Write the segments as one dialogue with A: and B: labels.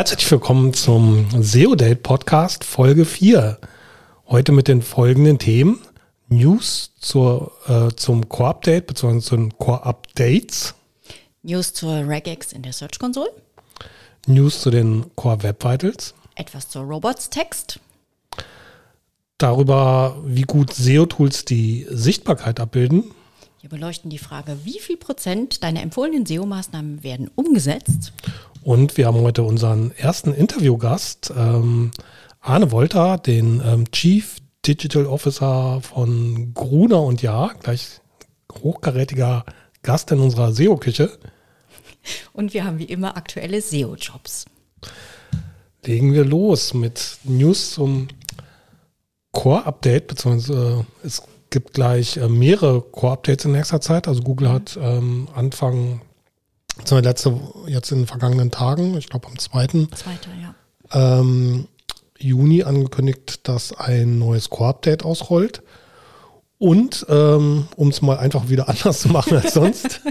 A: Herzlich willkommen zum SEO Date Podcast Folge 4. Heute mit den folgenden Themen. News zur, äh, zum Core Update bzw. zu den Core Updates.
B: News zur Regex in der Search Console.
A: News zu den Core Web Vitals.
B: Etwas zur Robots Text.
A: Darüber, wie gut SEO-Tools die Sichtbarkeit abbilden.
B: Wir beleuchten die Frage, wie viel Prozent deiner empfohlenen SEO-Maßnahmen werden umgesetzt.
A: Und wir haben heute unseren ersten Interviewgast, ähm, Arne Wolter, den ähm, Chief Digital Officer von Gruner und Ja, gleich hochkarätiger Gast in unserer SEO-Küche.
B: Und wir haben wie immer aktuelle SEO-Jobs.
A: Legen wir los mit News zum Core-Update, beziehungsweise äh, es gibt gleich äh, mehrere Core-Updates in nächster Zeit. Also Google hat ähm, Anfang, beziehungsweise letzte, jetzt in den vergangenen Tagen, ich glaube am 2.
B: Zweiter, ja.
A: Ähm, Juni angekündigt, dass ein neues Core-Update ausrollt. Und ähm, um es mal einfach wieder anders zu machen als sonst,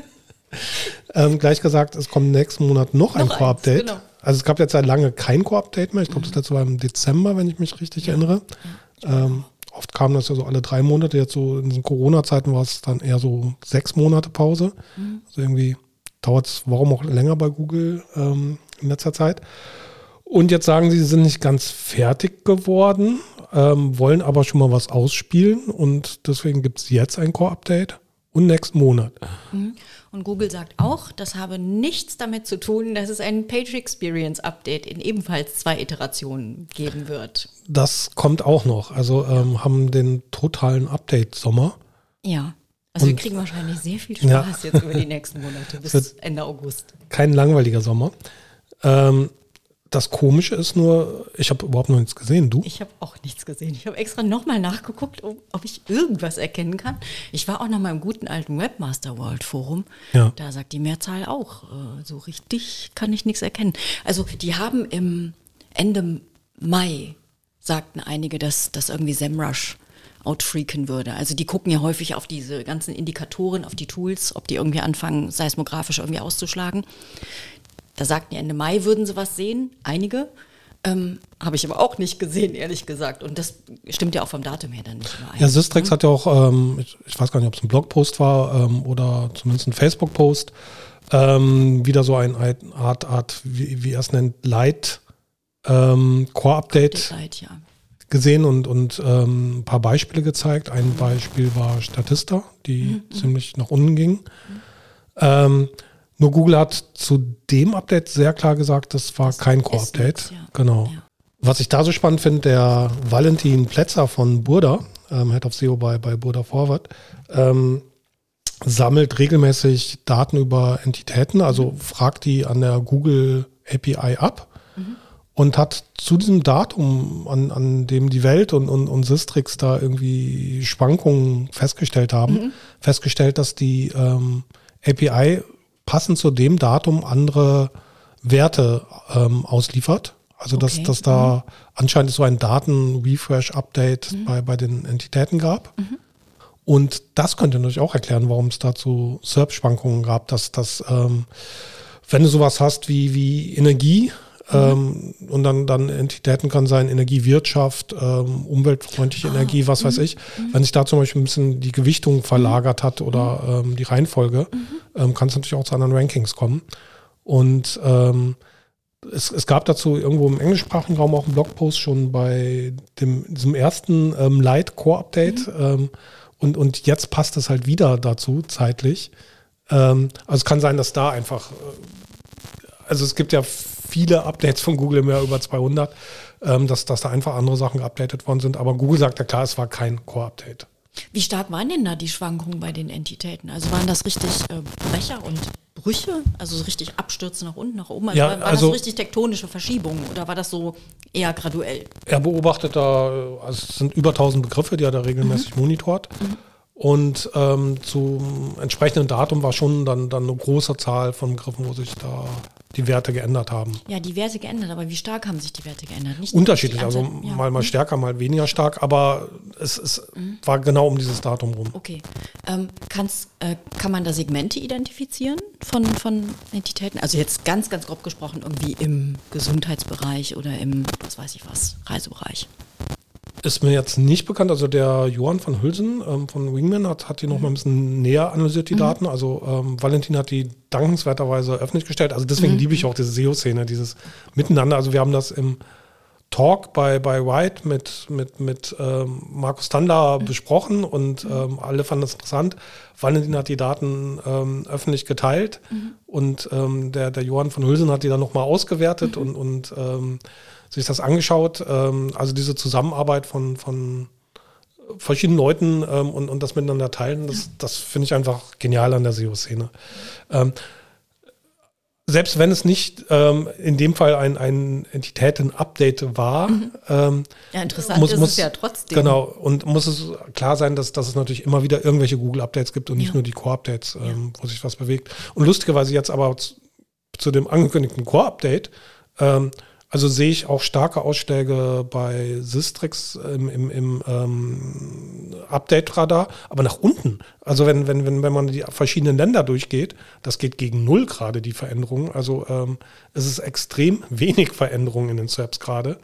A: ähm, gleich gesagt, es kommt nächsten Monat noch, noch ein Core-Update. Genau. Also es gab jetzt seit lange kein Core-Update mehr. Ich glaube, mhm. das letzte war im Dezember, wenn ich mich richtig ja. erinnere. Ja, ähm, oft kam das ja so alle drei Monate. Jetzt so in diesen Corona-Zeiten war es dann eher so sechs Monate Pause. Mhm. Also irgendwie dauert es, warum auch länger bei Google ähm, in letzter Zeit. Und jetzt sagen sie, sie sind nicht ganz fertig geworden, ähm, wollen aber schon mal was ausspielen und deswegen gibt es jetzt ein Core-Update und nächsten Monat.
B: Mhm. Und Google sagt auch, das habe nichts damit zu tun, dass es ein Page Experience Update in ebenfalls zwei Iterationen geben wird.
A: Das kommt auch noch. Also ähm, haben den totalen Update-Sommer.
B: Ja. Also und, wir kriegen wahrscheinlich sehr viel Spaß ja. jetzt über die nächsten Monate bis Ende August.
A: Kein langweiliger Sommer. Ähm, das Komische ist nur, ich habe überhaupt noch nichts gesehen. Du?
B: Ich habe auch nichts gesehen. Ich habe extra nochmal nachgeguckt, ob ich irgendwas erkennen kann. Ich war auch noch mal im guten alten Webmaster World Forum. Ja. Da sagt die Mehrzahl auch, äh, so richtig kann ich nichts erkennen. Also die haben im Ende Mai, sagten einige, dass das irgendwie SEMrush outfreaken würde. Also die gucken ja häufig auf diese ganzen Indikatoren, auf die Tools, ob die irgendwie anfangen, seismografisch irgendwie auszuschlagen. Da sagten die Ende Mai würden sie was sehen, einige. Ähm, Habe ich aber auch nicht gesehen, ehrlich gesagt. Und das stimmt ja auch vom Datum her dann nicht
A: mehr ein. Ja, Systrix ne? hat ja auch, ähm, ich, ich, weiß gar nicht, ob es ein Blogpost war ähm, oder zumindest ein Facebook-Post, ähm, wieder so ein, Art, Art wie, wie er es nennt, Light ähm, Core-Update ja. Gesehen und, und ähm, ein paar Beispiele gezeigt. Ein Beispiel war Statista, die mhm. ziemlich nach unten ging. Mhm. Nur Google hat zu dem Update sehr klar gesagt, das war das kein Core-Update. Ja. Genau. Ja. Was ich da so spannend finde, der Valentin Plätzer von Burda, ähm, Head of SEO bei, bei Burda Forward, ähm, sammelt regelmäßig Daten über Entitäten, also mhm. fragt die an der Google API ab mhm. und hat zu diesem Datum, an, an dem die Welt und, und, und Sistrix da irgendwie Schwankungen festgestellt haben, mhm. festgestellt, dass die ähm, API passend zu dem Datum andere Werte ähm, ausliefert. Also dass, okay. dass da mhm. anscheinend so ein Daten-Refresh-Update mhm. bei, bei den Entitäten gab. Mhm. Und das könnte natürlich auch erklären, warum es dazu SERP-Schwankungen gab, dass, dass ähm, wenn du sowas hast wie, wie Energie, ähm, und dann, dann Entitäten kann sein Energiewirtschaft, ähm, umweltfreundliche ah, Energie, was weiß mhm. ich. Mhm. Wenn sich da zum Beispiel ein bisschen die Gewichtung verlagert hat oder mhm. ähm, die Reihenfolge, mhm. ähm, kann es natürlich auch zu anderen Rankings kommen. Und ähm, es, es gab dazu irgendwo im englischsprachigen Raum auch einen Blogpost schon bei dem, diesem ersten ähm, Light Core Update. Mhm. Und, und jetzt passt es halt wieder dazu, zeitlich. Also es kann sein, dass da einfach, äh, also es gibt ja viele Updates von Google, mehr über 200, ähm, dass, dass da einfach andere Sachen geupdatet worden sind. Aber Google sagt ja klar, es war kein Core-Update.
B: Wie stark waren denn da die Schwankungen bei den Entitäten? Also waren das richtig äh, Brecher und Brüche? Also so richtig Abstürze nach unten, nach oben? Also
A: ja,
B: war, war
A: also,
B: das so richtig tektonische Verschiebungen oder war das so eher graduell?
A: Er beobachtet da, also es sind über 1000 Begriffe, die er da regelmäßig mhm. monitort. Mhm. Und ähm, zum entsprechenden Datum war schon dann, dann eine große Zahl von Begriffen, wo sich da die Werte geändert haben.
B: Ja, die Werte geändert, aber wie stark haben sich die Werte geändert?
A: Nicht Unterschiedlich, also ja. mal, mal mhm. stärker, mal weniger stark, aber es, es mhm. war genau um dieses Datum rum.
B: Okay. Ähm, kannst, äh, kann man da Segmente identifizieren von, von Entitäten? Also jetzt ganz, ganz grob gesprochen, irgendwie im Gesundheitsbereich oder im, was weiß ich was, Reisebereich.
A: Ist mir jetzt nicht bekannt. Also der Johann von Hülsen ähm, von Wingman hat, hat die noch mal ein bisschen näher analysiert, die mhm. Daten. Also ähm, Valentin hat die dankenswerterweise öffentlich gestellt. Also deswegen mhm. liebe ich auch diese SEO-Szene, dieses Miteinander. Also wir haben das im Talk bei, bei White mit, mit, mit ähm, Markus Tandler mhm. besprochen und mhm. ähm, alle fanden das interessant. Valentin hat die Daten ähm, öffentlich geteilt mhm. und ähm, der, der Johann von Hülsen hat die dann nochmal ausgewertet mhm. und, und sich das angeschaut. Ähm, also diese Zusammenarbeit von, von verschiedenen Leuten ähm, und, und das miteinander teilen, das, das finde ich einfach genial an der SEO-Szene. Ähm, selbst wenn es nicht ähm, in dem Fall ein, ein Entitäten-Update war. Mhm.
B: Ähm, ja, interessant muss, ist muss, es ja trotzdem.
A: Genau, und muss es klar sein, dass, dass es natürlich immer wieder irgendwelche Google-Updates gibt und nicht ja. nur die Core-Updates, ähm, ja. wo sich was bewegt. Und lustigerweise jetzt aber zu, zu dem angekündigten Core-Update, ähm, also sehe ich auch starke Ausschläge bei Sistrix im, im, im ähm, Update-Radar, aber nach unten. Also wenn, wenn, wenn, wenn man die verschiedenen Länder durchgeht, das geht gegen null gerade, die Veränderung. Also ähm, es ist extrem wenig Veränderung in den SERPs gerade.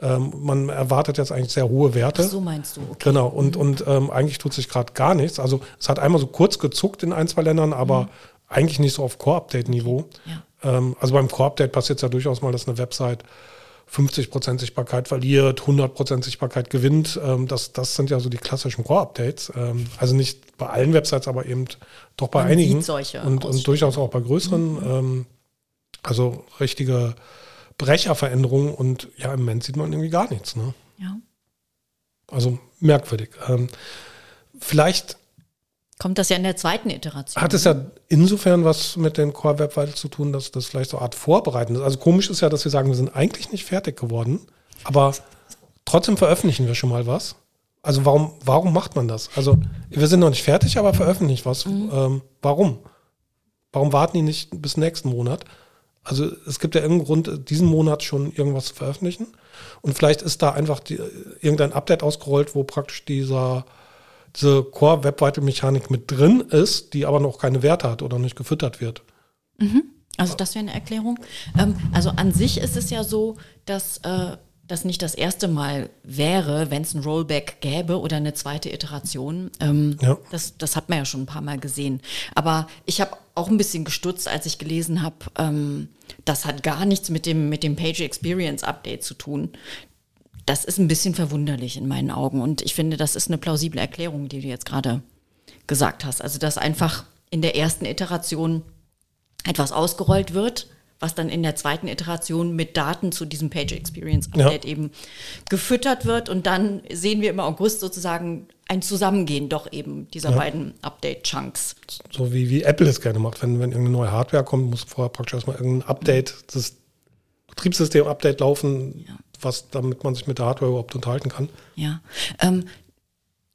A: Ähm, man erwartet jetzt eigentlich sehr hohe Werte. Ach
B: so meinst du, okay.
A: Genau, und, mhm. und ähm, eigentlich tut sich gerade gar nichts. Also es hat einmal so kurz gezuckt in ein, zwei Ländern, aber mhm. eigentlich nicht so auf Core-Update-Niveau. Ja. Ähm, also beim Core-Update passiert es ja durchaus mal, dass eine Website 50% Sichtbarkeit verliert, 100% Sichtbarkeit gewinnt. Ähm, das, das sind ja so die klassischen Core-Updates. Ähm, also nicht bei allen Websites, aber eben doch bei Man einigen. und, und durchaus auch bei größeren. Mhm. also richtige Brecherveränderungen und ja, im Moment sieht man irgendwie gar nichts. Ne?
B: Ja.
A: Also merkwürdig. vielleicht
B: kommt das ja in der zweiten Iteration.
A: Hat es ja insofern was mit den Core Web Vitals zu tun, dass das vielleicht so eine Art Vorbereiten ist. Also komisch ist ja, dass wir sagen, wir sind eigentlich nicht fertig geworden, aber trotzdem veröffentlichen wir schon mal was. Also warum, warum macht man das? Also wir sind noch nicht fertig, aber veröffentlichen was. Mhm. Ähm, warum? Warum warten die nicht bis nächsten Monat? Also es gibt ja irgendeinen Grund, diesen Monat schon irgendwas zu veröffentlichen. Und vielleicht ist da einfach die, irgendein Update ausgerollt, wo praktisch dieser diese Core-Web-Vital-Mechanik mit drin ist, die aber noch keine Werte hat oder nicht gefüttert wird.
B: Mhm. Also das wäre eine Erklärung. Ähm, also an sich ist es ja so, dass äh, das nicht das erste Mal wäre, wenn es ein Rollback gäbe oder eine zweite Iteration. Ähm, ja. das, das hat man ja schon ein paar Mal gesehen. Aber ich habe auch ein bisschen gestutzt, als ich gelesen habe, ähm, das hat gar nichts mit dem, mit dem Page Experience Update zu tun. Das ist ein bisschen verwunderlich in meinen Augen. Und ich finde, das ist eine plausible Erklärung, die du jetzt gerade gesagt hast. Also, dass einfach in der ersten Iteration etwas ausgerollt wird, was dann in der zweiten Iteration mit Daten zu diesem Page Experience Update ja. eben gefüttert wird. Und dann sehen wir im August sozusagen ein Zusammengehen doch eben dieser ja. beiden Update-Chunks.
A: So wie, wie Apple es gerne macht. Wenn, wenn irgendeine neue Hardware kommt, muss vorher praktisch erstmal irgendein Update, das Betriebssystem-Update laufen, ja was, damit man sich mit der Hardware überhaupt unterhalten kann.
B: Ja. Ähm,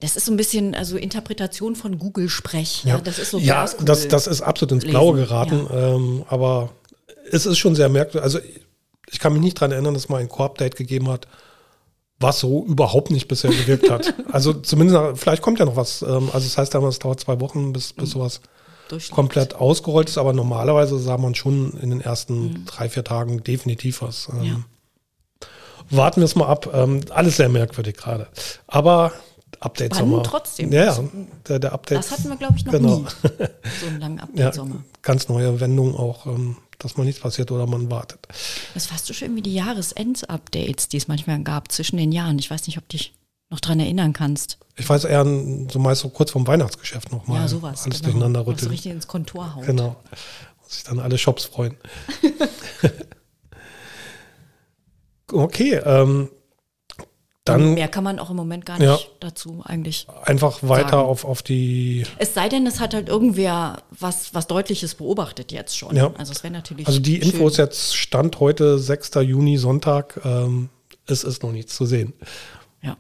B: das ist so ein bisschen also Interpretation von Google-Sprech. Ja.
A: ja. das ist so Ja, das, das ist absolut ins Blaue geraten. Ja. Ähm, aber es ist schon sehr merkwürdig. Also ich kann mich nicht daran erinnern, dass mal ein Core-Update gegeben hat, was so überhaupt nicht bisher gewirkt hat. also zumindest, vielleicht kommt ja noch was. Ähm, also das heißt damals, es dauert zwei Wochen, bis, bis mhm. sowas komplett ausgerollt ist. Aber normalerweise sah man schon in den ersten mhm. drei, vier Tagen definitiv was. Ähm, ja warten wir es mal ab. Ähm, alles sehr merkwürdig gerade. Aber Update Sommer.
B: trotzdem.
A: Ja, ja. Der, der Update.
B: Das hatten wir, glaube ich, noch genau. nie. So einen langen Update-Sommer. Ja,
A: ganz neue Wendung auch, ähm, dass mal nichts passiert oder man wartet.
B: Das fast so schön wie die Jahresend-Updates, die es manchmal gab zwischen den Jahren. Ich weiß nicht, ob du dich noch dran erinnern kannst.
A: Ich weiß eher so meist so kurz vom Weihnachtsgeschäft nochmal.
B: Ja, sowas.
A: Alles genau. durcheinander
B: rütteln. Richtig ins Kontor haut.
A: Genau. Muss sich dann alle Shops freuen. Okay, ähm, dann.
B: Mehr kann man auch im Moment gar nicht ja, dazu eigentlich.
A: Einfach weiter auf, auf die.
B: Es sei denn, es hat halt irgendwer was, was Deutliches beobachtet jetzt schon.
A: Ja.
B: Also es wäre natürlich.
A: Also die Info ist jetzt Stand heute, 6. Juni, Sonntag. Ähm, es ist noch nichts zu sehen.
B: Ja.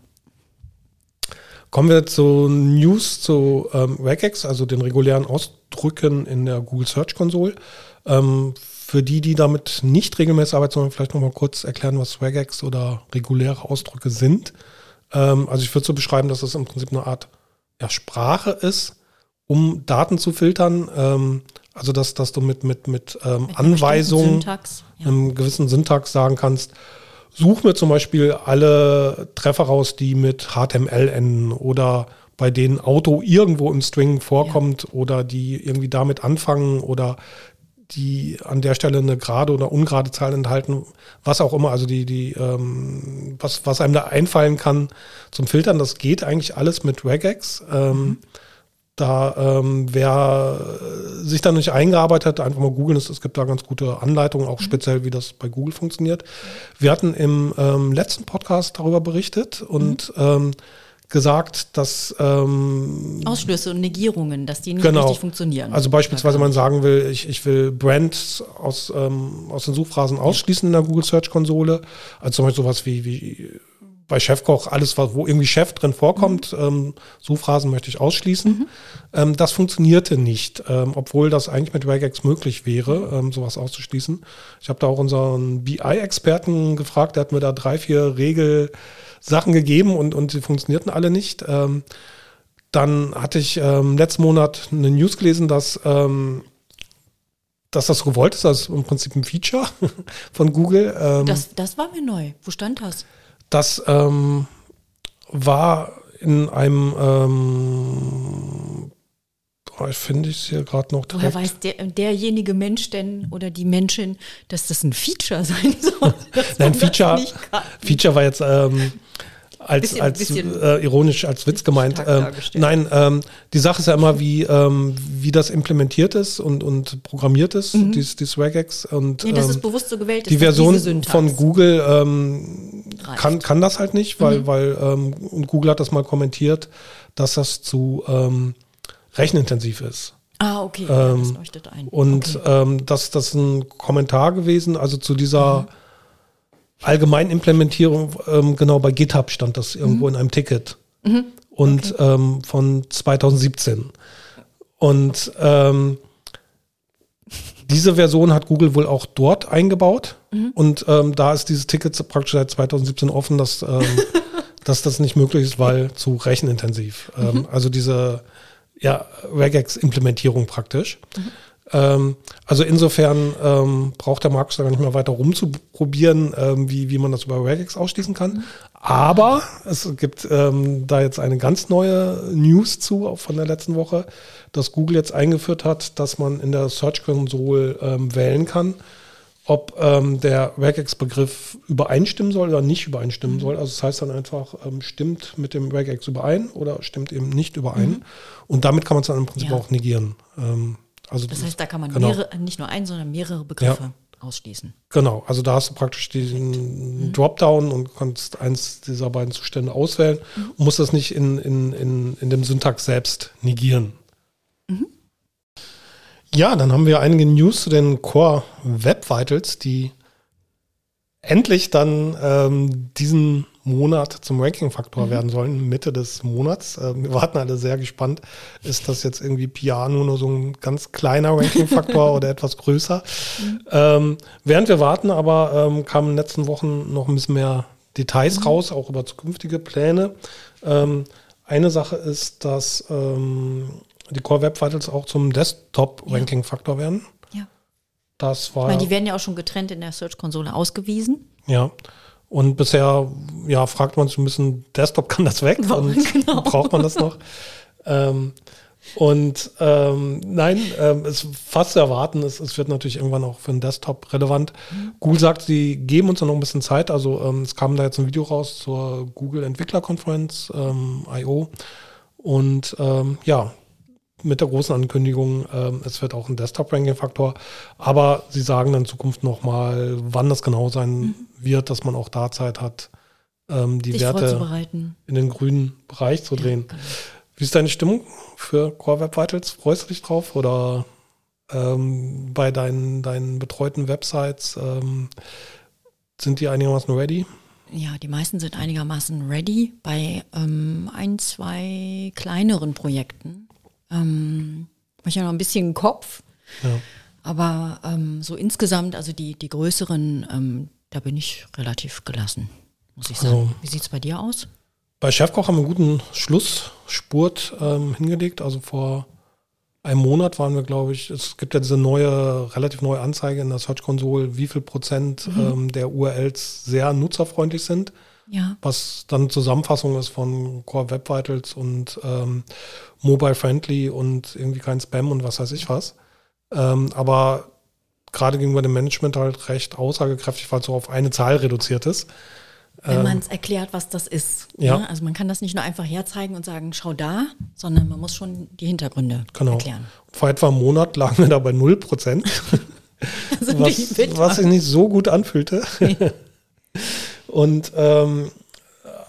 A: Kommen wir zu News zu ähm, Regex, also den regulären Ausdrücken in der Google Search Console. Ähm, für die, die damit nicht regelmäßig arbeiten, sollen wir vielleicht noch mal kurz erklären, was Swagex oder reguläre Ausdrücke sind. Ähm, also ich würde so beschreiben, dass es im Prinzip eine Art ja, Sprache ist, um Daten zu filtern. Ähm, also dass, dass du mit, mit, mit, ähm, mit Anweisungen, Syntax, ja. einem gewissen Syntax sagen kannst, such mir zum Beispiel alle Treffer raus, die mit HTML enden oder bei denen Auto irgendwo im String vorkommt ja. oder die irgendwie damit anfangen oder die an der Stelle eine gerade oder ungerade Zahl enthalten, was auch immer, also die, die, ähm, was, was einem da einfallen kann zum Filtern, das geht eigentlich alles mit Regex. Ähm, mhm. Da, ähm, wer sich da nicht eingearbeitet hat, einfach mal googeln. Es, es gibt da ganz gute Anleitungen, auch mhm. speziell, wie das bei Google funktioniert. Wir hatten im ähm, letzten Podcast darüber berichtet und mhm. ähm, gesagt, dass
B: ähm, Ausschlüsse und Negierungen, dass die nicht genau, richtig funktionieren.
A: Also beispielsweise man sagen will, ich, ich will Brand aus, ähm, aus den Suchphrasen ausschließen in der Google Search Konsole. Also zum Beispiel sowas wie, wie bei Chefkoch alles, wo irgendwie Chef drin vorkommt, mhm. ähm, Suchphrasen möchte ich ausschließen. Mhm. Ähm, das funktionierte nicht, ähm, obwohl das eigentlich mit Regex möglich wäre, ähm, sowas auszuschließen. Ich habe da auch unseren BI-Experten gefragt, der hat mir da drei, vier Regelsachen gegeben und, und sie funktionierten alle nicht. Ähm, dann hatte ich ähm, letzten Monat eine News gelesen, dass dass das so gewollt ist, das ist im Prinzip ein Feature von Google.
B: das, das war mir neu. Wo stand das?
A: Das ähm, war in einem, ähm, ich finde ich es hier gerade noch
B: direkt. Woher weiß der, derjenige Mensch denn oder die Menschen, dass das ein Feature sein soll?
A: Nein, Feature, Feature war jetzt ähm, als, bisschen, als bisschen äh, ironisch als Witz gemeint. Ähm, nein, ähm, die Sache ist ja immer, wie, ähm, wie das implementiert ist und, und programmiert ist, mhm. dieses, dieses Regex. Und,
B: nee, dass es ähm, bewusst so gewählt ist.
A: Die Version von Google ähm, kann, kann das halt nicht, weil, mhm. weil und Google hat das mal kommentiert, dass das zu rechenintensiv ist.
B: Ah, okay, ja, das leuchtet ein.
A: Und okay. das, das ist ein Kommentar gewesen, also zu dieser mhm Allgemeinimplementierung, ähm, genau bei GitHub stand das irgendwo mhm. in einem Ticket. Mhm. Und okay. ähm, von 2017. Und ähm, diese Version hat Google wohl auch dort eingebaut. Mhm. Und ähm, da ist dieses Ticket praktisch seit 2017 offen, dass, ähm, dass das nicht möglich ist, weil zu rechenintensiv. Ähm, mhm. Also diese ja, Regex-Implementierung praktisch. Mhm. Ähm, also insofern ähm, braucht der Markus da gar nicht mehr weiter rumzuprobieren, ähm, wie, wie man das über Regex ausschließen kann. Aber es gibt ähm, da jetzt eine ganz neue News zu von der letzten Woche, dass Google jetzt eingeführt hat, dass man in der Search Console ähm, wählen kann, ob ähm, der Regex-Begriff übereinstimmen soll oder nicht übereinstimmen mhm. soll. Also das heißt dann einfach, ähm, stimmt mit dem Regex überein oder stimmt eben nicht überein. Mhm. Und damit kann man es dann im Prinzip ja. auch negieren. Ähm,
B: also das heißt, da kann man genau. mehrere, nicht nur einen, sondern mehrere Begriffe ja. ausschließen.
A: Genau, also da hast du praktisch diesen mhm. Dropdown und kannst eins dieser beiden Zustände auswählen mhm. und musst das nicht in, in, in, in dem Syntax selbst negieren. Mhm. Ja, dann haben wir einige News zu den Core Web Vitals, die endlich dann ähm, diesen Monat zum Ranking-Faktor mhm. werden sollen, Mitte des Monats. Äh, wir warten alle sehr gespannt. Ist das jetzt irgendwie Piano nur so ein ganz kleiner Ranking-Faktor oder etwas größer? Mhm. Ähm, während wir warten, aber ähm, kamen in den letzten Wochen noch ein bisschen mehr Details mhm. raus, auch über zukünftige Pläne. Ähm, eine Sache ist, dass ähm, die Core Web Vitals auch zum Desktop-Ranking-Faktor werden.
B: Ja.
A: Das war.
B: Ich meine, die werden ja auch schon getrennt in der Search-Konsole ausgewiesen.
A: Ja. Und bisher, ja, fragt man sich ein bisschen, Desktop kann das weg und genau. braucht man das noch? ähm, und ähm, nein, ähm, es ist fast zu erwarten, es, es, wird natürlich irgendwann auch für den Desktop relevant. Mhm. Google sagt, sie geben uns noch ein bisschen Zeit. Also ähm, es kam da jetzt ein Video raus zur Google Entwicklerkonferenz ähm, I.O. Und ähm, ja, mit der großen Ankündigung, ähm, es wird auch ein Desktop-Ranking-Faktor. Aber sie sagen dann in Zukunft nochmal, wann das genau sein mhm. wird, dass man auch da Zeit hat, ähm, die Dich Werte in den grünen Bereich zu drehen. Ja, genau. Wie ist deine Stimmung für Core Web Vitals? Freust du dich drauf? Oder ähm, bei deinen, deinen betreuten Websites ähm, sind die einigermaßen ready?
B: Ja, die meisten sind einigermaßen ready. Bei ähm, ein, zwei kleineren Projekten ähm, manchmal noch ein bisschen Kopf. Ja. Aber ähm, so insgesamt, also die, die größeren, ähm, da bin ich relativ gelassen, muss ich sagen. Also, Wie sieht es bei dir aus?
A: Bei Chefkoch haben wir einen guten Schlussspurt ähm, hingelegt. Also vor einem Monat waren wir, glaube ich, es gibt ja diese neue, relativ neue Anzeige in der Search Console, wie viel Prozent mhm. ähm, der URLs sehr nutzerfreundlich sind.
B: Ja.
A: Was dann Zusammenfassung ist von Core Web Vitals und ähm, Mobile Friendly und irgendwie kein Spam und was weiß ich was. Ähm, aber gerade gegenüber dem Management halt recht aussagekräftig, weil es so auf eine Zahl reduziert ist.
B: Wenn ähm, man es erklärt, was das ist.
A: Ja. Ne?
B: Also man kann das nicht nur einfach herzeigen und sagen, schau da, sondern man muss schon die Hintergründe genau. erklären.
A: Vor etwa einem Monat lagen wir da bei 0 Prozent. also was, was sich nicht so gut anfühlte. Nee. und ähm,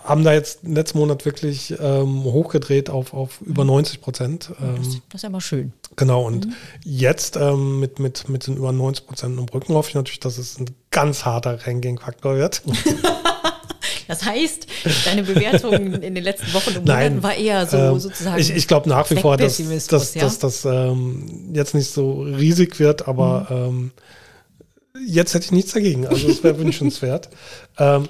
A: haben da jetzt letzten Monat wirklich ähm, hochgedreht auf, auf über 90 Prozent.
B: Ähm, das, das, ist ja mal schön.
A: Genau, und mhm. jetzt ähm, mit, mit, mit den über 90 Prozent im Rücken hoffe ich natürlich, dass es ein ganz harter Ranking-Faktor wird.
B: Das heißt, deine Bewertung in den letzten Wochen und Monaten war eher so ähm, sozusagen.
A: Ich, ich glaube nach wie vor, dass, dass, ja? dass das ähm, jetzt nicht so riesig wird, aber mhm. Jetzt hätte ich nichts dagegen. Also es wäre wünschenswert. Ähm,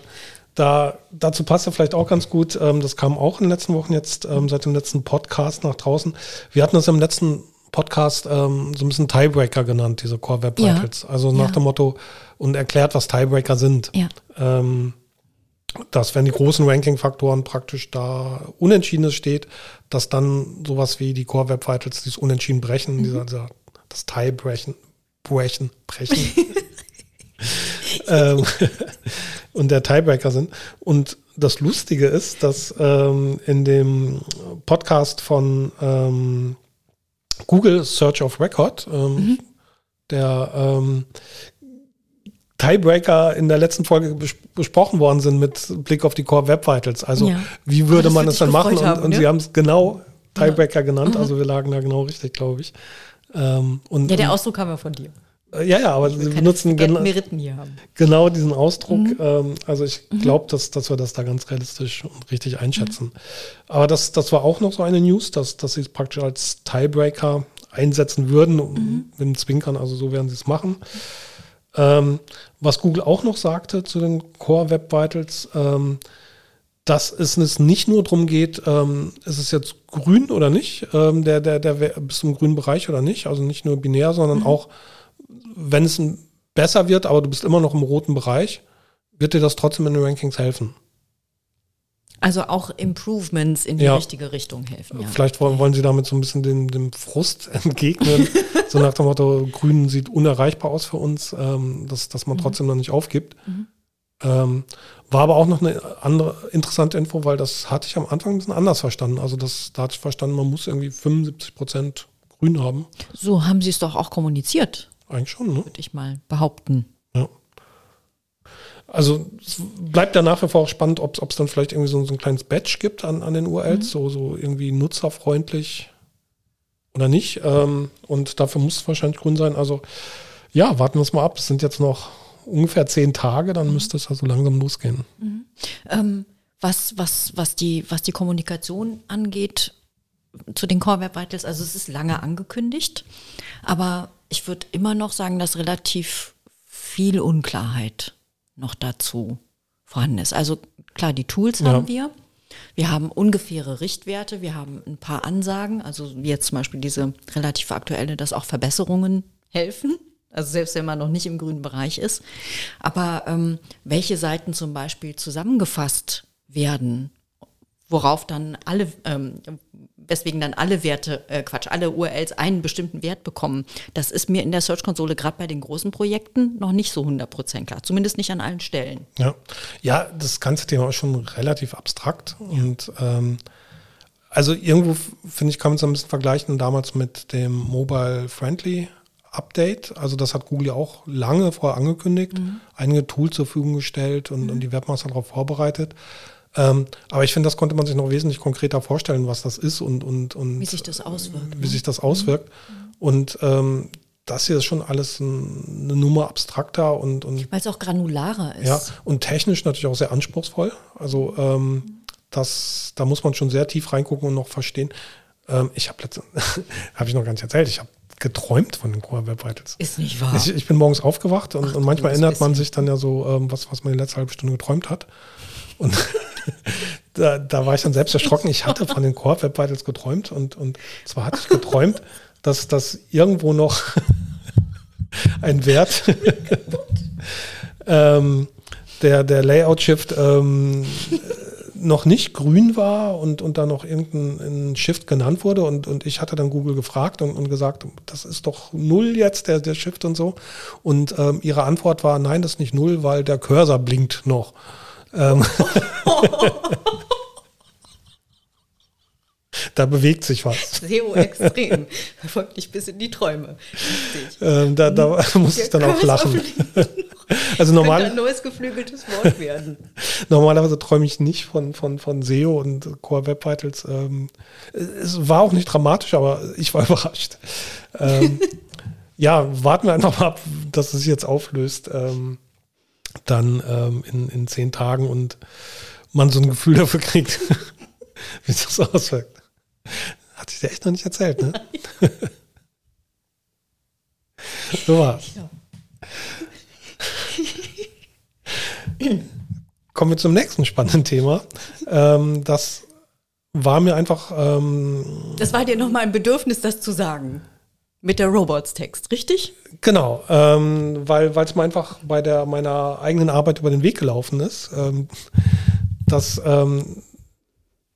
A: da, dazu passt ja vielleicht auch ganz gut, ähm, das kam auch in den letzten Wochen jetzt ähm, seit dem letzten Podcast nach draußen. Wir hatten das im letzten Podcast ähm, so ein bisschen Tiebreaker genannt, diese Core Web Vitals. Ja. Also nach ja. dem Motto und erklärt, was Tiebreaker sind.
B: Ja.
A: Ähm, dass wenn die großen Ranking-Faktoren praktisch da Unentschiedenes steht, dass dann sowas wie die Core Web Vitals dieses Unentschieden brechen, mhm. dieser, dieser, das Tie brechen, brechen, brechen. ähm, und der Tiebreaker sind. Und das Lustige ist, dass ähm, in dem Podcast von ähm, Google Search of Record, ähm, mhm. der ähm, Tiebreaker in der letzten Folge bes besprochen worden sind mit Blick auf die Core Web Vitals. Also ja. wie würde man es dann machen? Und, haben, und ne? sie haben es genau Tiebreaker ja. genannt, mhm. also wir lagen da genau richtig, glaube ich. Ähm, und,
B: ja, der Ausdruck kam ja von dir.
A: Äh, ja, ja, aber sie benutzen
B: genau,
A: genau diesen Ausdruck. Mhm. Ähm, also ich mhm. glaube, dass, dass wir das da ganz realistisch und richtig einschätzen. Mhm. Aber das, das war auch noch so eine News, dass, dass sie es praktisch als Tiebreaker einsetzen würden, mhm. mit dem Zwinkern, also so werden sie es machen. Ähm, was Google auch noch sagte zu den Core Web Vitals, ähm, dass es nicht nur darum geht, ähm, ist es jetzt grün oder nicht, ähm, der, der, der bis zum grünen Bereich oder nicht, also nicht nur binär, sondern mhm. auch, wenn es besser wird, aber du bist immer noch im roten Bereich, wird dir das trotzdem in den Rankings helfen.
B: Also auch Improvements in die ja. richtige Richtung helfen.
A: Ja. Vielleicht wollen, wollen Sie damit so ein bisschen dem, dem Frust entgegnen. so nach dem Motto, Grün sieht unerreichbar aus für uns, ähm, dass, dass man mhm. trotzdem noch nicht aufgibt. Mhm. Ähm, war aber auch noch eine andere interessante Info, weil das hatte ich am Anfang ein bisschen anders verstanden. Also das, da hatte ich verstanden, man muss irgendwie 75 Prozent Grün haben.
B: So haben Sie es doch auch kommuniziert.
A: Eigentlich schon, ne?
B: Würde ich mal behaupten.
A: Ja. Also es bleibt ja nach wie vor auch spannend, ob es dann vielleicht irgendwie so, so, ein kleines Badge gibt an, an den URLs, mhm. so, so irgendwie nutzerfreundlich oder nicht. Ähm, und dafür muss es wahrscheinlich grün sein. Also ja, warten wir es mal ab. Es sind jetzt noch ungefähr zehn Tage, dann mhm. müsste es also langsam losgehen.
B: Mhm. Ähm, was, was, was, die, was die Kommunikation angeht zu den Core Web Vitals, also es ist lange angekündigt, aber ich würde immer noch sagen, dass relativ viel Unklarheit noch dazu vorhanden ist. Also klar, die Tools ja. haben wir. Wir haben ungefähre Richtwerte, wir haben ein paar Ansagen, also wie jetzt zum Beispiel diese relativ aktuelle, dass auch Verbesserungen helfen. Also selbst wenn man noch nicht im grünen Bereich ist. Aber ähm, welche Seiten zum Beispiel zusammengefasst werden, worauf dann alle, ähm, weswegen dann alle Werte, äh, Quatsch, alle URLs einen bestimmten Wert bekommen. Das ist mir in der Search-Konsole gerade bei den großen Projekten noch nicht so 100% klar. Zumindest nicht an allen Stellen.
A: Ja, ja das ganze Thema ist schon relativ abstrakt. Ja. Und ähm, also irgendwo, finde ich, kann man es ein bisschen vergleichen damals mit dem Mobile Friendly Update. Also das hat Google ja auch lange vorher angekündigt, mhm. einige Tools zur Verfügung gestellt und, mhm. und die Webmaster darauf vorbereitet. Ähm, aber ich finde, das konnte man sich noch wesentlich konkreter vorstellen, was das ist und, und, und
B: wie sich das auswirkt.
A: Wie ne? sich das auswirkt. Mhm. Und ähm, das hier ist schon alles ein, eine Nummer abstrakter und, und
B: weil es auch granularer ist.
A: Ja, und technisch natürlich auch sehr anspruchsvoll. Also ähm, das, da muss man schon sehr tief reingucken und noch verstehen. Ähm, ich habe letzte, habe ich noch gar nicht erzählt, ich habe geträumt von den Core Web Vitals.
B: Ist nicht wahr.
A: Ich, ich bin morgens aufgewacht und, Ach, und manchmal erinnert man sich dann ja so, ähm, was, was man in der letzten halben Stunde geträumt hat. Und da, da war ich dann selbst erschrocken. Ich hatte von den Core Web Vitals geträumt und, und zwar hatte ich geträumt, dass das irgendwo noch ein Wert ähm, der, der Layout-Shift ähm, noch nicht grün war und, und da noch irgendein Shift genannt wurde und, und ich hatte dann Google gefragt und, und gesagt, das ist doch null jetzt, der, der Shift und so. Und ähm, ihre Antwort war, nein, das ist nicht null, weil der Cursor blinkt noch. Ähm da bewegt sich was.
B: SEO extrem. Verfolgt dich bis in die Träume.
A: Ähm, da, da muss ich dann auch lachen.
B: also normal, ein neues geflügeltes Wort werden.
A: Normalerweise träume ich nicht von, von, von SEO und Core Web Vitals. Ähm, es war auch nicht dramatisch, aber ich war überrascht. Ähm, ja, warten wir einfach mal ab, dass es sich jetzt auflöst. Ähm, dann ähm, in, in zehn Tagen und man so ein Gefühl dafür kriegt, wie das auswirkt. Hat sich der echt noch nicht erzählt, ne? so war's. Ja. Kommen wir zum nächsten spannenden Thema. Ähm, das war mir einfach. Ähm,
B: das war dir nochmal ein Bedürfnis, das zu sagen. Mit der Robots-Text, richtig?
A: Genau, ähm, weil es mir einfach bei der, meiner eigenen Arbeit über den Weg gelaufen ist, ähm, dass ähm,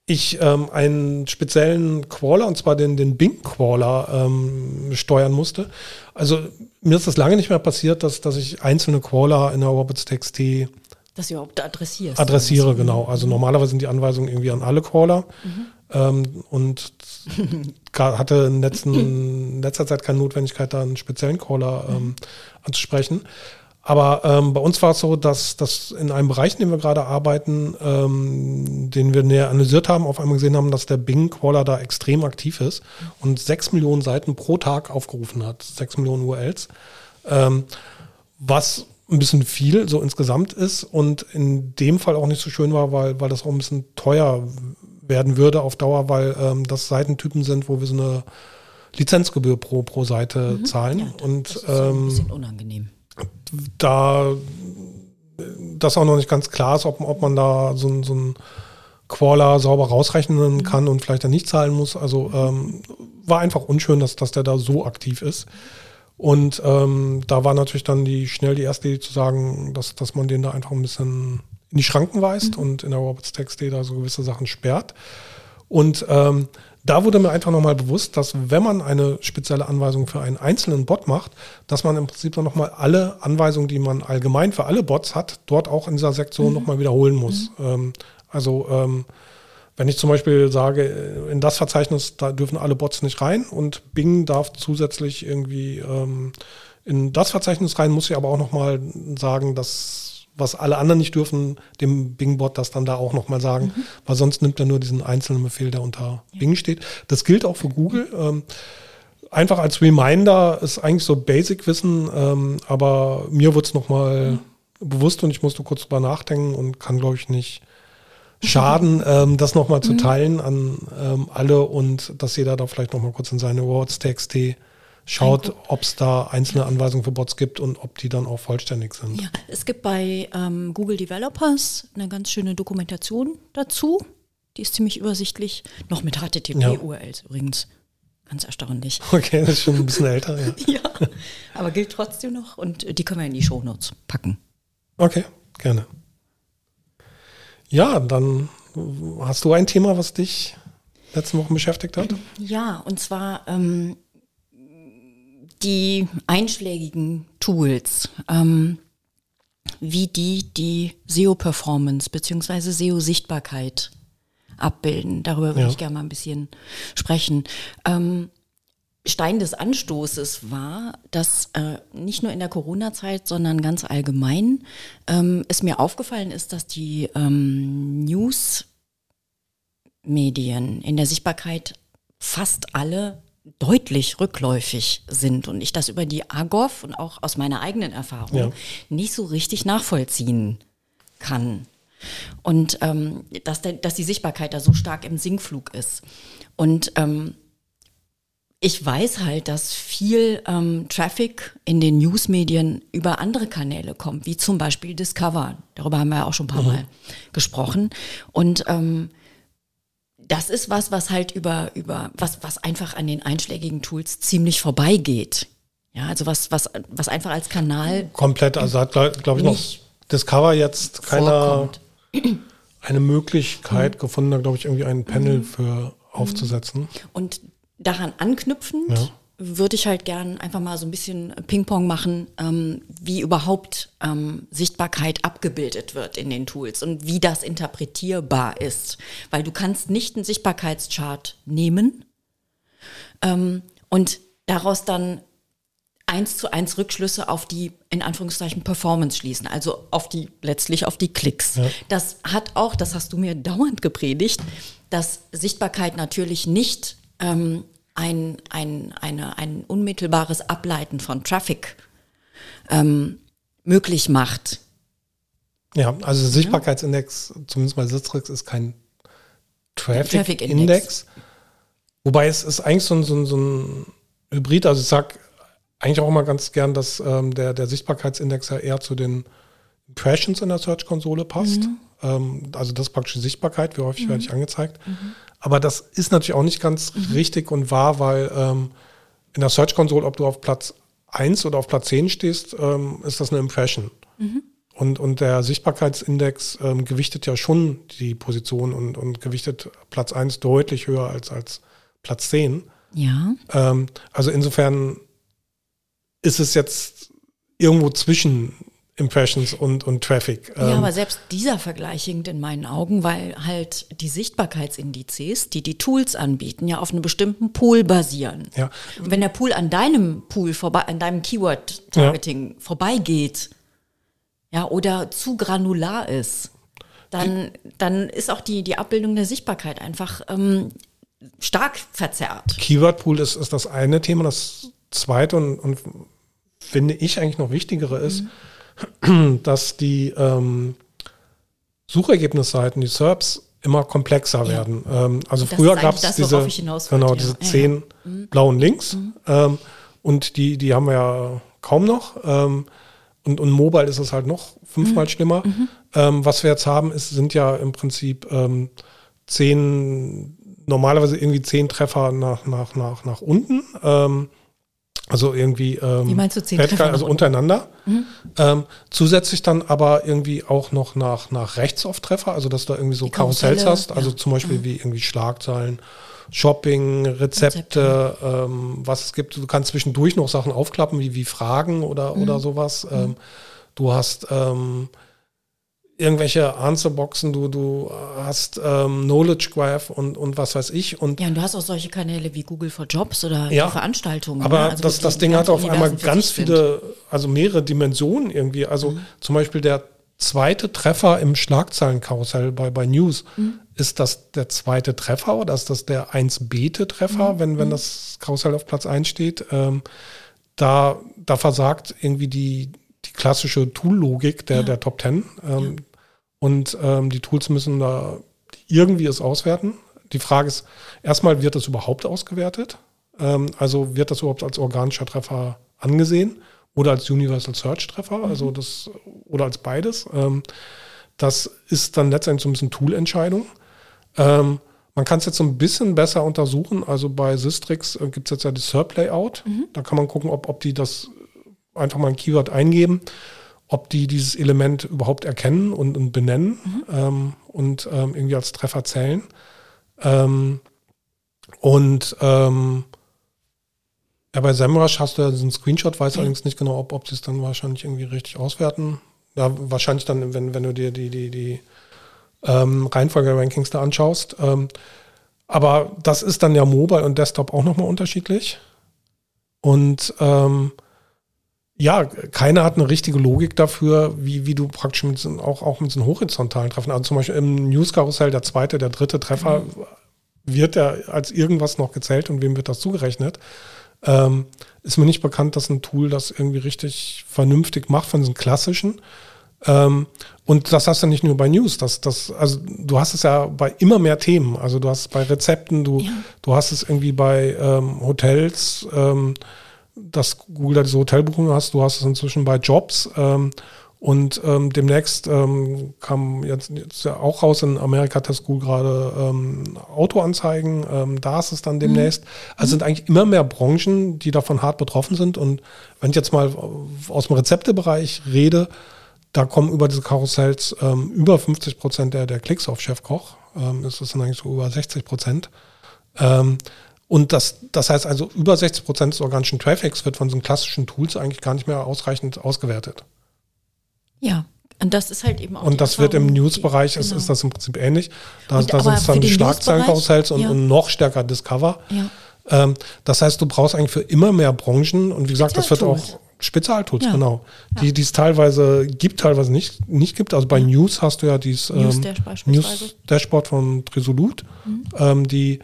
A: ich ähm, einen speziellen Crawler, und zwar den, den Bing-Crawler, ähm, steuern musste. Also mir ist das lange nicht mehr passiert, dass, dass ich einzelne Crawler in der Robots.txt
B: dass du überhaupt adressierst.
A: Adressiere, genau. Also normalerweise sind die Anweisungen irgendwie an alle Crawler. Mhm. Ähm, und hatte in, letzten, in letzter Zeit keine Notwendigkeit, da einen speziellen Crawler ähm, anzusprechen. Aber ähm, bei uns war es so, dass, dass in einem Bereich, in dem wir gerade arbeiten, ähm, den wir näher analysiert haben, auf einmal gesehen haben, dass der Bing-Crawler da extrem aktiv ist und sechs Millionen Seiten pro Tag aufgerufen hat, sechs Millionen URLs, ähm, was ein bisschen viel so insgesamt ist und in dem Fall auch nicht so schön war, weil, weil das auch ein bisschen teuer werden würde auf Dauer, weil ähm, das Seitentypen sind, wo wir so eine Lizenzgebühr pro, pro Seite mhm. zahlen. Ja, und das ist ähm, ein bisschen unangenehm. Da das auch noch nicht ganz klar ist, ob, ob man da so, so ein Qualler sauber rausrechnen mhm. kann und vielleicht dann nicht zahlen muss. Also ähm, war einfach unschön, dass, dass der da so aktiv ist. Und ähm, da war natürlich dann die schnell die erste Idee zu sagen, dass, dass man den da einfach ein bisschen in die Schranken weist mhm. und in der Robots.txt da so gewisse Sachen sperrt. Und ähm, da wurde mir einfach nochmal bewusst, dass wenn man eine spezielle Anweisung für einen einzelnen Bot macht, dass man im Prinzip dann nochmal alle Anweisungen, die man allgemein für alle Bots hat, dort auch in dieser Sektion mhm. nochmal wiederholen muss. Mhm. Ähm, also ähm, wenn ich zum Beispiel sage, in das Verzeichnis, da dürfen alle Bots nicht rein und Bing darf zusätzlich irgendwie ähm, in das Verzeichnis rein, muss ich aber auch nochmal sagen, dass was alle anderen nicht dürfen, dem Bing-Bot das dann da auch nochmal sagen, mhm. weil sonst nimmt er nur diesen einzelnen Befehl, der unter ja. Bing steht. Das gilt auch für Google. Ähm, einfach als Reminder ist eigentlich so Basic-Wissen, ähm, aber mir wurde es nochmal mhm. bewusst und ich musste kurz drüber nachdenken und kann, glaube ich, nicht schaden, ähm, das nochmal zu mhm. teilen an ähm, alle und dass jeder da vielleicht nochmal kurz in seine Words.txt schaut, ob es da einzelne Anweisungen für Bots gibt und ob die dann auch vollständig sind.
B: Ja, es gibt bei ähm, Google Developers eine ganz schöne Dokumentation dazu. Die ist ziemlich übersichtlich. Noch mit HTTP-URLs ja. übrigens. Ganz erstaunlich.
A: Okay, das ist schon ein bisschen älter. Ja.
B: ja, aber gilt trotzdem noch und die können wir in die Shownotes packen.
A: Okay, gerne. Ja, dann hast du ein Thema, was dich letzte Woche beschäftigt hat?
B: Ja, und zwar ähm, die einschlägigen Tools, ähm, wie die die SEO-Performance bzw. SEO-Sichtbarkeit abbilden. Darüber würde ja. ich gerne mal ein bisschen sprechen. Ähm, Stein des Anstoßes war, dass äh, nicht nur in der Corona-Zeit, sondern ganz allgemein ähm, es mir aufgefallen ist, dass die ähm, News-Medien in der Sichtbarkeit fast alle deutlich rückläufig sind und ich das über die AGOV und auch aus meiner eigenen Erfahrung ja. nicht so richtig nachvollziehen kann. Und ähm, dass, der, dass die Sichtbarkeit da so stark im Sinkflug ist. Und ähm, ich weiß halt, dass viel ähm, Traffic in den Newsmedien über andere Kanäle kommt, wie zum Beispiel Discover. Darüber haben wir ja auch schon ein paar mhm. Mal gesprochen. Und ähm, das ist was, was halt über, über, was, was einfach an den einschlägigen Tools ziemlich vorbeigeht. Ja, also was, was, was einfach als Kanal.
A: Komplett, also hat, glaube glaub ich, noch Discover jetzt keine eine Möglichkeit mhm. gefunden, da glaube ich, irgendwie ein Panel mhm. für aufzusetzen.
B: Und daran anknüpfend ja. Würde ich halt gern einfach mal so ein bisschen Ping-Pong machen, ähm, wie überhaupt ähm, Sichtbarkeit abgebildet wird in den Tools und wie das interpretierbar ist. Weil du kannst nicht einen Sichtbarkeitschart nehmen ähm, und daraus dann eins zu eins Rückschlüsse auf die, in Anführungszeichen, Performance schließen, also auf die, letztlich auf die Klicks. Ja. Das hat auch, das hast du mir dauernd gepredigt, dass Sichtbarkeit natürlich nicht ähm, ein, ein, eine, ein unmittelbares Ableiten von Traffic ähm, möglich macht.
A: Ja, also Sichtbarkeitsindex, zumindest bei Sistrix, ist kein Traffic-Index. Traffic Wobei es ist eigentlich so ein, so ein, so ein Hybrid, also ich sage eigentlich auch immer ganz gern, dass ähm, der, der Sichtbarkeitsindex ja eher zu den Impressions in der Search-Konsole passt. Mhm. Ähm, also das ist praktisch die Sichtbarkeit, wie häufig mhm. werde ich angezeigt. Mhm. Aber das ist natürlich auch nicht ganz mhm. richtig und wahr, weil ähm, in der Search Console, ob du auf Platz 1 oder auf Platz 10 stehst, ähm, ist das eine Impression. Mhm. Und, und der Sichtbarkeitsindex ähm, gewichtet ja schon die Position und, und gewichtet Platz 1 deutlich höher als, als Platz 10.
B: Ja.
A: Ähm, also insofern ist es jetzt irgendwo zwischen Impressions und, und Traffic.
B: Ja, ähm, aber selbst dieser Vergleich hinkt in meinen Augen, weil halt die Sichtbarkeitsindizes, die die Tools anbieten, ja auf einem bestimmten Pool basieren.
A: Ja.
B: Und wenn der Pool an deinem Pool vorbei, an deinem Keyword-Targeting ja. vorbeigeht, ja, oder zu granular ist, dann, dann ist auch die, die Abbildung der Sichtbarkeit einfach ähm, stark verzerrt.
A: Keyword Pool ist, ist das eine Thema. Das zweite und, und finde ich eigentlich noch wichtigere ist, mhm dass die ähm, Suchergebnisseiten, die SERPs, immer komplexer ja. werden. Ähm, also das früher gab es diese, genau, ja. diese zehn ja, mhm. blauen Links mhm. ähm, und die, die haben wir ja kaum noch. Ähm, und, und Mobile ist es halt noch fünfmal mhm. schlimmer. Mhm. Ähm, was wir jetzt haben, ist, sind ja im Prinzip ähm, zehn, normalerweise irgendwie zehn Treffer nach, nach, nach, nach unten. Also irgendwie
B: ähm, Wie meinst du zehn
A: Treffer also untereinander. Mhm. Ähm, zusätzlich dann aber irgendwie auch noch nach, nach rechts auf Treffer, also dass du da irgendwie so Karussells hast, also ja. zum Beispiel mhm. wie irgendwie Schlagzeilen, Shopping, Rezepte, Rezepte. Ähm, was es gibt. Du kannst zwischendurch noch Sachen aufklappen, wie, wie Fragen oder, mhm. oder sowas. Ähm, du hast ähm, irgendwelche Answerboxen, du, du hast ähm, Knowledge Graph und, und was weiß ich. Und
B: ja, und du hast auch solche Kanäle wie Google for Jobs oder ja, Veranstaltungen.
A: Aber ne? also das, das Ding hat auf einmal ganz viele, also mehrere Dimensionen irgendwie. Also mhm. zum Beispiel der zweite Treffer im Schlagzeilenkarussell bei, bei News. Mhm. Ist das der zweite Treffer oder ist das der 1-Bete-Treffer, mhm. wenn, wenn mhm. das Karussell auf Platz 1 steht? Ähm, da, da versagt irgendwie die, die klassische Tool-Logik der, ja. der Top 10. Ähm, ja. Und ähm, die Tools müssen da irgendwie es auswerten. Die Frage ist, erstmal wird das überhaupt ausgewertet? Ähm, also wird das überhaupt als organischer Treffer angesehen oder als Universal Search Treffer? Mhm. Also das, oder als beides? Ähm, das ist dann letztendlich so ein bisschen Tool-Entscheidung. Ähm, man kann es jetzt so ein bisschen besser untersuchen. Also bei Systrix äh, gibt es jetzt ja die SERP-Layout. Mhm. Da kann man gucken, ob, ob die das einfach mal ein Keyword eingeben, ob die dieses Element überhaupt erkennen und, und benennen mhm. ähm, und ähm, irgendwie als Treffer zählen. Ähm, und ähm, ja, bei SEMrush hast du ja diesen Screenshot, weiß mhm. allerdings nicht genau, ob, ob sie es dann wahrscheinlich irgendwie richtig auswerten. Ja, wahrscheinlich dann, wenn, wenn du dir die, die, die ähm, Reihenfolge-Rankings da anschaust. Ähm, aber das ist dann ja Mobile und Desktop auch nochmal unterschiedlich. Und ähm, ja, keiner hat eine richtige Logik dafür, wie, wie du praktisch mit so, auch, auch mit so einem horizontalen Treffen, also zum Beispiel im News-Karussell der zweite, der dritte Treffer, mhm. wird er als irgendwas noch gezählt und wem wird das zugerechnet? Ähm, ist mir nicht bekannt, dass ein Tool das irgendwie richtig vernünftig macht von diesen klassischen. Ähm, Und das hast du nicht nur bei News, das, das, also du hast es ja bei immer mehr Themen. Also du hast es bei Rezepten, du, ja. du hast es irgendwie bei ähm, Hotels, ähm, dass Google da diese Hotelbuchungen hast, du hast es inzwischen bei Jobs. Ähm, und ähm, demnächst ähm, kam jetzt, jetzt ja auch raus, in Amerika das Google gerade ähm, Autoanzeigen, ähm, da ist es dann demnächst. Mhm. Also sind eigentlich immer mehr Branchen, die davon hart betroffen sind. Und wenn ich jetzt mal aus dem Rezeptebereich rede, da kommen über diese Karussells ähm, über 50 Prozent der, der Klicks auf Chefkoch. Ähm, das sind eigentlich so über 60 Prozent. Ähm, und das, das heißt also, über 60 Prozent des organischen Traffics wird von so klassischen Tools eigentlich gar nicht mehr ausreichend ausgewertet.
B: Ja, und das ist halt eben auch.
A: Und das wird im News-Bereich, genau. ist, ist das im Prinzip ähnlich. Da, da sind es dann die Schlagzeilenkarussells und, ja. und, noch stärker Discover. Ja. Ähm, das heißt, du brauchst eigentlich für immer mehr Branchen und wie gesagt, das wird auch Spezialtools, ja. genau. Die es teilweise gibt, teilweise nicht, nicht gibt. Also bei ja. News hast du ja dieses News, ähm, News Dashboard von Resolute, mhm. ähm, die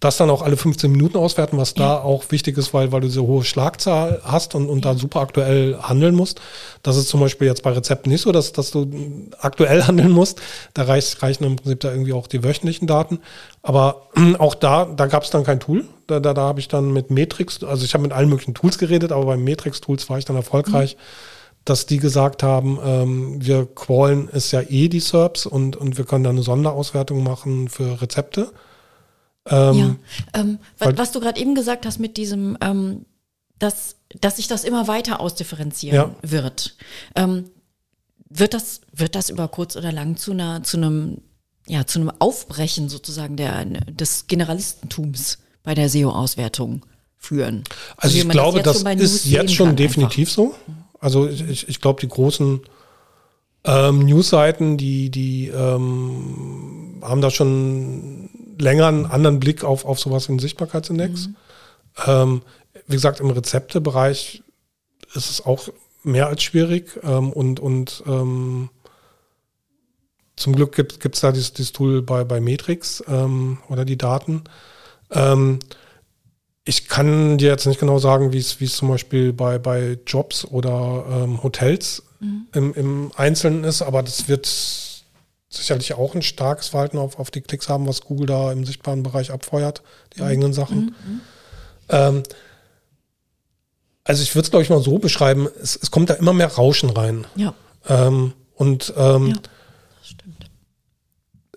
A: das dann auch alle 15 Minuten auswerten, was ja. da auch wichtig ist, weil, weil du diese hohe Schlagzahl hast und, und ja. da super aktuell handeln musst. Das ist zum Beispiel jetzt bei Rezepten nicht so, dass, dass du aktuell handeln musst. Da reicht, reichen im Prinzip da irgendwie auch die wöchentlichen Daten. Aber auch da, da gab es dann kein Tool. Da, da, da habe ich dann mit Matrix, also ich habe mit allen möglichen Tools geredet, aber beim Matrix-Tools war ich dann erfolgreich. Mhm dass die gesagt haben, ähm, wir crawlen ist ja eh die SERPs und, und wir können da eine Sonderauswertung machen für Rezepte.
B: Ähm, ja, ähm, was, was, du gerade eben gesagt hast mit diesem, ähm, dass, dass sich das immer weiter ausdifferenzieren ja. wird. Ähm, wird das, wird das über kurz oder lang zu einer, zu einem, ja, zu einem Aufbrechen sozusagen der, des Generalistentums bei der SEO-Auswertung führen?
A: Also ich glaube, das, das ist jetzt schon definitiv einfach. so. Also ich, ich glaube, die großen ähm, Newsseiten, die, die ähm, haben da schon länger einen anderen Blick auf, auf sowas wie einen Sichtbarkeitsindex. Mhm. Ähm, wie gesagt, im Rezeptebereich ist es auch mehr als schwierig ähm, und, und ähm, zum Glück gibt es da dieses, dieses, Tool bei, bei Matrix ähm, oder die Daten. Ähm, ich kann dir jetzt nicht genau sagen, wie es zum Beispiel bei, bei Jobs oder ähm, Hotels mhm. im, im Einzelnen ist, aber das wird sicherlich auch ein starkes Verhalten auf, auf die Klicks haben, was Google da im sichtbaren Bereich abfeuert, die mhm. eigenen Sachen. Mhm. mhm. Ähm, also ich würde es, glaube ich, mal so beschreiben, es, es, kommt da immer mehr Rauschen rein.
B: Ja.
A: Ähm, und ähm, ja, das stimmt.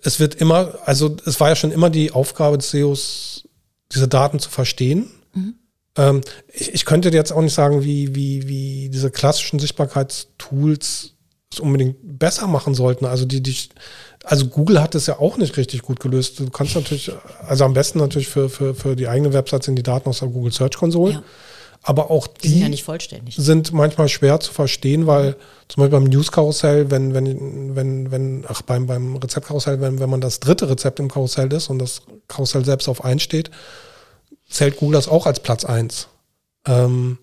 A: es wird immer, also es war ja schon immer die Aufgabe des SEOs, diese Daten zu verstehen. Mhm. Ähm, ich, ich, könnte jetzt auch nicht sagen, wie, wie, wie diese klassischen Sichtbarkeitstools es unbedingt besser machen sollten. Also die, die, also Google hat es ja auch nicht richtig gut gelöst. Du kannst natürlich, also am besten natürlich für, für, für die eigene Website sind die Daten aus der Google Search Console. Ja. Aber auch die, die, sind, ja nicht vollständig. sind manchmal schwer zu verstehen, weil zum Beispiel beim News-Karussell, wenn, wenn, wenn, wenn, ach, beim, beim Rezeptkarussell, wenn, wenn man das dritte Rezept im Karussell ist und das Karussell selbst auf 1 steht, zählt Google das auch als Platz 1. Ähm,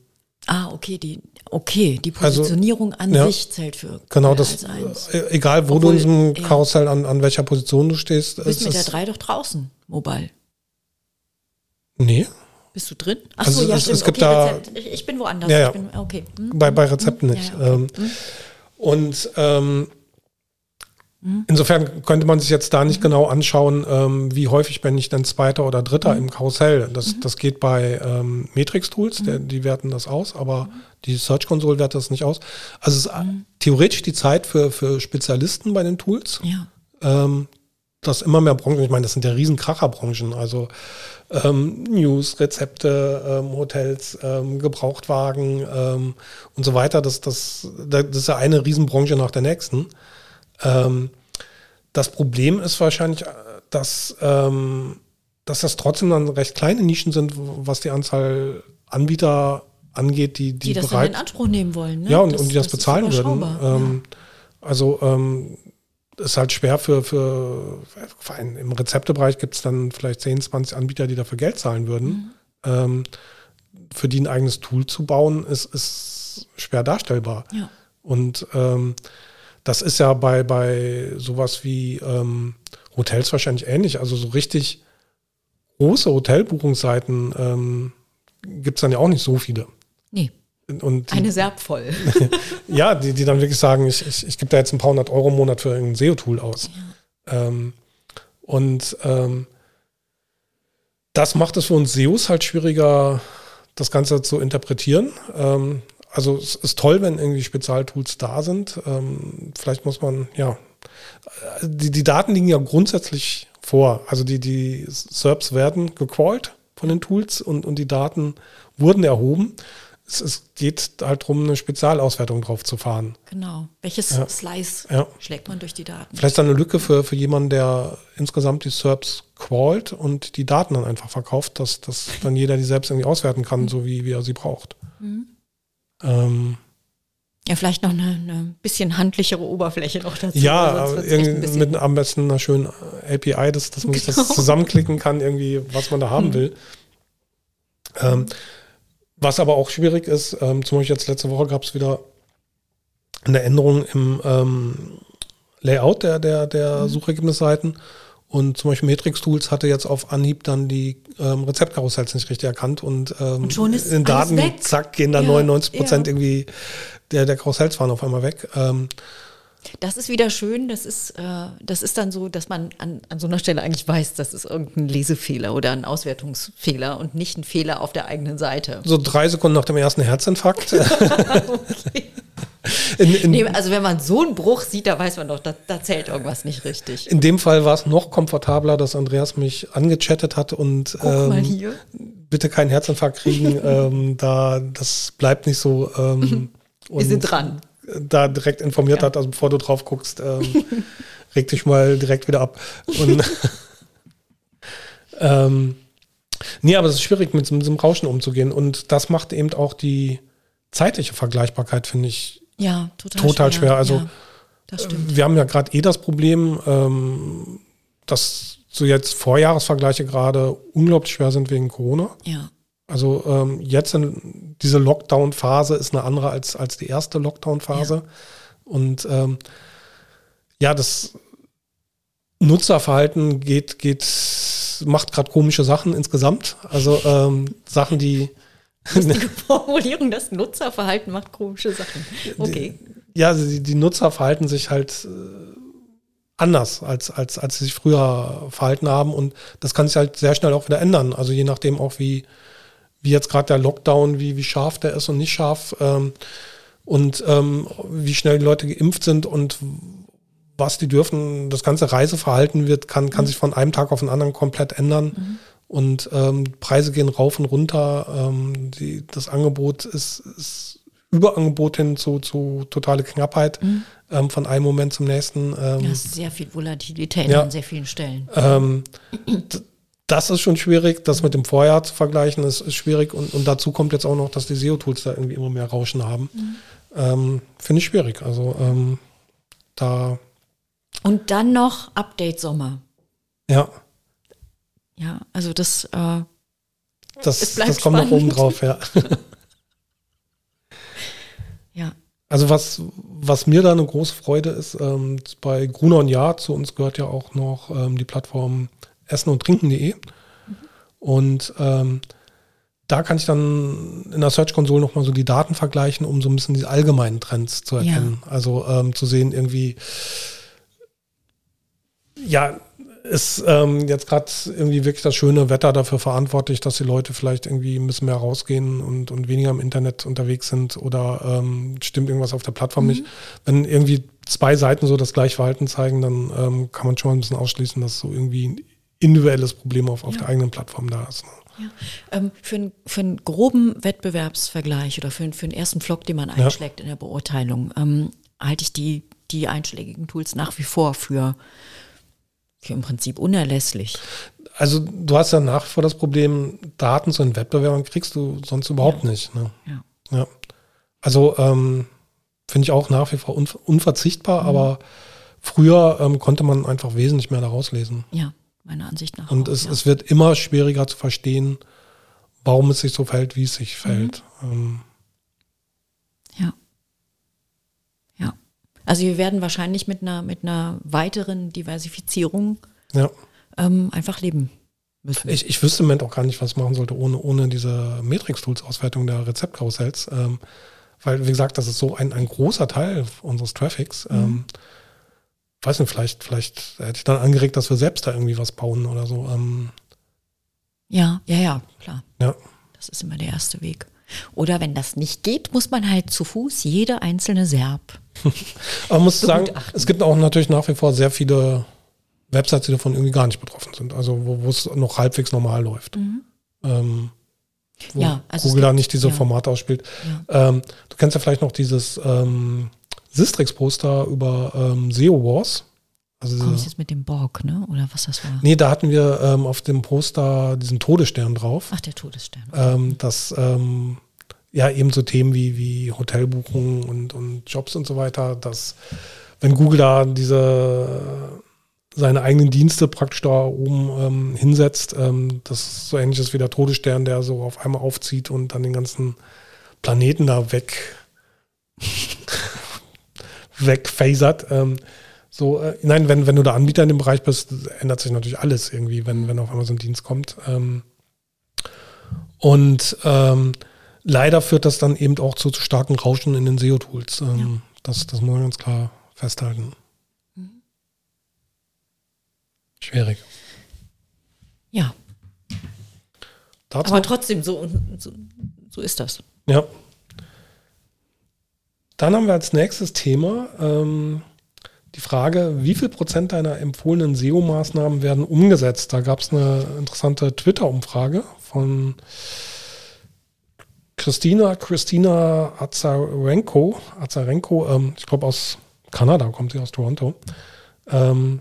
B: ah, okay, die, Okay, die also, Positionierung also, an ja, sich zählt für
A: genau das. Äh, egal, wo Obwohl, du in diesem ja. Karussell an, an welcher Position du stehst.
B: Du bist mit der 3 doch draußen, mobile.
A: Nee.
B: Bist du drin?
A: Achso, also ja, es, stimmt. Es gibt
B: okay, da, ich, ich, bin woanders.
A: Ja, ja.
B: Bin, okay.
A: Hm, bei, bei hm, Rezepten hm, nicht. Okay. Ähm, hm. Und ähm. Insofern könnte man sich jetzt da nicht mhm. genau anschauen, ähm, wie häufig bin ich denn Zweiter oder Dritter mhm. im Karussell. Das, mhm. das geht bei ähm, Matrix-Tools, mhm. die werten das aus, aber mhm. die Search Console wertet das nicht aus. Also es ist theoretisch die Zeit für, für Spezialisten bei den Tools.
B: Ja.
A: Ähm, dass immer mehr Branchen, ich meine, das sind ja Riesenkracherbranchen, also ähm, News, Rezepte, ähm, Hotels, ähm, Gebrauchtwagen ähm, und so weiter. Das, das, das ist ja eine Riesenbranche nach der nächsten. Ähm, das Problem ist wahrscheinlich, äh, dass, ähm, dass das trotzdem dann recht kleine Nischen sind, was die Anzahl Anbieter angeht, die, die,
B: die das bereit, in Anspruch nehmen wollen. Ne?
A: Ja, und, das, und die das, das bezahlen würden. Ähm, ja. Also ähm, ist halt schwer für, für, für einen, im Rezeptebereich gibt es dann vielleicht 10, 20 Anbieter, die dafür Geld zahlen würden. Mhm. Ähm, für die ein eigenes Tool zu bauen, ist, ist schwer darstellbar.
B: Ja.
A: Und ähm, das ist ja bei, bei sowas wie ähm, Hotels wahrscheinlich ähnlich. Also so richtig große Hotelbuchungsseiten ähm, gibt es dann ja auch nicht so viele.
B: Nee.
A: Und
B: die, Eine Serb voll.
A: ja, die, die dann wirklich sagen, ich, ich, ich gebe da jetzt ein paar hundert Euro im Monat für ein SEO-Tool aus. Ja. Ähm, und ähm, das macht es für uns SEOs halt schwieriger, das Ganze zu interpretieren. Ähm, also es ist toll, wenn irgendwie Spezialtools da sind. Ähm, vielleicht muss man, ja, die, die Daten liegen ja grundsätzlich vor. Also die, die SERPs werden gecrawlt von den Tools und, und die Daten wurden erhoben. Es, es geht halt darum, eine Spezialauswertung drauf zu fahren.
B: Genau. Welches ja. Slice ja. schlägt man durch die Daten?
A: Vielleicht eine Lücke für, für jemanden, der insgesamt die SERPs crawlt und die Daten dann einfach verkauft, dass, dass dann jeder die selbst irgendwie auswerten kann, so wie, wie er sie braucht. Mhm.
B: Ähm, ja, vielleicht noch eine, eine, bisschen handlichere Oberfläche noch dazu.
A: Ja, irgendwie mit am besten einer schönen API, dass, dass man genau. das zusammenklicken kann, irgendwie, was man da haben mhm. will. Ähm, was aber auch schwierig ist, ähm, zum Beispiel jetzt letzte Woche gab es wieder eine Änderung im ähm, Layout der, der, der mhm. Suchergebnisseiten. Und zum Beispiel Matrix Tools hatte jetzt auf Anhieb dann die ähm, Rezeptkarussells nicht richtig erkannt und, ähm, und
B: schon ist
A: in Daten,
B: weg.
A: zack, gehen da ja, 99 Prozent ja. irgendwie der, der Karussells waren auf einmal weg. Ähm,
B: das ist wieder schön. Das ist, äh, das ist dann so, dass man an, an so einer Stelle eigentlich weiß, das ist irgendein Lesefehler oder ein Auswertungsfehler und nicht ein Fehler auf der eigenen Seite.
A: So drei Sekunden nach dem ersten Herzinfarkt. okay.
B: In, in, nee, also wenn man so einen Bruch sieht, da weiß man doch, da, da, zählt irgendwas nicht richtig.
A: In dem Fall war es noch komfortabler, dass Andreas mich angechattet hat und ähm, bitte keinen Herzinfarkt kriegen. ähm, da das bleibt nicht so. Ähm,
B: Wir sind dran.
A: Da direkt informiert ja. hat, also bevor du drauf guckst, ähm, reg dich mal direkt wieder ab. Und ähm, nee, aber es ist schwierig, mit, mit diesem Rauschen umzugehen. Und das macht eben auch die zeitliche Vergleichbarkeit, finde ich,
B: ja, total,
A: total schwer. schwer. Also ja, wir haben ja gerade eh das Problem, ähm, dass so jetzt Vorjahresvergleiche gerade unglaublich schwer sind wegen Corona.
B: Ja.
A: Also ähm, jetzt in, diese Lockdown-Phase ist eine andere als, als die erste Lockdown-Phase. Ja. Und ähm, ja, das Nutzerverhalten geht, geht, macht gerade komische Sachen insgesamt. Also ähm, Sachen, die
B: Lustige Formulierung, das Nutzerverhalten macht komische Sachen. Okay.
A: Die, ja, die, die, Nutzer verhalten sich halt äh, anders, als, als, als sie sich früher verhalten haben. Und das kann sich halt sehr schnell auch wieder ändern. Also je nachdem auch, wie, wie jetzt gerade der Lockdown, wie, wie scharf der ist und nicht scharf. Ähm, und ähm, wie schnell die Leute geimpft sind und was die dürfen. Das ganze Reiseverhalten wird, kann, kann mhm. sich von einem Tag auf den anderen komplett ändern. Mhm. Und ähm, Preise gehen rauf und runter. Ähm, die, das Angebot ist, ist Überangebot hin zu, zu totale Knappheit mhm. ähm, von einem Moment zum nächsten.
B: Ähm, ja, sehr viel Volatilität ja, an sehr vielen Stellen.
A: Ähm, das ist schon schwierig. Das mit dem Vorjahr zu vergleichen ist, ist schwierig. Und, und dazu kommt jetzt auch noch, dass die SEO-Tools da irgendwie immer mehr Rauschen haben. Mhm. Ähm, Finde ich schwierig. Also ähm, da.
B: Und dann noch Update Sommer.
A: Ja.
B: Ja, also das, äh,
A: das, das kommt noch oben drauf, ja.
B: ja.
A: Also was, was mir da eine große Freude ist, ähm, bei Gruner und Ja, zu uns gehört ja auch noch ähm, die Plattform essen und trinken.de. Mhm. Und ähm, da kann ich dann in der Search Console nochmal so die Daten vergleichen, um so ein bisschen die allgemeinen Trends zu erkennen. Ja. Also ähm, zu sehen, irgendwie, ja, ist ähm, jetzt gerade irgendwie wirklich das schöne Wetter dafür verantwortlich, dass die Leute vielleicht irgendwie ein bisschen mehr rausgehen und, und weniger im Internet unterwegs sind oder ähm, stimmt irgendwas auf der Plattform mhm. nicht. Wenn irgendwie zwei Seiten so das gleiche Verhalten zeigen, dann ähm, kann man schon mal ein bisschen ausschließen, dass so irgendwie ein individuelles Problem auf, auf ja. der eigenen Plattform da ist. Ne?
B: Ja. Ähm, für, ein, für einen groben Wettbewerbsvergleich oder für, für einen ersten Vlog, den man einschlägt ja. in der Beurteilung, ähm, halte ich die, die einschlägigen Tools nach wie vor für im Prinzip unerlässlich.
A: Also du hast ja nach wie vor das Problem, Daten zu den Wettbewerbern kriegst du sonst überhaupt
B: ja.
A: nicht. Ne?
B: Ja.
A: ja. Also ähm, finde ich auch nach wie vor un unverzichtbar, mhm. aber früher ähm, konnte man einfach wesentlich mehr daraus lesen.
B: Ja, meiner Ansicht nach.
A: Und auch, es, ja. es wird immer schwieriger zu verstehen, warum es sich so fällt, wie es sich fällt. Mhm. Ähm,
B: Also wir werden wahrscheinlich mit einer, mit einer weiteren Diversifizierung
A: ja.
B: ähm, einfach leben müssen.
A: Ich, ich wüsste im Moment auch gar nicht, was ich machen sollte, ohne, ohne diese Matrix-Tools-Auswertung der Rezeptkarussells. Ähm, weil, wie gesagt, das ist so ein, ein großer Teil unseres Traffics. Mhm. Ähm, weiß nicht, vielleicht, vielleicht hätte ich dann angeregt, dass wir selbst da irgendwie was bauen oder so. Ähm,
B: ja, ja, ja, klar.
A: Ja.
B: Das ist immer der erste Weg. Oder wenn das nicht geht, muss man halt zu Fuß jede einzelne Serb.
A: Aber man muss sagen, es gibt auch natürlich nach wie vor sehr viele Websites, die davon irgendwie gar nicht betroffen sind. Also wo, es noch halbwegs normal läuft. Mhm. Ähm, wo
B: ja, also
A: Google da nicht diese ja. Formate ausspielt. Ja. Ähm, du kennst ja vielleicht noch dieses ähm, Sistrix-Poster über ähm, SEO Wars.
B: Also du kommst jetzt mit dem Borg, ne? Oder was das war?
A: Nee, da hatten wir ähm, auf dem Poster diesen Todesstern drauf.
B: Ach, der Todesstern.
A: Ähm, das ähm, ja eben so Themen wie, wie Hotelbuchungen und, und Jobs und so weiter, dass wenn Google da diese seine eigenen Dienste praktisch da oben ähm, hinsetzt, ähm, das ist so ähnlich ist wie der Todesstern, der so auf einmal aufzieht und dann den ganzen Planeten da weg wegphasert. Ähm, so, äh, nein, wenn, wenn du da Anbieter in dem Bereich bist, ändert sich natürlich alles irgendwie, wenn, wenn auf einmal so ein Dienst kommt. Ähm, und ähm, leider führt das dann eben auch zu, zu starken Rauschen in den SEO-Tools. Ähm, ja. das, das muss man ganz klar festhalten. Mhm. Schwierig.
B: Ja. Dazu? Aber trotzdem, so, so, so ist das.
A: Ja. Dann haben wir als nächstes Thema ähm, die Frage, wie viel Prozent deiner empfohlenen SEO-Maßnahmen werden umgesetzt? Da gab es eine interessante Twitter-Umfrage von Christina, Christina Azarenko, Azarenko ähm, ich glaube aus Kanada, kommt sie aus Toronto, ähm,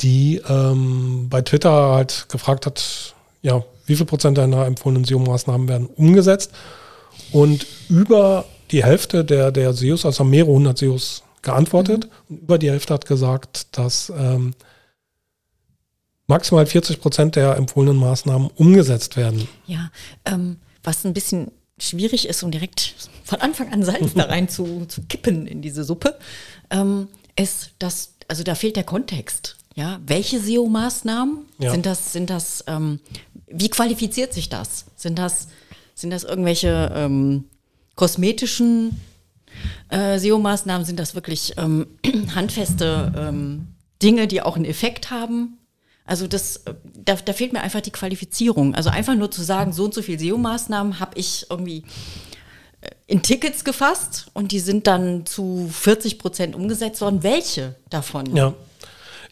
A: die ähm, bei Twitter halt gefragt hat, ja, wie viel Prozent deiner empfohlenen SEO-Maßnahmen werden umgesetzt? Und über die Hälfte der, der SEOs, also mehrere hundert SEOs, geantwortet. Mhm. Und über die Hälfte hat gesagt, dass ähm, maximal 40 Prozent der empfohlenen Maßnahmen umgesetzt werden.
B: Ja, ähm, was ein bisschen schwierig ist, um direkt von Anfang an Salz da rein zu, zu kippen in diese Suppe, ähm, ist, dass, also da fehlt der Kontext. Ja, welche SEO-Maßnahmen ja. sind das, sind das, ähm, wie qualifiziert sich das? Sind das, sind das irgendwelche ähm, kosmetischen äh, SEO-Maßnahmen sind das wirklich ähm, handfeste ähm, Dinge, die auch einen Effekt haben. Also das, da, da fehlt mir einfach die Qualifizierung. Also einfach nur zu sagen, so und so viel SEO-Maßnahmen habe ich irgendwie äh, in Tickets gefasst und die sind dann zu 40 Prozent umgesetzt worden. Welche davon?
A: Ja,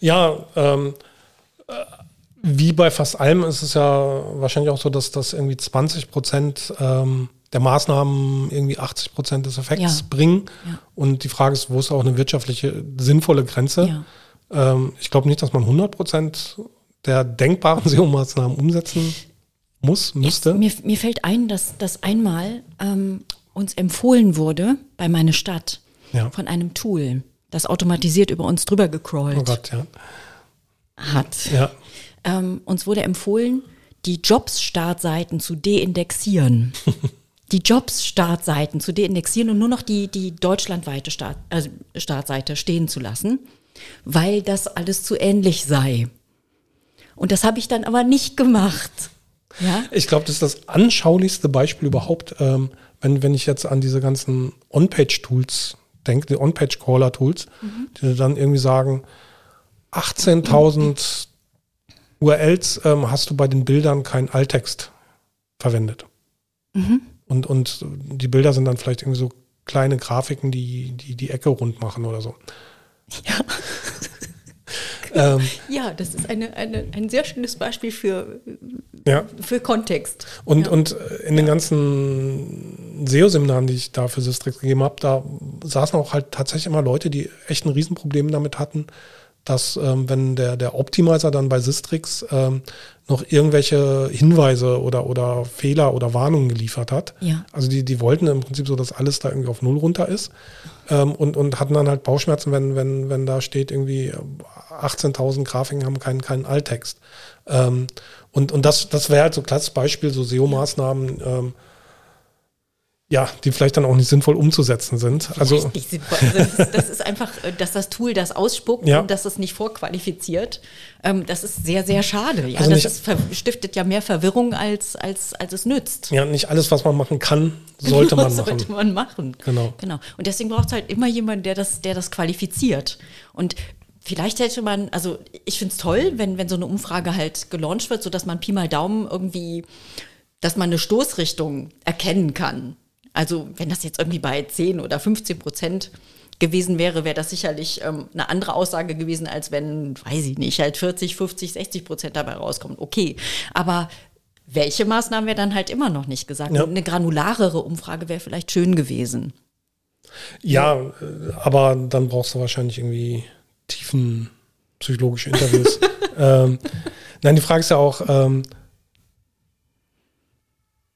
A: ja ähm, äh, wie bei fast allem ist es ja wahrscheinlich auch so, dass das irgendwie 20 Prozent ähm, der Maßnahmen irgendwie 80 Prozent des Effekts ja. bringen. Ja. Und die Frage ist, wo ist auch eine wirtschaftliche, sinnvolle Grenze? Ja. Ähm, ich glaube nicht, dass man 100 Prozent der denkbaren SEO-Maßnahmen umsetzen muss, müsste.
B: Jetzt, mir, mir, fällt ein, dass das einmal ähm, uns empfohlen wurde bei meine Stadt von einem Tool, das automatisiert über uns drüber gecrawlt
A: oh Gott, ja.
B: hat. Ähm, uns wurde empfohlen, die Jobs-Startseiten zu deindexieren. die Jobs-Startseiten zu deindexieren und nur noch die, die deutschlandweite Start, also Startseite stehen zu lassen, weil das alles zu ähnlich sei. Und das habe ich dann aber nicht gemacht. Ja?
A: Ich glaube, das ist das anschaulichste Beispiel überhaupt, ähm, wenn, wenn ich jetzt an diese ganzen On-Page-Tools denke, die On-Page-Crawler-Tools, mhm. die dann irgendwie sagen, 18.000 URLs ähm, hast du bei den Bildern keinen Alttext verwendet. Mhm. Und, und die Bilder sind dann vielleicht irgendwie so kleine Grafiken, die die, die Ecke rund machen oder so.
B: Ja. ähm, ja, das ist eine, eine, ein sehr schönes Beispiel für, ja. für Kontext.
A: Und,
B: ja.
A: und in den ganzen SEO-Seminaren, die ich da für Systrix gegeben habe, da saßen auch halt tatsächlich immer Leute, die echt ein Riesenproblem damit hatten, dass ähm, wenn der, der Optimizer dann bei Sistrix ähm, noch irgendwelche Hinweise oder, oder Fehler oder Warnungen geliefert hat.
B: Ja.
A: Also die, die wollten im Prinzip so, dass alles da irgendwie auf Null runter ist ähm, und, und hatten dann halt Bauchschmerzen, wenn, wenn, wenn da steht irgendwie 18.000 Grafiken haben keinen, keinen Alttext. Ähm, und, und das, das wäre halt so ein klassisches Beispiel, so SEO-Maßnahmen, ähm, ja, die vielleicht dann auch nicht sinnvoll umzusetzen sind. Also,
B: nicht sinnvoll. Also das, das, ist einfach, äh, dass das Tool das ausspuckt ja. und dass es nicht vorqualifiziert. Ähm, das ist sehr, sehr schade. Ja, also das ist, stiftet ja mehr Verwirrung, als, als, als es nützt.
A: Ja, nicht alles, was man machen kann, sollte man machen.
B: sollte man machen.
A: Genau.
B: genau. Und deswegen braucht es halt immer jemanden, der das, der das qualifiziert. Und Vielleicht hätte man, also ich finde es toll, wenn, wenn so eine Umfrage halt gelauncht wird, sodass man Pi mal Daumen irgendwie, dass man eine Stoßrichtung erkennen kann. Also wenn das jetzt irgendwie bei 10 oder 15 Prozent gewesen wäre, wäre das sicherlich ähm, eine andere Aussage gewesen, als wenn, weiß ich nicht, halt 40, 50, 60 Prozent dabei rauskommen. Okay, aber welche Maßnahmen wäre dann halt immer noch nicht gesagt. Ja. Eine granularere Umfrage wäre vielleicht schön gewesen.
A: Ja, aber dann brauchst du wahrscheinlich irgendwie tiefen psychologische Interviews. ähm, nein, die Frage ist ja auch, ähm,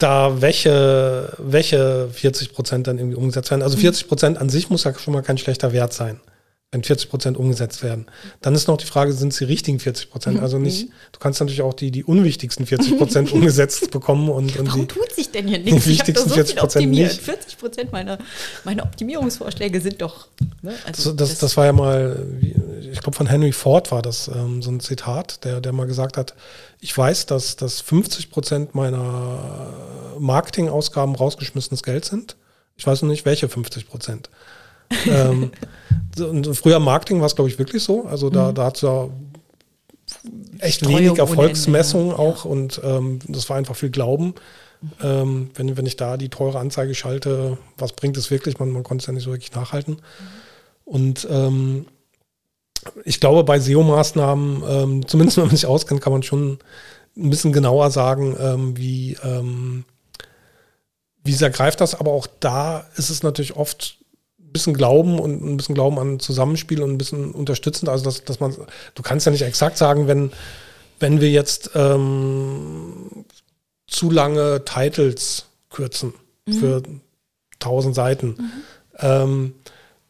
A: da welche, welche 40 Prozent dann irgendwie umgesetzt werden. Also 40 mhm. Prozent an sich muss ja schon mal kein schlechter Wert sein, wenn 40 Prozent umgesetzt werden. Dann ist noch die Frage, sind es die richtigen 40 Prozent? Mhm. Also nicht, du kannst natürlich auch die, die unwichtigsten 40 Prozent umgesetzt bekommen. Und, und
B: Warum
A: die,
B: tut sich denn hier nichts?
A: Die wichtigsten so 40 Prozent nicht.
B: 40 Prozent meiner, meiner Optimierungsvorschläge sind doch.
A: Ne? Also das, das, das, war ja mal, ich glaube von Henry Ford war das ähm, so ein Zitat, der, der mal gesagt hat, ich weiß, dass, dass 50 Prozent meiner Marketingausgaben rausgeschmissenes Geld sind. Ich weiß noch nicht, welche 50 Prozent. ähm, früher Marketing war es, glaube ich, wirklich so. Also da, mhm. da hat es ja echt Streuung wenig Erfolgsmessungen ja. auch und ähm, das war einfach viel Glauben. Mhm. Ähm, wenn, wenn ich da die teure Anzeige schalte, was bringt es wirklich? Man, man konnte es ja nicht so wirklich nachhalten. Mhm. Und ähm, ich glaube, bei SEO-Maßnahmen, ähm, zumindest wenn man sich auskennt, kann man schon ein bisschen genauer sagen, ähm, wie, ähm, wie sehr greift das. Aber auch da ist es natürlich oft ein bisschen Glauben und ein bisschen Glauben an Zusammenspiel und ein bisschen unterstützend. Also, dass, dass man, du kannst ja nicht exakt sagen, wenn, wenn wir jetzt ähm, zu lange Titles kürzen mhm. für tausend Seiten. Mhm.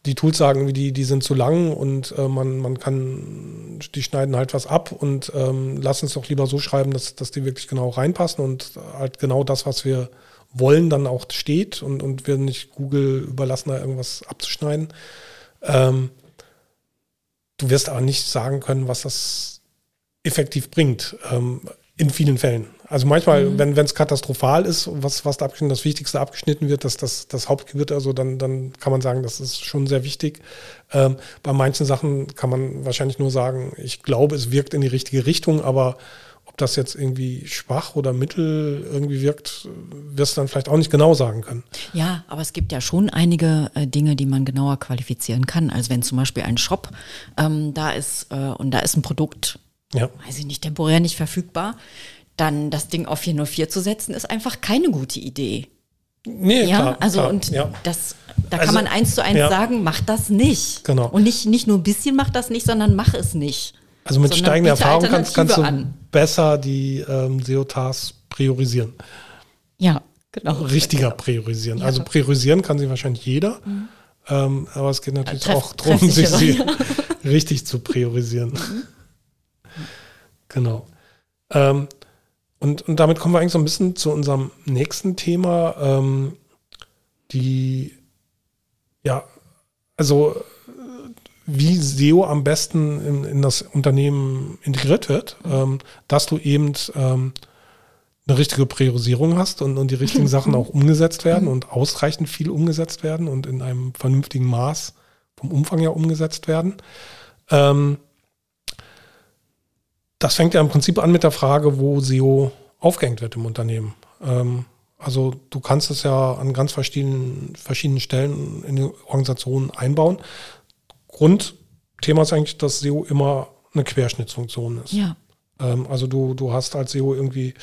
A: Die Tools sagen, die, die sind zu lang und äh, man, man kann, die schneiden halt was ab und ähm, lassen es doch lieber so schreiben, dass, dass die wirklich genau reinpassen und halt genau das, was wir wollen, dann auch steht und, und wir nicht Google überlassen, da irgendwas abzuschneiden. Ähm, du wirst aber nicht sagen können, was das effektiv bringt, ähm, in vielen Fällen. Also manchmal, mhm. wenn es katastrophal ist, was, was da abgeschnitten, das Wichtigste abgeschnitten wird, dass das, das Hauptgewirr, also dann, dann kann man sagen, das ist schon sehr wichtig. Ähm, bei manchen Sachen kann man wahrscheinlich nur sagen, ich glaube, es wirkt in die richtige Richtung, aber ob das jetzt irgendwie schwach oder mittel irgendwie wirkt, wirst du dann vielleicht auch nicht genau sagen können.
B: Ja, aber es gibt ja schon einige äh, Dinge, die man genauer qualifizieren kann. Also wenn zum Beispiel ein Shop ähm, da ist äh, und da ist ein Produkt, ja. weiß ich nicht, temporär nicht verfügbar, dann das Ding auf 404 zu setzen, ist einfach keine gute Idee.
A: Nee,
B: ja,
A: klar,
B: also
A: klar,
B: und
A: ja.
B: das, da also, kann man eins zu eins ja. sagen, mach das nicht.
A: Genau.
B: Und nicht, nicht nur ein bisschen mach das nicht, sondern mach es nicht.
A: Also mit steigender Erfahrung kannst, kannst du an. besser die ähm, SEO-Tasks priorisieren.
B: Ja, genau.
A: Richtiger priorisieren. Ja. Also priorisieren kann sie wahrscheinlich jeder. Mhm. Ähm, aber es geht natürlich treff, auch darum, sich sie richtig zu priorisieren. Mhm. Genau. Ähm, und, und damit kommen wir eigentlich so ein bisschen zu unserem nächsten Thema, ähm, die, ja, also wie SEO am besten in, in das Unternehmen integriert wird, ähm, dass du eben ähm, eine richtige Priorisierung hast und, und die richtigen Sachen auch umgesetzt werden und ausreichend viel umgesetzt werden und in einem vernünftigen Maß vom Umfang her umgesetzt werden. Ähm, das fängt ja im Prinzip an mit der Frage, wo SEO aufgehängt wird im Unternehmen. Ähm, also du kannst es ja an ganz verschiedenen, verschiedenen Stellen in die Organisation einbauen. Grundthema ist eigentlich, dass SEO immer eine Querschnittsfunktion ist.
B: Ja.
A: Ähm, also du, du hast als SEO irgendwie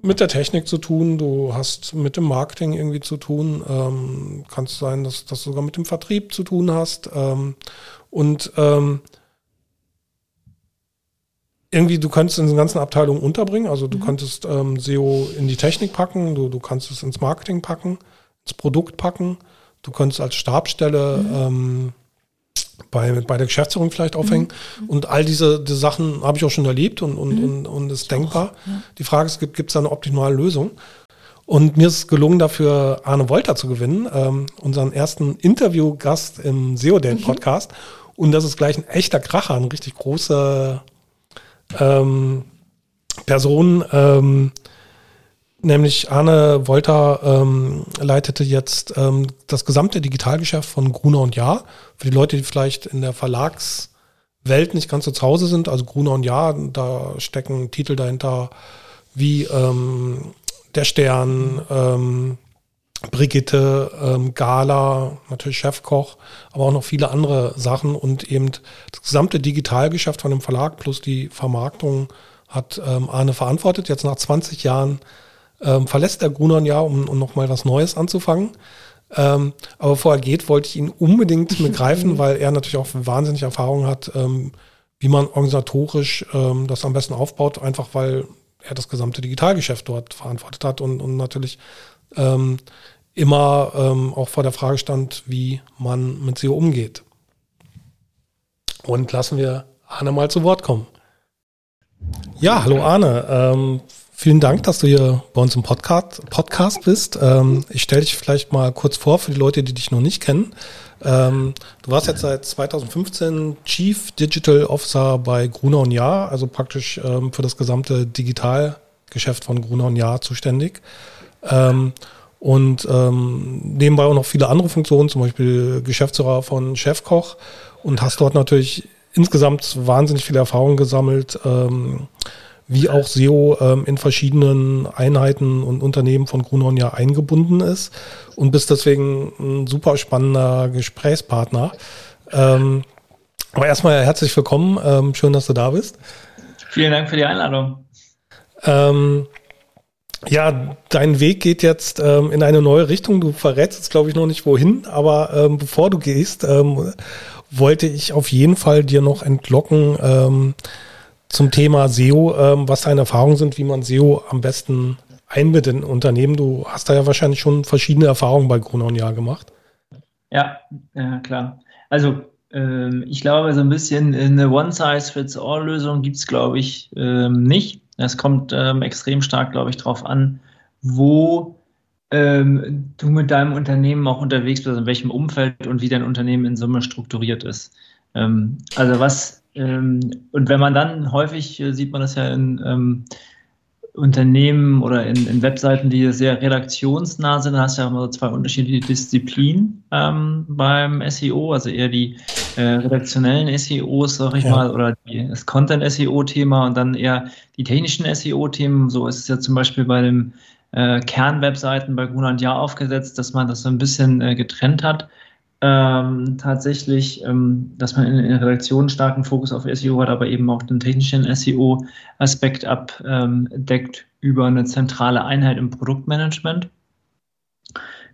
A: mit der Technik zu tun, du hast mit dem Marketing irgendwie zu tun, ähm, kann es sein, dass das sogar mit dem Vertrieb zu tun hast. Ähm, und ähm, irgendwie, du könntest in den ganzen Abteilungen unterbringen. Also du mhm. könntest ähm, SEO in die Technik packen, du, du kannst es ins Marketing packen, ins Produkt packen. Du könntest als Stabstelle mhm. ähm, bei, bei der Geschäftsführung vielleicht aufhängen. Mhm. Und all diese, diese Sachen habe ich auch schon erlebt und, und, mhm. und, und ist denkbar. Auch, ja. Die Frage ist, gibt es da eine optimale Lösung? Und mir ist es gelungen, dafür Arne Wolter zu gewinnen, ähm, unseren ersten Interviewgast im SEO-Date-Podcast. Mhm. Und das ist gleich ein echter Kracher, eine richtig große ähm, Person. Ähm, nämlich Arne Wolter ähm, leitete jetzt ähm, das gesamte Digitalgeschäft von Gruner und Jahr. Für die Leute, die vielleicht in der Verlagswelt nicht ganz so zu Hause sind, also Gruner und Jahr, da stecken Titel dahinter wie ähm, Der Stern, ähm, Brigitte, ähm, Gala, natürlich Chefkoch, aber auch noch viele andere Sachen und eben das gesamte Digitalgeschäft von dem Verlag plus die Vermarktung hat ähm, Arne verantwortet. Jetzt nach 20 Jahren ähm, verlässt er Grunon ja, um, um nochmal was Neues anzufangen. Ähm, aber bevor er geht, wollte ich ihn unbedingt begreifen, weil er natürlich auch wahnsinnig Erfahrung hat, ähm, wie man organisatorisch ähm, das am besten aufbaut, einfach weil er das gesamte Digitalgeschäft dort verantwortet hat und, und natürlich ähm, immer ähm, auch vor der Frage stand, wie man mit SEO umgeht. Und lassen wir Arne mal zu Wort kommen. Ja, hallo Arne. Ähm, vielen Dank, dass du hier bei uns im Podcast, Podcast bist. Ähm, ich stelle dich vielleicht mal kurz vor für die Leute, die dich noch nicht kennen. Ähm, du warst jetzt seit 2015 Chief Digital Officer bei Gruner und Jahr, also praktisch ähm, für das gesamte Digitalgeschäft von Gruner und Jahr zuständig. Ähm, und ähm, nebenbei auch noch viele andere Funktionen, zum Beispiel Geschäftsführer von Chefkoch und hast dort natürlich insgesamt wahnsinnig viele Erfahrungen gesammelt, ähm, wie auch SEO ähm, in verschiedenen Einheiten und Unternehmen von Grunon ja eingebunden ist und bist deswegen ein super spannender Gesprächspartner. Ähm, aber erstmal herzlich willkommen, ähm, schön, dass du da bist.
C: Vielen Dank für die Einladung.
A: Ja, dein Weg geht jetzt ähm, in eine neue Richtung. Du verrätst jetzt, glaube ich, noch nicht wohin, aber ähm, bevor du gehst, ähm, wollte ich auf jeden Fall dir noch entlocken ähm, zum Thema SEO, ähm, was deine Erfahrungen sind, wie man SEO am besten einbindet in Unternehmen. Du hast da ja wahrscheinlich schon verschiedene Erfahrungen bei Gruner und Jahr gemacht.
C: Ja, ja, klar. Also ähm, ich glaube, so ein bisschen eine One-Size-Fits-All-Lösung gibt es, glaube ich, nicht. Es kommt ähm, extrem stark, glaube ich, darauf an, wo ähm, du mit deinem Unternehmen auch unterwegs bist, in welchem Umfeld und wie dein Unternehmen in Summe strukturiert ist. Ähm, also was, ähm, und wenn man dann häufig, äh, sieht man das ja in ähm, Unternehmen oder in, in, Webseiten, die sehr redaktionsnah sind, hast du ja immer so zwei unterschiedliche Disziplinen ähm, beim SEO, also eher die äh, redaktionellen SEOs, sag ich ja. mal, oder die, das Content-SEO-Thema und dann eher die technischen SEO-Themen. So ist es ja zum Beispiel bei den äh, Kernwebseiten bei Gruner Jahr aufgesetzt, dass man das so ein bisschen äh, getrennt hat ähm, tatsächlich, ähm, dass man in, in Redaktionen starken Fokus auf SEO hat, aber eben auch den technischen SEO-Aspekt abdeckt über eine zentrale Einheit im Produktmanagement,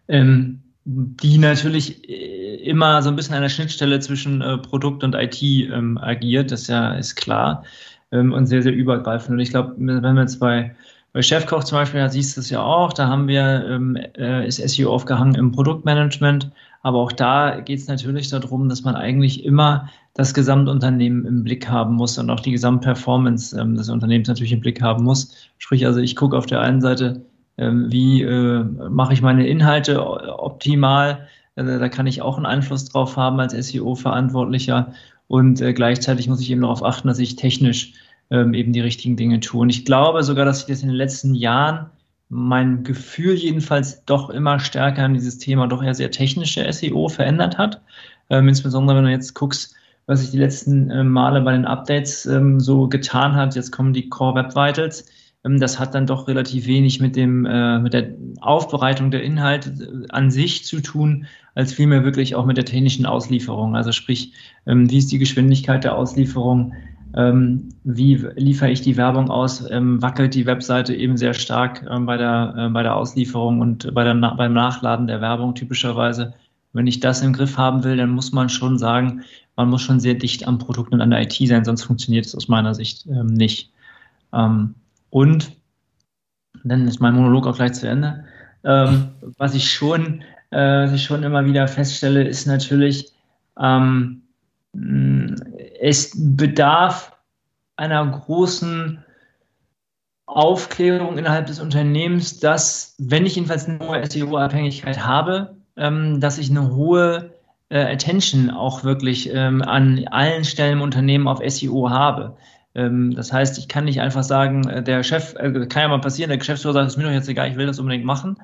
C: ähm, die natürlich äh, immer so ein bisschen an der Schnittstelle zwischen äh, Produkt und IT ähm, agiert, das ja ist klar ähm, und sehr, sehr übergreifend. Und ich glaube, wenn wir jetzt bei bei Chefkoch zum Beispiel, da siehst du es ja auch, da haben wir, ähm, äh, ist SEO aufgehangen im Produktmanagement, aber auch da geht es natürlich darum, dass man eigentlich immer das Gesamtunternehmen im Blick haben muss und auch die Gesamtperformance ähm, des Unternehmens natürlich im Blick haben muss. Sprich, also ich gucke auf der einen Seite, ähm, wie äh, mache ich meine Inhalte optimal, also da kann ich auch einen Einfluss drauf haben als SEO-Verantwortlicher und äh, gleichzeitig muss ich eben darauf achten, dass ich technisch ähm, eben die richtigen Dinge tue. Und ich glaube sogar, dass sich das in den letzten Jahren mein Gefühl jedenfalls doch immer stärker an dieses Thema doch eher sehr technische SEO verändert hat. Ähm, insbesondere wenn du jetzt guckst, was sich die letzten äh, Male bei den Updates ähm, so getan hat. Jetzt kommen die Core Web Vitals. Ähm, das hat dann doch relativ wenig mit dem, äh, mit der Aufbereitung der Inhalte äh, an sich zu tun, als vielmehr wirklich auch mit der technischen Auslieferung. Also sprich, ähm, wie ist die Geschwindigkeit der Auslieferung? Ähm, wie liefere ich die Werbung aus, ähm, wackelt die Webseite eben sehr stark ähm, bei, der, äh, bei der Auslieferung und bei der, beim Nachladen der Werbung typischerweise. Wenn ich das im Griff haben will, dann muss man schon sagen, man muss schon sehr dicht am Produkt und an der IT sein, sonst funktioniert es aus meiner Sicht ähm, nicht. Ähm, und dann ist mein Monolog auch gleich zu Ende. Ähm, was ich schon, äh, was ich schon immer wieder feststelle, ist natürlich, ähm, es bedarf einer großen Aufklärung innerhalb des Unternehmens, dass, wenn ich jedenfalls eine hohe SEO-Abhängigkeit habe, ähm, dass ich eine hohe äh, Attention auch wirklich ähm, an allen Stellen im Unternehmen auf SEO habe. Ähm, das heißt, ich kann nicht einfach sagen, äh, der Chef, äh, kann ja mal passieren, der Geschäftsführer sagt, es ist mir doch jetzt egal, ich will das unbedingt machen.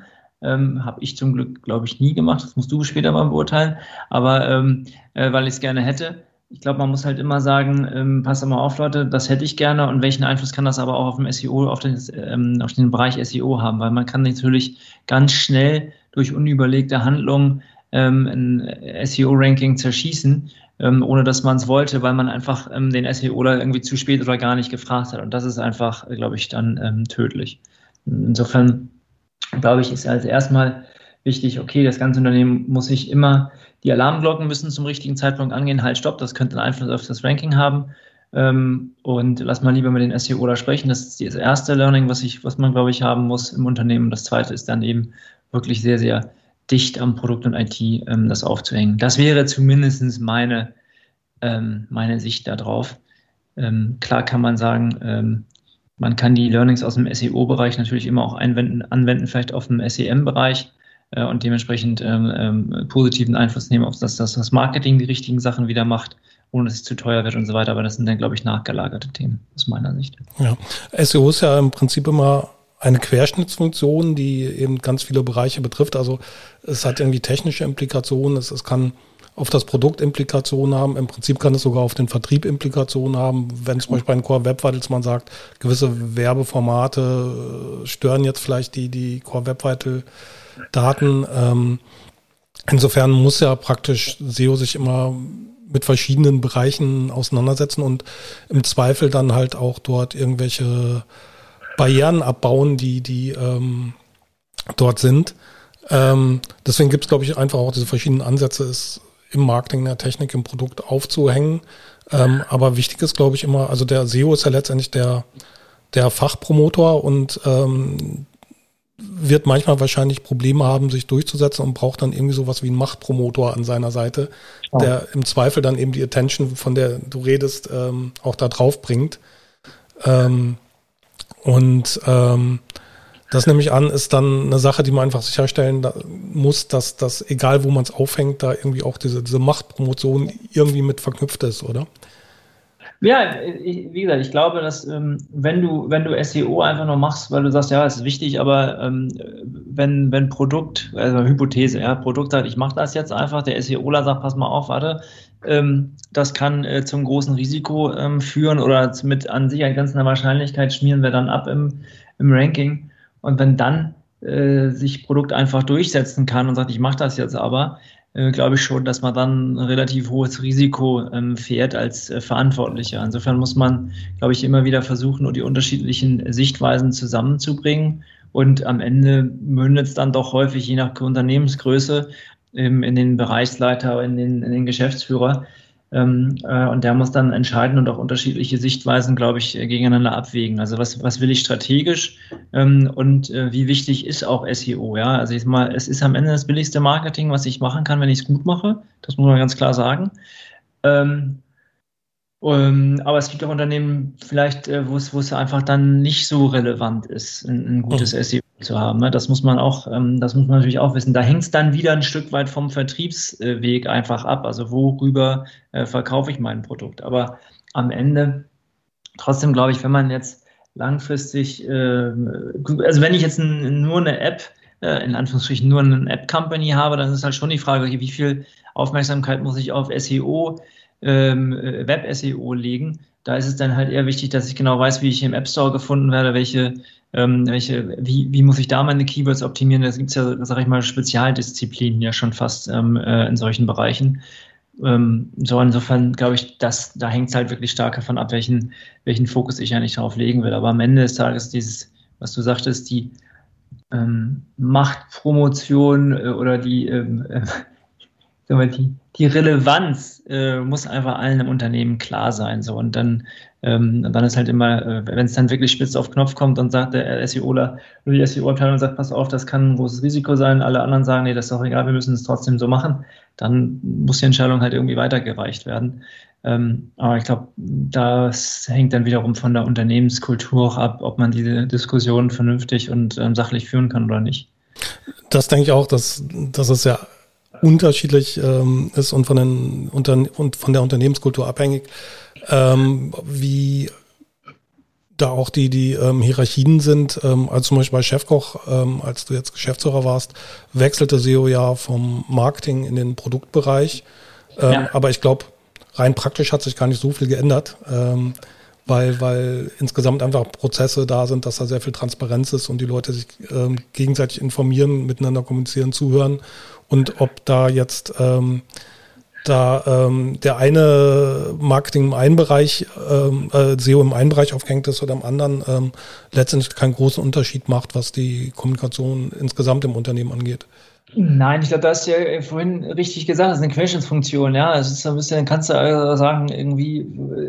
C: Ähm, Habe ich zum Glück, glaube ich, nie gemacht. Das musst du später mal beurteilen. Aber ähm, äh, weil ich es gerne hätte. Ich glaube, man muss halt immer sagen, ähm, pass mal auf, Leute, das hätte ich gerne und welchen Einfluss kann das aber auch auf dem SEO, auf den, ähm, auf den Bereich SEO haben, weil man kann natürlich ganz schnell durch unüberlegte Handlungen ähm, ein SEO-Ranking zerschießen, ähm, ohne dass man es wollte, weil man einfach ähm, den SEO da irgendwie zu spät oder gar nicht gefragt hat. Und das ist einfach, glaube ich, dann ähm, tödlich. Insofern, glaube ich, ist also erstmal wichtig, okay, das ganze Unternehmen muss sich immer, die Alarmglocken müssen zum richtigen Zeitpunkt angehen, halt, stopp, das könnte einen Einfluss auf das Ranking haben. Ähm, und lass mal lieber mit den SEO da sprechen. Das ist das erste Learning, was ich, was man, glaube ich, haben muss im Unternehmen. Das zweite ist dann eben wirklich sehr, sehr dicht am Produkt und IT ähm, das aufzuhängen. Das wäre zumindest meine, ähm, meine Sicht darauf. Ähm, klar kann man sagen, ähm, man kann die Learnings aus dem SEO-Bereich natürlich immer auch einwenden, anwenden, vielleicht auf dem SEM-Bereich äh, und dementsprechend ähm, ähm, positiven Einfluss nehmen, auf das, dass das Marketing die richtigen Sachen wieder macht, ohne dass es zu teuer wird und so weiter. Aber das sind dann, glaube ich, nachgelagerte Themen aus meiner Sicht.
A: Ja, SEO ist ja im Prinzip immer eine Querschnittsfunktion, die eben ganz viele Bereiche betrifft. Also es hat irgendwie technische Implikationen, es, es kann auf das Produkt Implikationen haben. Im Prinzip kann es sogar auf den Vertrieb Implikationen haben. Wenn zum Beispiel bei den Core Web Vitals man sagt, gewisse Werbeformate äh, stören jetzt vielleicht die, die Core Web Vital Daten. Ähm, insofern muss ja praktisch SEO sich immer mit verschiedenen Bereichen auseinandersetzen und im Zweifel dann halt auch dort irgendwelche Barrieren abbauen, die, die ähm, dort sind. Ähm, deswegen gibt es, glaube ich, einfach auch diese verschiedenen Ansätze, es im Marketing, in der Technik, im Produkt aufzuhängen. Ähm, aber wichtig ist, glaube ich, immer, also der SEO ist ja letztendlich der, der Fachpromotor und ähm, wird manchmal wahrscheinlich Probleme haben, sich durchzusetzen und braucht dann irgendwie sowas wie einen Machtpromotor an seiner Seite, oh. der im Zweifel dann eben die Attention, von der du redest, ähm, auch da drauf bringt. Ähm, und ähm, das nehme ich an, ist dann eine Sache, die man einfach sicherstellen muss, dass das, egal wo man es aufhängt, da irgendwie auch diese, diese Machtpromotion irgendwie mit verknüpft ist, oder?
C: Ja, ich, wie gesagt, ich glaube, dass ähm, wenn du, wenn du SEO einfach nur machst, weil du sagst, ja, es ist wichtig, aber ähm, wenn, wenn Produkt, also Hypothese, ja, Produkt sagt, ich mache das jetzt einfach, der SEOler sagt, pass mal auf, warte, ähm, das kann äh, zum großen Risiko ähm, führen oder mit an sich einer ganzen Wahrscheinlichkeit schmieren wir dann ab im, im Ranking. Und wenn dann äh, sich Produkt einfach durchsetzen kann und sagt, ich mache das jetzt aber, äh, glaube ich schon, dass man dann ein relativ hohes Risiko ähm, fährt als äh, Verantwortlicher. Insofern muss man, glaube ich, immer wieder versuchen, die unterschiedlichen Sichtweisen zusammenzubringen. Und am Ende mündet es dann doch häufig, je nach Unternehmensgröße, ähm, in den Bereichsleiter, in den, in den Geschäftsführer. Ähm, äh, und der muss dann entscheiden und auch unterschiedliche Sichtweisen, glaube ich, gegeneinander abwägen. Also was, was will ich strategisch ähm, und äh, wie wichtig ist auch SEO? Ja, also ich mal, es ist am Ende das billigste Marketing, was ich machen kann, wenn ich es gut mache. Das muss man ganz klar sagen. Ähm, ähm, aber es gibt auch Unternehmen vielleicht, äh, wo es, einfach dann nicht so relevant ist, ein, ein gutes mhm. SEO zu haben. Ne? Das muss man auch, ähm, das muss man natürlich auch wissen. Da hängt es dann wieder ein Stück weit vom Vertriebsweg einfach ab. Also worüber äh, verkaufe ich mein Produkt? Aber am Ende trotzdem glaube ich, wenn man jetzt langfristig, äh, also wenn ich jetzt nur eine App äh, in Anführungsstrichen nur eine App-Company habe, dann ist halt schon die Frage, wie viel Aufmerksamkeit muss ich auf SEO ähm, äh, Web-SEO legen. Da ist es dann halt eher wichtig, dass ich genau weiß, wie ich im App Store gefunden werde, welche, ähm, welche, wie, wie muss ich da meine Keywords optimieren. Da gibt es ja, sage ich mal, Spezialdisziplinen ja schon fast ähm, äh, in solchen Bereichen. Ähm, so insofern glaube ich, dass da hängt es halt wirklich stark davon ab, welchen, welchen Fokus ich eigentlich darauf legen will. Aber am Ende des Tages dieses, was du sagtest, die ähm, Machtpromotion äh, oder die, ähm, äh, die die Relevanz äh, muss einfach allen im Unternehmen klar sein. So. Und dann, ähm, dann ist halt immer, äh, wenn es dann wirklich spitz auf Knopf kommt und sagt der SEOler oder die SEO-Abteilung sagt, pass auf, das kann ein großes Risiko sein, alle anderen sagen, nee, das ist doch egal, wir müssen es trotzdem so machen, dann muss die Entscheidung halt irgendwie weitergereicht werden. Ähm, aber ich glaube, das hängt dann wiederum von der Unternehmenskultur auch ab, ob man diese Diskussion vernünftig und ähm, sachlich führen kann oder nicht.
A: Das denke ich auch, dass, dass es ja unterschiedlich ähm, ist und von, den, unter, und von der Unternehmenskultur abhängig, ähm, wie da auch die, die ähm, Hierarchien sind. Ähm, also zum Beispiel bei Chefkoch, ähm, als du jetzt Geschäftsführer warst, wechselte SEO ja vom Marketing in den Produktbereich. Ähm, ja. Aber ich glaube, rein praktisch hat sich gar nicht so viel geändert, ähm, weil, weil insgesamt einfach Prozesse da sind, dass da sehr viel Transparenz ist und die Leute sich ähm, gegenseitig informieren, miteinander kommunizieren, zuhören und ob da jetzt ähm, da ähm, der eine Marketing im einen Bereich, ähm, äh, SEO im einen Bereich aufgehängt ist oder im anderen, ähm, letztendlich keinen großen Unterschied macht, was die Kommunikation insgesamt im Unternehmen angeht.
C: Nein, ich glaube, da hast du ja vorhin richtig gesagt, das ist eine Querschnittsfunktion, ja. Es ist so ein bisschen, kannst du also sagen, irgendwie,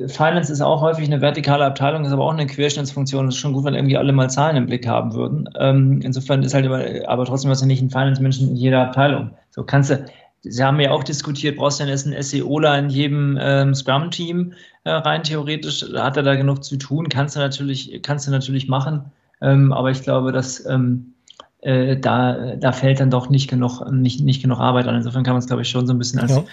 C: Finance ist auch häufig eine vertikale Abteilung, ist aber auch eine Querschnittsfunktion. Es ist schon gut, wenn irgendwie alle mal Zahlen im Blick haben würden. Ähm, insofern ist halt immer, aber trotzdem hast du nicht einen Finance-Menschen in jeder Abteilung. So kannst du, Sie haben ja auch diskutiert, brauchst du denn jetzt einen SEOler in jedem ähm, Scrum-Team äh, rein theoretisch? Hat er da genug zu tun? Kannst du natürlich, kannst du natürlich machen. Ähm, aber ich glaube, dass ähm, äh, da, da fällt dann doch nicht genug, nicht, nicht genug Arbeit an. Insofern kann man es, glaube ich, schon so ein bisschen als ja.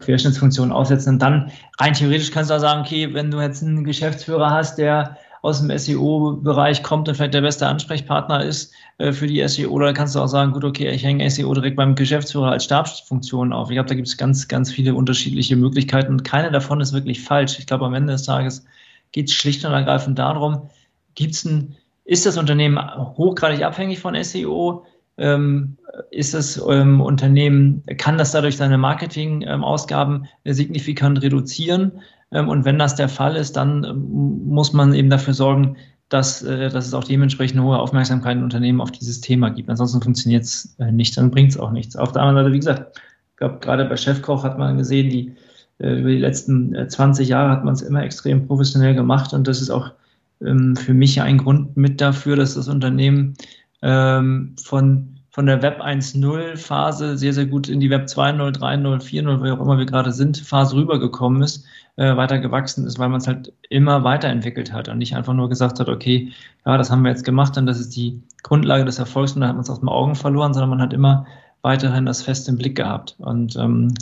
C: Querschnittsfunktion aufsetzen. Und dann rein theoretisch kannst du auch sagen, okay, wenn du jetzt einen Geschäftsführer hast, der aus dem SEO-Bereich kommt und vielleicht der beste Ansprechpartner ist äh, für die SEO, oder kannst du auch sagen, gut, okay, ich hänge SEO direkt beim Geschäftsführer als Stabsfunktion auf. Ich glaube, da gibt es ganz, ganz viele unterschiedliche Möglichkeiten und keine davon ist wirklich falsch. Ich glaube, am Ende des Tages geht es schlicht und ergreifend darum, gibt's ein, ist das Unternehmen hochgradig abhängig von SEO? Ähm, ist das ähm, Unternehmen, kann das dadurch seine Marketingausgaben ähm, signifikant reduzieren? Ähm, und wenn das der Fall ist, dann ähm, muss man eben dafür sorgen, dass, äh, dass es auch dementsprechend hohe Aufmerksamkeit in Unternehmen auf dieses Thema gibt. Ansonsten funktioniert es äh, nicht, dann bringt es auch nichts. Auf der anderen Seite, wie gesagt, ich glaube, gerade bei Chefkoch hat man gesehen, die äh, über die letzten 20 Jahre hat man es immer extrem professionell gemacht und das ist auch ähm, für mich ein Grund mit dafür, dass das Unternehmen von von der Web 1.0 Phase sehr, sehr gut in die Web 2.0, 3.0, 4.0, wie auch immer wir gerade sind, Phase rübergekommen ist, äh, weiter gewachsen ist, weil man es halt immer weiterentwickelt hat und nicht einfach nur gesagt hat, okay, ja, das haben wir jetzt gemacht und das ist die Grundlage des Erfolgs und dann hat man es aus den Augen verloren, sondern man hat immer weiterhin das fest im Blick gehabt. Und ähm,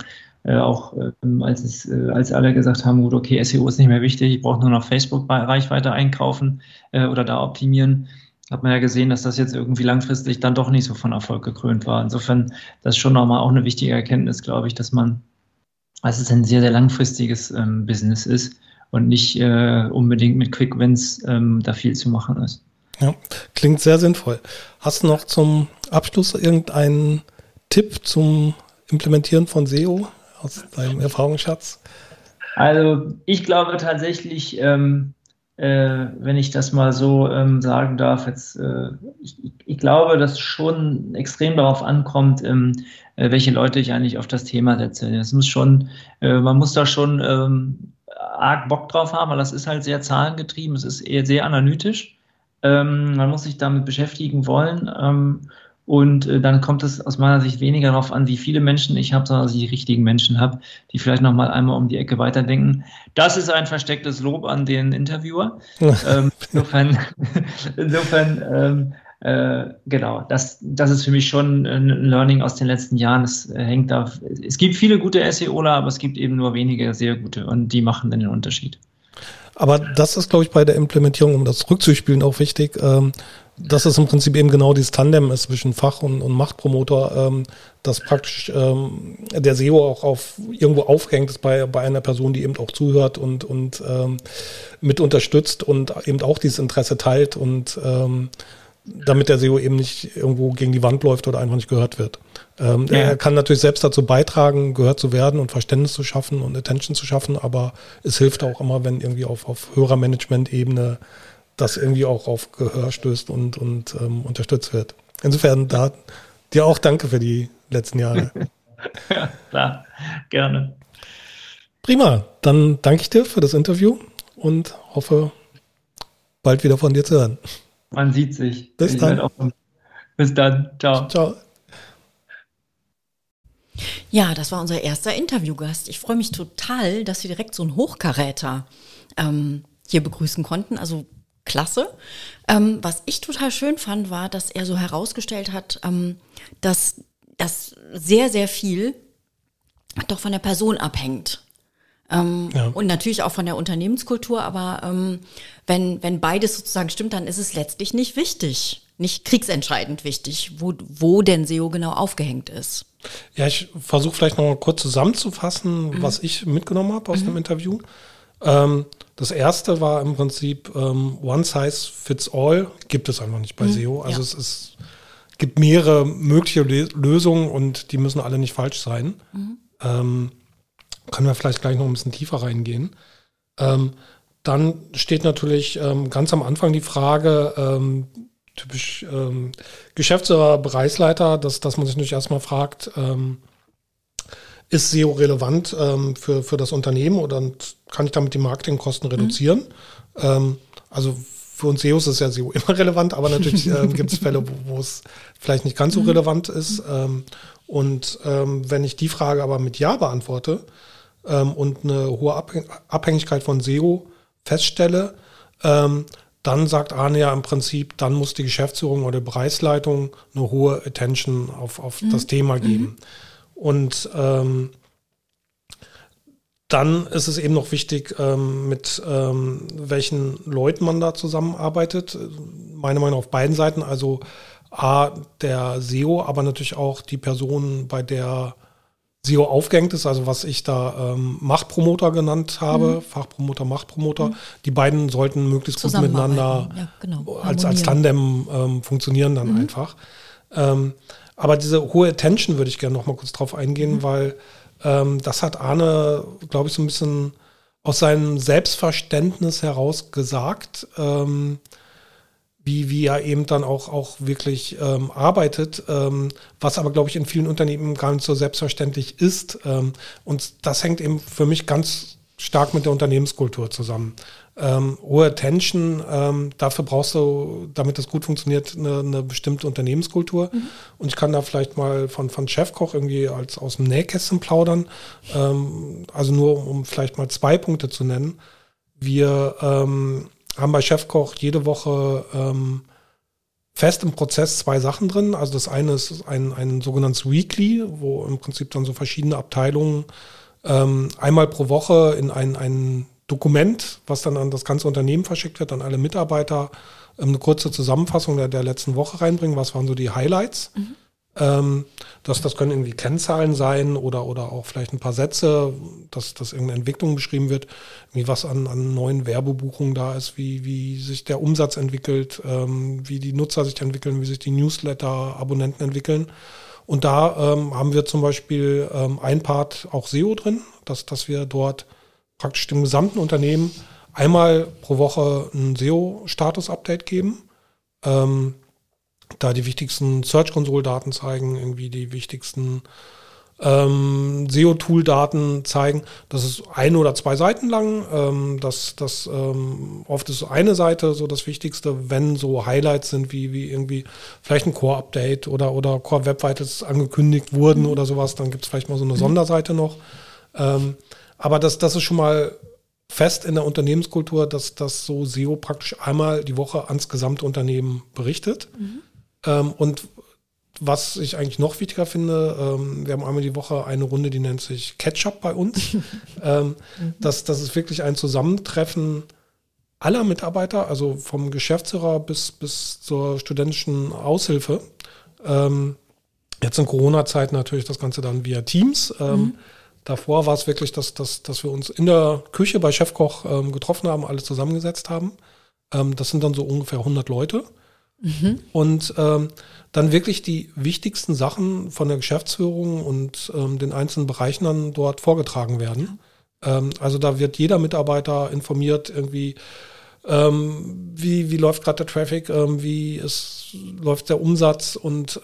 C: äh, auch ähm, als, es, äh, als alle gesagt haben, gut, okay, SEO ist nicht mehr wichtig, ich brauche nur noch Facebook-Reichweite einkaufen äh, oder da optimieren, hat man ja gesehen, dass das jetzt irgendwie langfristig dann doch nicht so von Erfolg gekrönt war. Insofern, das ist schon nochmal auch eine wichtige Erkenntnis, glaube ich, dass man, dass es ein sehr, sehr langfristiges ähm, Business ist und nicht äh, unbedingt mit Quick Wins ähm, da viel zu machen ist.
A: Ja, klingt sehr sinnvoll. Hast du noch zum Abschluss irgendeinen Tipp zum Implementieren von SEO aus deinem Erfahrungsschatz?
C: Also ich glaube tatsächlich, ähm, äh, wenn ich das mal so ähm, sagen darf. Jetzt, äh, ich, ich, glaube, dass schon extrem darauf ankommt, ähm, äh, welche Leute ich eigentlich auf das Thema setze. Es muss schon, äh, man muss da schon ähm, arg Bock drauf haben, weil das ist halt sehr zahlengetrieben, es ist eher sehr analytisch. Ähm, man muss sich damit beschäftigen wollen. Und äh, dann kommt es aus meiner Sicht weniger darauf an, wie viele Menschen ich habe, sondern dass ich die richtigen Menschen habe, die vielleicht noch mal einmal um die Ecke weiterdenken. Das ist ein verstecktes Lob an den Interviewer. ähm, insofern, insofern ähm, äh, genau, das, das ist für mich schon ein Learning aus den letzten Jahren. Es äh, hängt da, es gibt viele gute SEOler, aber es gibt eben nur wenige sehr gute und die machen dann den Unterschied.
A: Aber das ist, glaube ich, bei der Implementierung, um das rückzuspielen, auch wichtig. Ähm, dass es im Prinzip eben genau dieses Tandem ist zwischen Fach- und, und Machtpromoter, ähm, dass praktisch ähm, der SEO auch auf irgendwo aufgehängt ist bei, bei einer Person, die eben auch zuhört und, und ähm, mit unterstützt und eben auch dieses Interesse teilt und ähm, damit der SEO eben nicht irgendwo gegen die Wand läuft oder einfach nicht gehört wird. Ähm, ja. Er kann natürlich selbst dazu beitragen, gehört zu werden und Verständnis zu schaffen und Attention zu schaffen, aber es hilft auch immer, wenn irgendwie auf, auf höherer Management-Ebene das irgendwie auch auf Gehör stößt und, und ähm, unterstützt wird. Insofern da dir auch danke für die letzten Jahre.
C: ja, klar, gerne.
A: Prima, dann danke ich dir für das Interview und hoffe, bald wieder von dir zu hören.
C: Man sieht sich.
A: Bis dann.
C: Bis dann. Ciao. Ciao.
B: Ja, das war unser erster Interviewgast. Ich freue mich total, dass wir direkt so einen Hochkaräter ähm, hier begrüßen konnten. Also klasse. Ähm, was ich total schön fand, war, dass er so herausgestellt hat, ähm, dass das sehr, sehr viel doch von der Person abhängt. Ähm, ja. Und natürlich auch von der Unternehmenskultur, aber ähm, wenn, wenn beides sozusagen stimmt, dann ist es letztlich nicht wichtig, nicht kriegsentscheidend wichtig, wo, wo denn SEO genau aufgehängt ist.
A: Ja, ich versuche vielleicht noch mal kurz zusammenzufassen, mhm. was ich mitgenommen habe aus mhm. dem Interview. Ähm, das erste war im Prinzip ähm, One Size Fits All, gibt es einfach nicht bei mhm. SEO. Also ja. es ist, gibt mehrere mögliche Lösungen und die müssen alle nicht falsch sein. Mhm. Ähm, können wir vielleicht gleich noch ein bisschen tiefer reingehen. Ähm, dann steht natürlich ähm, ganz am Anfang die Frage, ähm, typisch ähm, Geschäftsführer, Bereichsleiter, dass, dass man sich natürlich erstmal fragt, ähm, ist SEO relevant ähm, für, für das Unternehmen oder kann ich damit die Marketingkosten mhm. reduzieren? Mhm. Ähm, also für uns SEOs ist ja SEO immer relevant, aber natürlich ähm, gibt es Fälle, wo, es vielleicht nicht ganz so mhm. relevant ist. Ähm, und ähm, wenn ich die Frage aber mit Ja beantworte ähm, und eine hohe Abhängigkeit von SEO feststelle, dann sagt Arne ja im Prinzip, dann muss die Geschäftsführung oder die Bereichsleitung eine hohe Attention auf, auf mhm. das Thema geben. Mhm. Und ähm, dann ist es eben noch wichtig, ähm, mit ähm, welchen Leuten man da zusammenarbeitet. Meine Meinung auf beiden Seiten. Also A, der SEO, aber natürlich auch die Person, bei der SEO aufgehängt ist, also was ich da ähm, Machtpromoter genannt habe, mhm. Fachpromoter, Machtpromoter. Mhm. Die beiden sollten möglichst gut miteinander ja, genau. als, als Tandem ähm, funktionieren dann mhm. einfach. Ähm, aber diese hohe Attention würde ich gerne noch mal kurz drauf eingehen, mhm. weil ähm, das hat Arne, glaube ich, so ein bisschen aus seinem Selbstverständnis heraus gesagt, ähm, wie, wie er eben dann auch, auch wirklich ähm, arbeitet, ähm, was aber, glaube ich, in vielen Unternehmen gar nicht so selbstverständlich ist. Ähm, und das hängt eben für mich ganz stark mit der Unternehmenskultur zusammen ähm, hohe Attention, ähm, dafür brauchst du, damit das gut funktioniert, eine, eine bestimmte Unternehmenskultur. Mhm. Und ich kann da vielleicht mal von, von Chefkoch irgendwie als aus dem Nähkästchen plaudern. Ähm, also nur um vielleicht mal zwei Punkte zu nennen. Wir ähm, haben bei Chefkoch jede Woche ähm, fest im Prozess zwei Sachen drin. Also das eine ist ein, ein sogenanntes Weekly, wo im Prinzip dann so verschiedene Abteilungen ähm, einmal pro Woche in einen, einen Dokument, was dann an das ganze Unternehmen verschickt wird, an alle Mitarbeiter, ähm, eine kurze Zusammenfassung der, der letzten Woche reinbringen. Was waren so die Highlights? Mhm. Das, das können irgendwie Kennzahlen sein oder, oder auch vielleicht ein paar Sätze, dass, dass irgendeine Entwicklung beschrieben wird, wie was an, an neuen Werbebuchungen da ist, wie, wie sich der Umsatz entwickelt, ähm, wie die Nutzer sich entwickeln, wie sich die Newsletter-Abonnenten entwickeln. Und da ähm, haben wir zum Beispiel ähm, ein Part auch SEO drin, dass, dass wir dort praktisch dem gesamten Unternehmen einmal pro Woche ein SEO-Status-Update geben. Ähm, da die wichtigsten Search-Console-Daten zeigen, irgendwie die wichtigsten ähm, SEO-Tool-Daten zeigen. Das ist ein oder zwei Seiten lang. Ähm, das, das ähm, oft ist eine Seite so das Wichtigste, wenn so Highlights sind wie, wie irgendwie vielleicht ein Core-Update oder, oder Core-Web-Vitals angekündigt wurden mhm. oder sowas, dann gibt es vielleicht mal so eine mhm. Sonderseite noch. Ähm, aber das, das ist schon mal fest in der Unternehmenskultur, dass das so SEO praktisch einmal die Woche ans gesamte Unternehmen berichtet. Mhm. Ähm, und was ich eigentlich noch wichtiger finde, ähm, wir haben einmal die Woche eine Runde, die nennt sich Ketchup bei uns. ähm, mhm. das, das ist wirklich ein Zusammentreffen aller Mitarbeiter, also vom Geschäftsführer bis, bis zur studentischen Aushilfe. Ähm, jetzt in Corona-Zeiten natürlich das Ganze dann via Teams. Ähm, mhm. Davor war es wirklich, dass, dass, dass wir uns in der Küche bei Chefkoch ähm, getroffen haben, alle zusammengesetzt haben. Ähm, das sind dann so ungefähr 100 Leute. Mhm. Und ähm, dann wirklich die wichtigsten Sachen von der Geschäftsführung und ähm, den einzelnen Bereichen dann dort vorgetragen werden. Ähm, also da wird jeder Mitarbeiter informiert, irgendwie, ähm, wie, wie läuft gerade der Traffic, ähm, wie ist, läuft der Umsatz und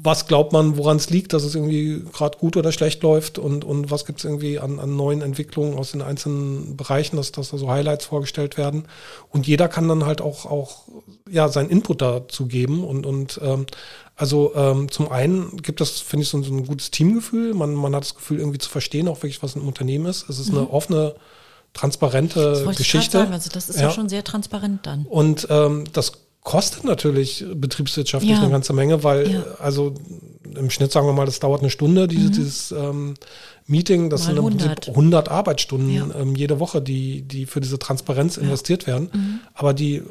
A: was glaubt man, woran es liegt, dass es irgendwie gerade gut oder schlecht läuft und, und was gibt es irgendwie an, an, neuen Entwicklungen aus den einzelnen Bereichen, dass, dass da so Highlights vorgestellt werden. Und jeder kann dann halt auch, auch ja, seinen Input dazu geben. Und, und ähm, also ähm, zum einen gibt es, finde ich, so, so, ein gutes Teamgefühl. Man, man hat das Gefühl, irgendwie zu verstehen, auch wirklich, was ein Unternehmen ist. Es ist mhm. eine offene, transparente das Geschichte. Ich sagen.
B: Also das ist ja. ja schon sehr transparent dann.
A: Und ähm, das kostet natürlich betriebswirtschaftlich ja. eine ganze Menge, weil ja. also im Schnitt sagen wir mal, das dauert eine Stunde, diese, mhm. dieses ähm, Meeting, das mal sind im 100. Prinzip 100 Arbeitsstunden ja. ähm, jede Woche, die, die für diese Transparenz investiert werden, mhm. aber die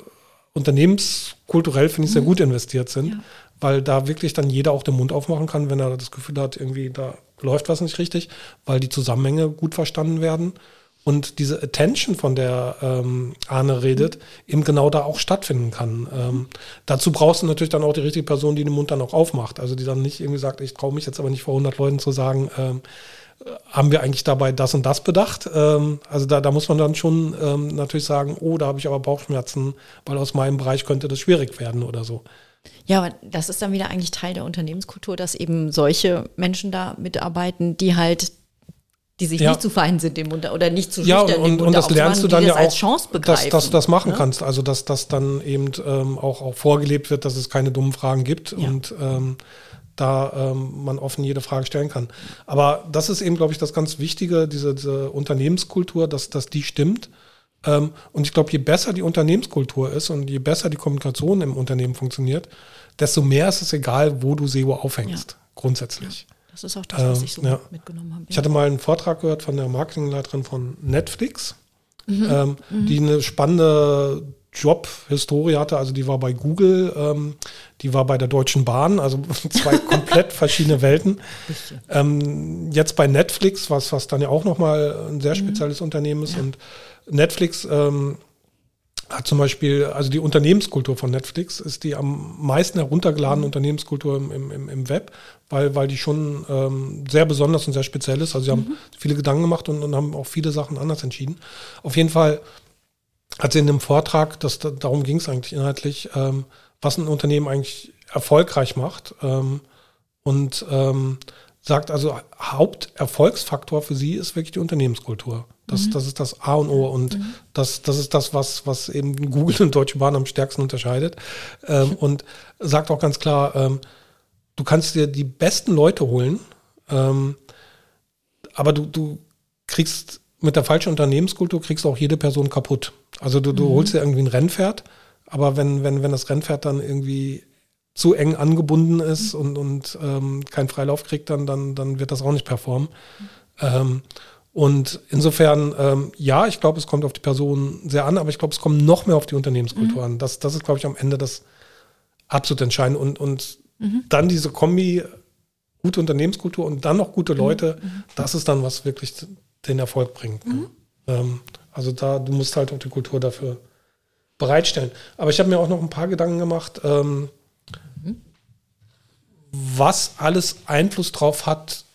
A: unternehmenskulturell finde ich sehr mhm. gut investiert sind, weil da wirklich dann jeder auch den Mund aufmachen kann, wenn er das Gefühl hat, irgendwie da läuft was nicht richtig, weil die Zusammenhänge gut verstanden werden und diese Attention, von der ähm, Arne redet, eben genau da auch stattfinden kann. Ähm, dazu brauchst du natürlich dann auch die richtige Person, die den Mund dann auch aufmacht. Also die dann nicht irgendwie sagt, ich traue mich jetzt aber nicht vor 100 Leuten zu sagen, ähm, haben wir eigentlich dabei das und das bedacht? Ähm, also da, da muss man dann schon ähm, natürlich sagen, oh, da habe ich aber Bauchschmerzen, weil aus meinem Bereich könnte das schwierig werden oder so.
B: Ja, aber das ist dann wieder eigentlich Teil der Unternehmenskultur, dass eben solche Menschen da mitarbeiten, die halt die sich ja. nicht zu fein sind im Mund oder nicht zu
A: schüchtern ja, und, und das lernst du dann ja auch, Chance dass, dass, du das machen ne? kannst. Also dass das dann eben ähm, auch, auch vorgelebt wird, dass es keine dummen Fragen gibt ja. und ähm, da ähm, man offen jede Frage stellen kann. Aber das ist eben, glaube ich, das ganz Wichtige, diese, diese Unternehmenskultur, dass, dass die stimmt. Ähm, und ich glaube, je besser die Unternehmenskultur ist und je besser die Kommunikation im Unternehmen funktioniert, desto mehr ist es egal, wo du SEO aufhängst, grundsätzlich.
B: Das ist auch das, was ähm, ich so ja. mitgenommen habe.
A: Ich hatte mal einen Vortrag gehört von der Marketingleiterin von Netflix, mhm. Ähm, mhm. die eine spannende Job-Historie hatte. Also die war bei Google, ähm, die war bei der Deutschen Bahn, also zwei komplett verschiedene Welten. Ähm, jetzt bei Netflix, was, was dann ja auch nochmal ein sehr mhm. spezielles mhm. Unternehmen ist. Ja. Und Netflix ähm, hat zum Beispiel, also die Unternehmenskultur von Netflix ist die am meisten heruntergeladene mhm. Unternehmenskultur im, im, im Web, weil, weil die schon ähm, sehr besonders und sehr speziell ist. Also sie mhm. haben viele Gedanken gemacht und, und, haben auch viele Sachen anders entschieden. Auf jeden Fall hat sie in dem Vortrag, das, darum ging es eigentlich inhaltlich, ähm, was ein Unternehmen eigentlich erfolgreich macht. Ähm, und ähm, sagt also, Haupterfolgsfaktor für sie ist wirklich die Unternehmenskultur. Das, mhm. das ist das A und O und mhm. das, das ist das, was, was eben Google und Deutsche Bahn am stärksten unterscheidet. Ähm, und sagt auch ganz klar, ähm, du kannst dir die besten Leute holen, ähm, aber du, du kriegst mit der falschen Unternehmenskultur kriegst du auch jede Person kaputt. Also du, du mhm. holst dir irgendwie ein Rennpferd, aber wenn, wenn, wenn das Rennpferd dann irgendwie zu eng angebunden ist mhm. und, und ähm, keinen Freilauf kriegt, dann, dann, dann wird das auch nicht performen. Mhm. Ähm, und insofern, ähm, ja, ich glaube, es kommt auf die Person sehr an, aber ich glaube, es kommt noch mehr auf die Unternehmenskultur mhm. an. Das, das ist, glaube ich, am Ende das absolut Entscheidende. Und, und mhm. dann diese Kombi, gute Unternehmenskultur und dann noch gute mhm. Leute, mhm. das ist dann, was wirklich den Erfolg bringt. Ne? Mhm. Ähm, also da, du musst halt auch die Kultur dafür bereitstellen. Aber ich habe mir auch noch ein paar Gedanken gemacht, ähm, mhm. was alles Einfluss drauf hat,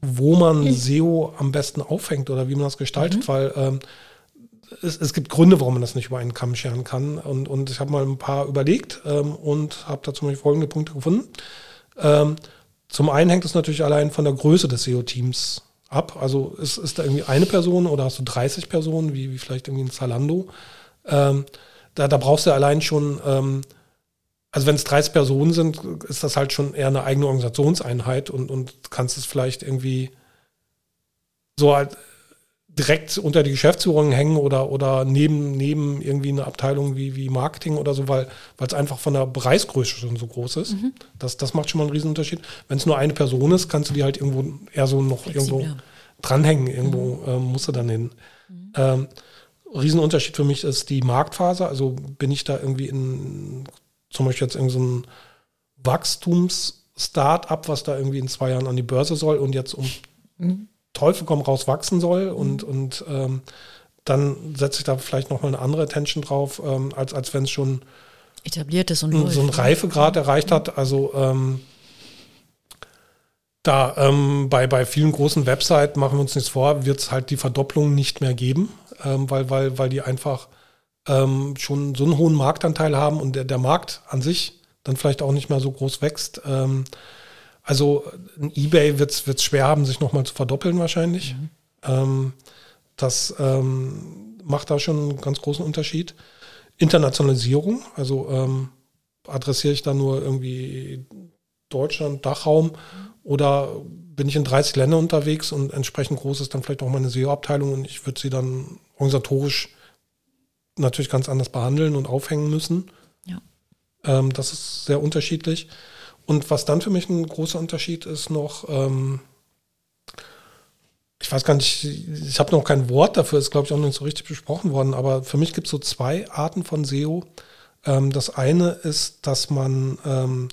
A: wo man. SEO am besten aufhängt oder wie man das gestaltet, mhm. weil ähm, es, es, gibt Gründe, warum man das nicht über einen Kamm scheren kann. Und, und ich habe mal ein paar überlegt ähm, und habe da zum Beispiel folgende Punkte gefunden. Ähm, zum einen hängt es natürlich allein von der Größe des SEO-Teams ab. Also ist, ist da irgendwie eine Person oder hast du 30 Personen, wie, wie vielleicht irgendwie ein Zalando? Ähm, da, da brauchst du allein schon ähm, also wenn es 30 Personen sind, ist das halt schon eher eine eigene Organisationseinheit und, und kannst es vielleicht irgendwie so halt direkt unter die Geschäftsführung hängen oder, oder neben, neben irgendwie eine Abteilung wie, wie Marketing oder so, weil es einfach von der Preisgröße schon so groß ist. Mhm. Das, das macht schon mal einen Riesenunterschied. Wenn es nur eine Person ist, kannst du die halt irgendwo eher so noch Flexibler. irgendwo dranhängen. Irgendwo mhm. ähm, musst du dann hin. Mhm. Ähm, Riesenunterschied für mich ist die Marktphase. Also bin ich da irgendwie in zum Beispiel jetzt irgendein so Wachstums-Start-up, was da irgendwie in zwei Jahren an die Börse soll und jetzt um mhm. Teufel komm raus wachsen soll und, mhm. und ähm, dann setze ich da vielleicht nochmal eine andere Attention drauf, ähm, als, als wenn es schon
B: etabliert ist und
A: so einen Reifegrad erreicht hat. Also ähm, da ähm, bei, bei vielen großen Websites machen wir uns nichts vor, wird es halt die Verdopplung nicht mehr geben, ähm, weil, weil, weil die einfach ähm, schon so einen hohen Marktanteil haben und der, der Markt an sich dann vielleicht auch nicht mehr so groß wächst. Ähm, Also ein Ebay wird es schwer haben, sich nochmal zu verdoppeln wahrscheinlich. Mhm. Ähm, das ähm, macht da schon einen ganz großen Unterschied. Internationalisierung, also ähm, adressiere ich da nur irgendwie Deutschland, Dachraum oder bin ich in 30 Ländern unterwegs und entsprechend groß ist dann vielleicht auch meine SEO-Abteilung und ich würde sie dann organisatorisch natürlich ganz anders behandeln und aufhängen müssen. Ja. Ähm, das ist sehr unterschiedlich. Und was dann für mich ein großer Unterschied ist noch, ähm, ich weiß gar nicht, ich habe noch kein Wort dafür, ist glaube ich auch noch nicht so richtig besprochen worden, aber für mich gibt es so zwei Arten von SEO. Ähm, das eine ist, dass man, ähm,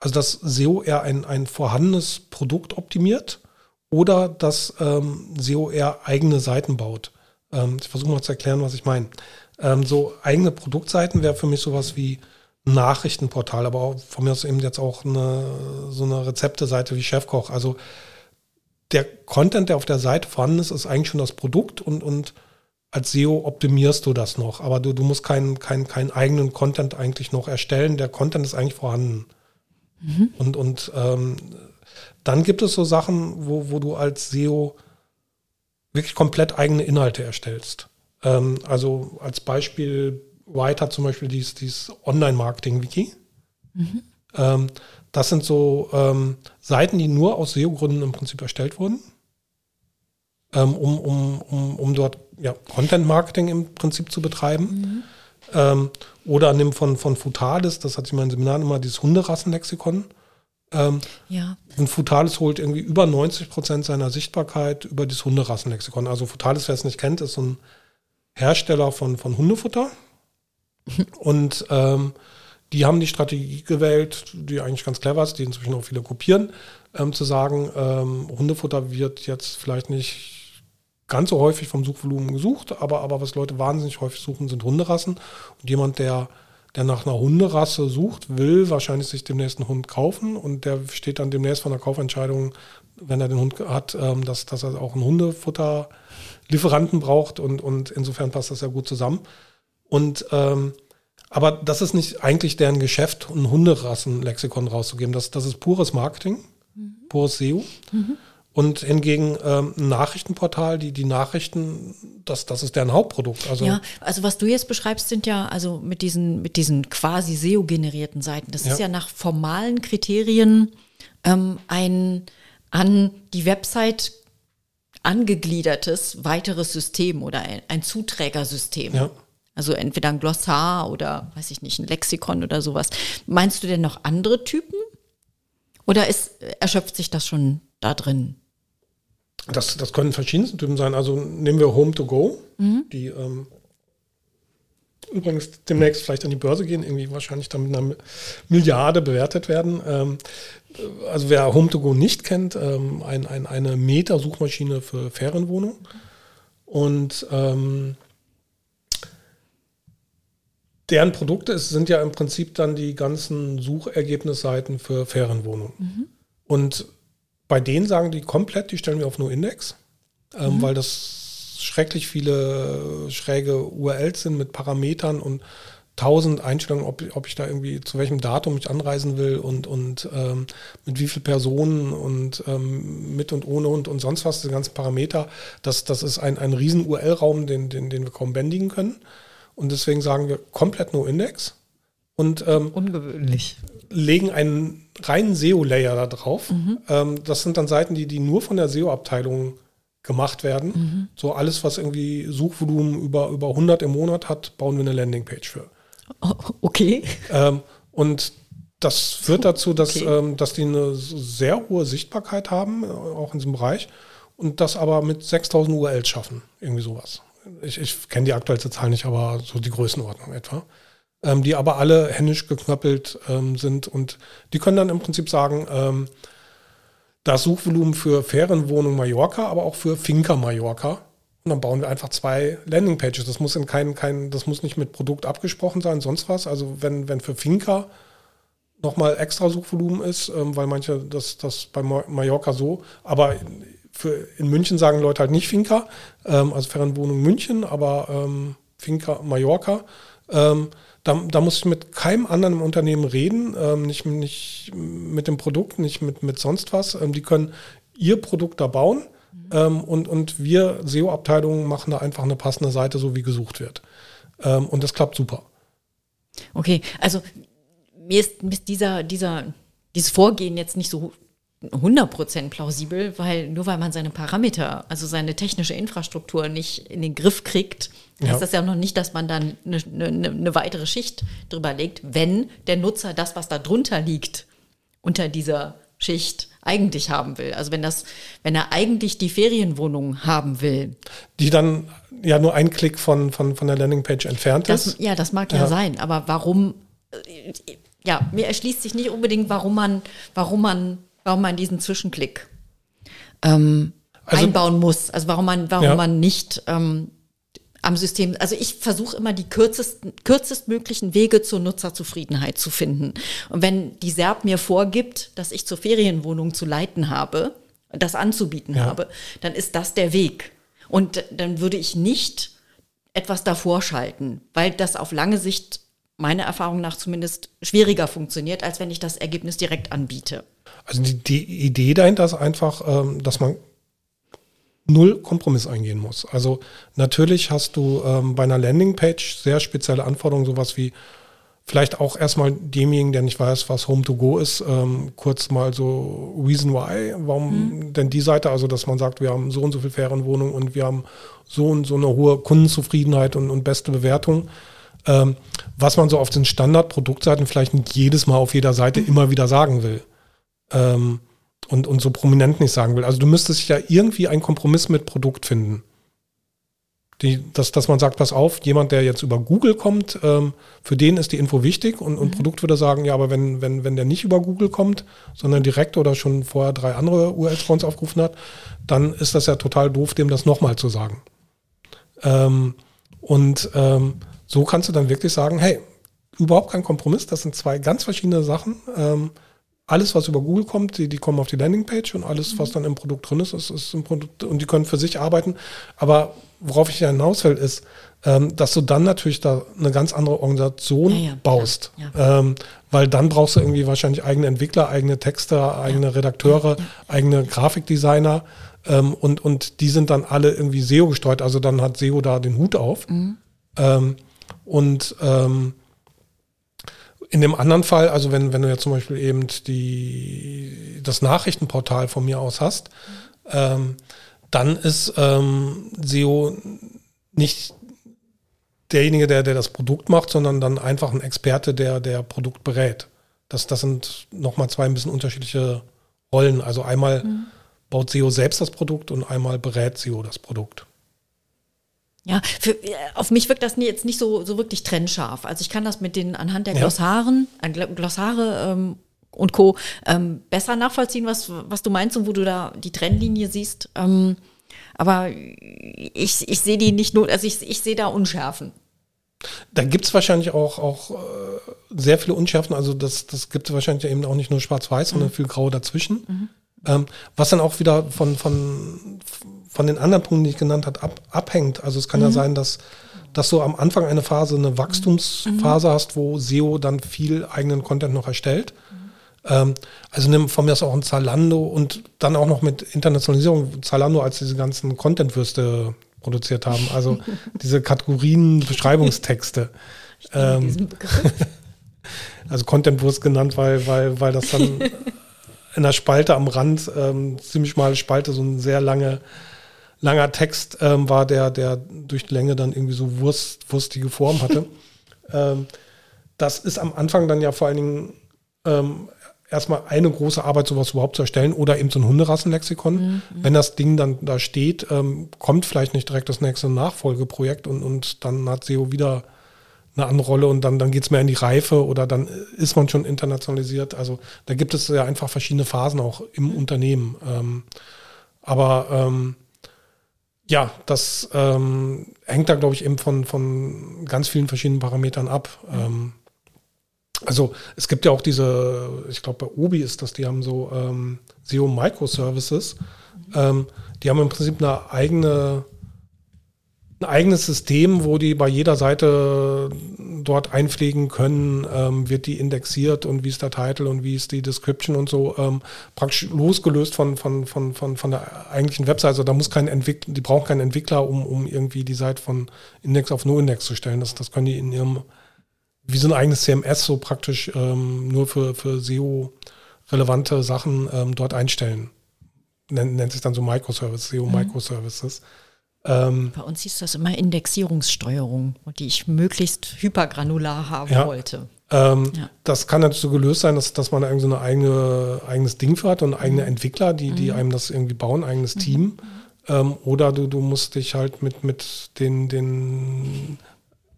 A: also dass SEO eher ein, ein vorhandenes Produkt optimiert oder dass ähm, SEO eher eigene Seiten baut. Ähm, ich versuche mal zu erklären, was ich meine. Ähm, so eigene Produktseiten wäre für mich sowas wie ein Nachrichtenportal, aber auch von mir aus eben jetzt auch eine, so eine Rezepteseite wie Chefkoch. Also der Content, der auf der Seite vorhanden ist, ist eigentlich schon das Produkt und, und als SEO optimierst du das noch, aber du, du musst keinen kein, kein eigenen Content eigentlich noch erstellen. Der Content ist eigentlich vorhanden. Mhm. Und, und ähm, dann gibt es so Sachen, wo, wo du als SEO wirklich komplett eigene Inhalte erstellst. Ähm, also als Beispiel, White hat zum Beispiel dieses, dieses Online-Marketing-Wiki. Mhm. Ähm, das sind so ähm, Seiten, die nur aus SEO-Gründen im Prinzip erstellt wurden, ähm, um, um, um, um dort ja, Content-Marketing im Prinzip zu betreiben. Mhm. Ähm, oder nimm von, von Futalis, das hatte ich in meinen Seminaren immer, dieses Hunderassenlexikon. Ähm, ja. Und Futalis holt irgendwie über 90 Prozent seiner Sichtbarkeit über dieses Hunderassenlexikon. Also Futalis, wer es nicht kennt, ist so ein Hersteller von, von Hundefutter. Und ähm, die haben die Strategie gewählt, die eigentlich ganz clever ist, die inzwischen auch viele kopieren, ähm, zu sagen, ähm, Hundefutter wird jetzt vielleicht nicht ganz so häufig vom Suchvolumen gesucht, aber, aber was Leute wahnsinnig häufig suchen, sind Hunderassen. Und jemand, der, der nach einer Hunderasse sucht, will wahrscheinlich sich demnächst einen Hund kaufen und der steht dann demnächst vor einer Kaufentscheidung, wenn er den Hund hat, ähm, dass, dass er auch einen Hundefutterlieferanten braucht und, und insofern passt das ja gut zusammen. Und ähm, aber das ist nicht eigentlich deren Geschäft, ein Hunderassenlexikon rauszugeben. Das, das ist pures Marketing, mhm. pures SEO. Mhm. Und hingegen ähm, ein Nachrichtenportal, die, die Nachrichten, das, das ist deren Hauptprodukt.
B: Also ja, also was du jetzt beschreibst, sind ja also mit diesen, mit diesen quasi SEO-generierten Seiten. Das ja. ist ja nach formalen Kriterien ähm, ein an die Website angegliedertes weiteres System oder ein, ein Zuträgersystem. Ja. Also entweder ein Glossar oder, weiß ich nicht, ein Lexikon oder sowas. Meinst du denn noch andere Typen? Oder ist, erschöpft sich das schon da drin?
A: Das, das können verschiedenste Typen sein. Also nehmen wir Home to Go, mhm. die ähm, übrigens demnächst vielleicht an die Börse gehen, irgendwie wahrscheinlich dann mit einer Milliarde bewertet werden. Ähm, also wer Home to Go nicht kennt, ähm, ein, ein, eine Meta-Suchmaschine für Ferienwohnungen. Und ähm, deren Produkte sind ja im Prinzip dann die ganzen Suchergebnisseiten für Ferienwohnungen. Mhm. Und bei denen sagen die komplett, die stellen wir auf nur Index, ähm, mhm. weil das schrecklich viele schräge URLs sind mit Parametern und tausend Einstellungen, ob, ob ich da irgendwie zu welchem Datum ich anreisen will und, und ähm, mit wie vielen Personen und ähm, mit und ohne und, und sonst was, die ganzen Parameter. Das, das ist ein, ein riesen URL-Raum, den, den, den wir kaum bändigen können. Und deswegen sagen wir komplett nur Index. Und ähm,
B: ungewöhnlich.
A: Legen einen reinen SEO-Layer da drauf. Mhm. Ähm, das sind dann Seiten, die, die nur von der SEO-Abteilung gemacht werden. Mhm. So alles, was irgendwie Suchvolumen über, über 100 im Monat hat, bauen wir eine Landingpage für.
B: Oh, okay.
A: Ähm, und das führt dazu, dass, okay. ähm, dass die eine sehr hohe Sichtbarkeit haben, äh, auch in diesem Bereich, und das aber mit 6000 URLs schaffen, irgendwie sowas ich, ich kenne die aktuellste Zahl nicht, aber so die Größenordnung etwa, ähm, die aber alle händisch geknöppelt ähm, sind und die können dann im Prinzip sagen, ähm, das Suchvolumen für Ferienwohnung Mallorca, aber auch für Finca Mallorca. Und dann bauen wir einfach zwei Landingpages. Das muss in kein, kein, das muss nicht mit Produkt abgesprochen sein, sonst was. Also wenn, wenn für Finca nochmal extra Suchvolumen ist, ähm, weil manche das, das bei Mallorca so, aber für, in München sagen Leute halt nicht Finca, ähm, also Ferienwohnung München, aber ähm, Finca Mallorca. Ähm, Da, da muss ich mit keinem anderen im Unternehmen reden, ähm, nicht, nicht mit dem Produkt, nicht mit, mit sonst was. Ähm, die können ihr Produkt da bauen mhm. ähm, und, und wir SEO-Abteilungen machen da einfach eine passende Seite, so wie gesucht wird. Ähm, und das klappt super.
B: Okay, also mir ist, mir ist dieser, dieser, dieses Vorgehen jetzt nicht so 100% plausibel, weil nur weil man seine Parameter, also seine technische Infrastruktur nicht in den Griff kriegt, heißt ja. das ja noch nicht, dass man dann eine, eine, eine, weitere Schicht drüber legt, wenn der Nutzer das, was da drunter liegt, unter dieser Schicht eigentlich haben will. Also wenn das, wenn er eigentlich die Ferienwohnung haben will.
A: Die dann ja nur ein Klick von, von, von der Landingpage entfernt
B: das,
A: ist.
B: Ja, das mag ja, ja sein, aber warum, äh, ja, mir erschließt sich nicht unbedingt, warum man, warum man warum man diesen Zwischenklick ähm, also, einbauen muss. Also warum man, warum ja. man nicht ähm, am System, also ich versuche immer die kürzesten, kürzestmöglichen Wege zur Nutzerzufriedenheit zu finden. Und wenn die SERP mir vorgibt, dass ich zur Ferienwohnung zu leiten habe, das anzubieten ja. habe, dann ist das der Weg. Und dann würde ich nicht etwas davor schalten, weil das auf lange Sicht meiner Erfahrung nach zumindest schwieriger funktioniert, als wenn ich das Ergebnis direkt anbiete.
A: Also die, die Idee dahinter ist einfach, ähm, dass man null Kompromiss eingehen muss. Also natürlich hast du ähm, bei einer Landingpage sehr spezielle Anforderungen, sowas wie vielleicht auch erstmal demjenigen, der nicht weiß, was Home to Go ist, ähm, kurz mal so Reason Why, warum mhm. denn die Seite, also dass man sagt, wir haben so und so viel Ferienwohnungen und wir haben so und so eine hohe Kundenzufriedenheit und, und beste Bewertung. Ähm, was man so auf den Standardproduktseiten vielleicht nicht jedes Mal auf jeder Seite mhm. immer wieder sagen will ähm, und, und so prominent nicht sagen will. Also du müsstest ja irgendwie einen Kompromiss mit Produkt finden. Die, dass, dass man sagt, pass auf, jemand, der jetzt über Google kommt, ähm, für den ist die Info wichtig und, und mhm. Produkt würde sagen, ja, aber wenn, wenn, wenn der nicht über Google kommt, sondern direkt oder schon vorher drei andere URLs aufgerufen hat, dann ist das ja total doof, dem das nochmal zu sagen. Ähm, und ähm, so kannst du dann wirklich sagen, hey, überhaupt kein Kompromiss, das sind zwei ganz verschiedene Sachen. Ähm, alles, was über Google kommt, die, die kommen auf die Landingpage und alles, was dann im Produkt drin ist, ist, ist im Produkt und die können für sich arbeiten. Aber worauf ich ja hinaus will, ist, ähm, dass du dann natürlich da eine ganz andere Organisation ja, ja, baust. Ja, ähm, weil dann brauchst du irgendwie wahrscheinlich eigene Entwickler, eigene Texter, eigene Redakteure, eigene Grafikdesigner ähm, und, und die sind dann alle irgendwie SEO gesteuert. Also dann hat SEO da den Hut auf. Mhm. Und ähm, in dem anderen Fall, also wenn, wenn du jetzt zum Beispiel eben die, das Nachrichtenportal von mir aus hast, ähm, dann ist ähm, SEO nicht derjenige, der, der das Produkt macht, sondern dann einfach ein Experte, der der Produkt berät. Das, das sind nochmal zwei ein bisschen unterschiedliche Rollen. Also einmal mhm. baut SEO selbst das Produkt und einmal berät SEO das Produkt.
B: Ja, für, äh, auf mich wirkt das jetzt nicht so, so wirklich trennscharf. Also ich kann das mit den anhand der Glossaren, ja. Glossare ähm, und Co. Ähm, besser nachvollziehen, was, was du meinst und wo du da die Trennlinie siehst. Ähm, aber ich, ich sehe die nicht nur, also ich, ich sehe da Unschärfen.
A: Da gibt es wahrscheinlich auch, auch äh, sehr viele Unschärfen. Also das, das gibt es wahrscheinlich eben auch nicht nur schwarz-weiß, sondern mhm. viel grau dazwischen. Mhm. Ähm, was dann auch wieder von, von, von den anderen Punkten, die ich genannt habe, ab, abhängt. Also es kann mhm. ja sein, dass, dass du am Anfang eine Phase, eine Wachstumsphase mhm. hast, wo SEO dann viel eigenen Content noch erstellt. Mhm. Ähm, also nimm von mir aus auch ein Zalando und dann auch noch mit Internationalisierung. Zalando als diese ganzen Content-Würste produziert haben. Also diese Kategorien, Beschreibungstexte. Ähm, also Content-Wurst genannt, weil, weil, weil das dann in der Spalte am Rand, ähm, ziemlich schmale Spalte, so ein sehr lange langer Text ähm, war, der, der durch die Länge dann irgendwie so wurst, wurstige Form hatte. ähm, das ist am Anfang dann ja vor allen Dingen ähm, erstmal eine große Arbeit, sowas überhaupt zu erstellen oder eben so ein Hunderassenlexikon. Mhm. Wenn das Ding dann da steht, ähm, kommt vielleicht nicht direkt das nächste Nachfolgeprojekt und, und dann hat SEO wieder eine andere Rolle und dann, dann geht es mehr in die Reife oder dann ist man schon internationalisiert. Also da gibt es ja einfach verschiedene Phasen auch im mhm. Unternehmen. Ähm, aber ähm, ja, das ähm, hängt da, glaube ich, eben von, von ganz vielen verschiedenen Parametern ab. Ähm, also es gibt ja auch diese, ich glaube bei Obi ist das, die haben so ähm, SEO Microservices. Ähm, die haben im Prinzip eine eigene, ein eigenes System, wo die bei jeder Seite dort einpflegen können, ähm, wird die indexiert und wie ist der Titel und wie ist die Description und so, ähm, praktisch losgelöst von, von, von, von, von der eigentlichen Webseite. Also da muss kein Entwickler, die brauchen keinen Entwickler, um, um irgendwie die Seite von Index auf No-Index zu stellen. Das, das können die in ihrem, wie so ein eigenes CMS so praktisch ähm, nur für, für SEO-relevante Sachen ähm, dort einstellen. Nennt, nennt sich dann so Microservice, SEO mhm.
B: Ähm, Bei uns hieß das immer Indexierungssteuerung, die ich möglichst hypergranular haben ja, wollte.
A: Ähm, ja. Das kann natürlich so gelöst sein, dass, dass man irgendwie so ein eigene, eigenes Ding für hat und eigene mhm. Entwickler, die, die mhm. einem das irgendwie bauen, eigenes mhm. Team. Ähm, oder du, du musst dich halt mit, mit den, den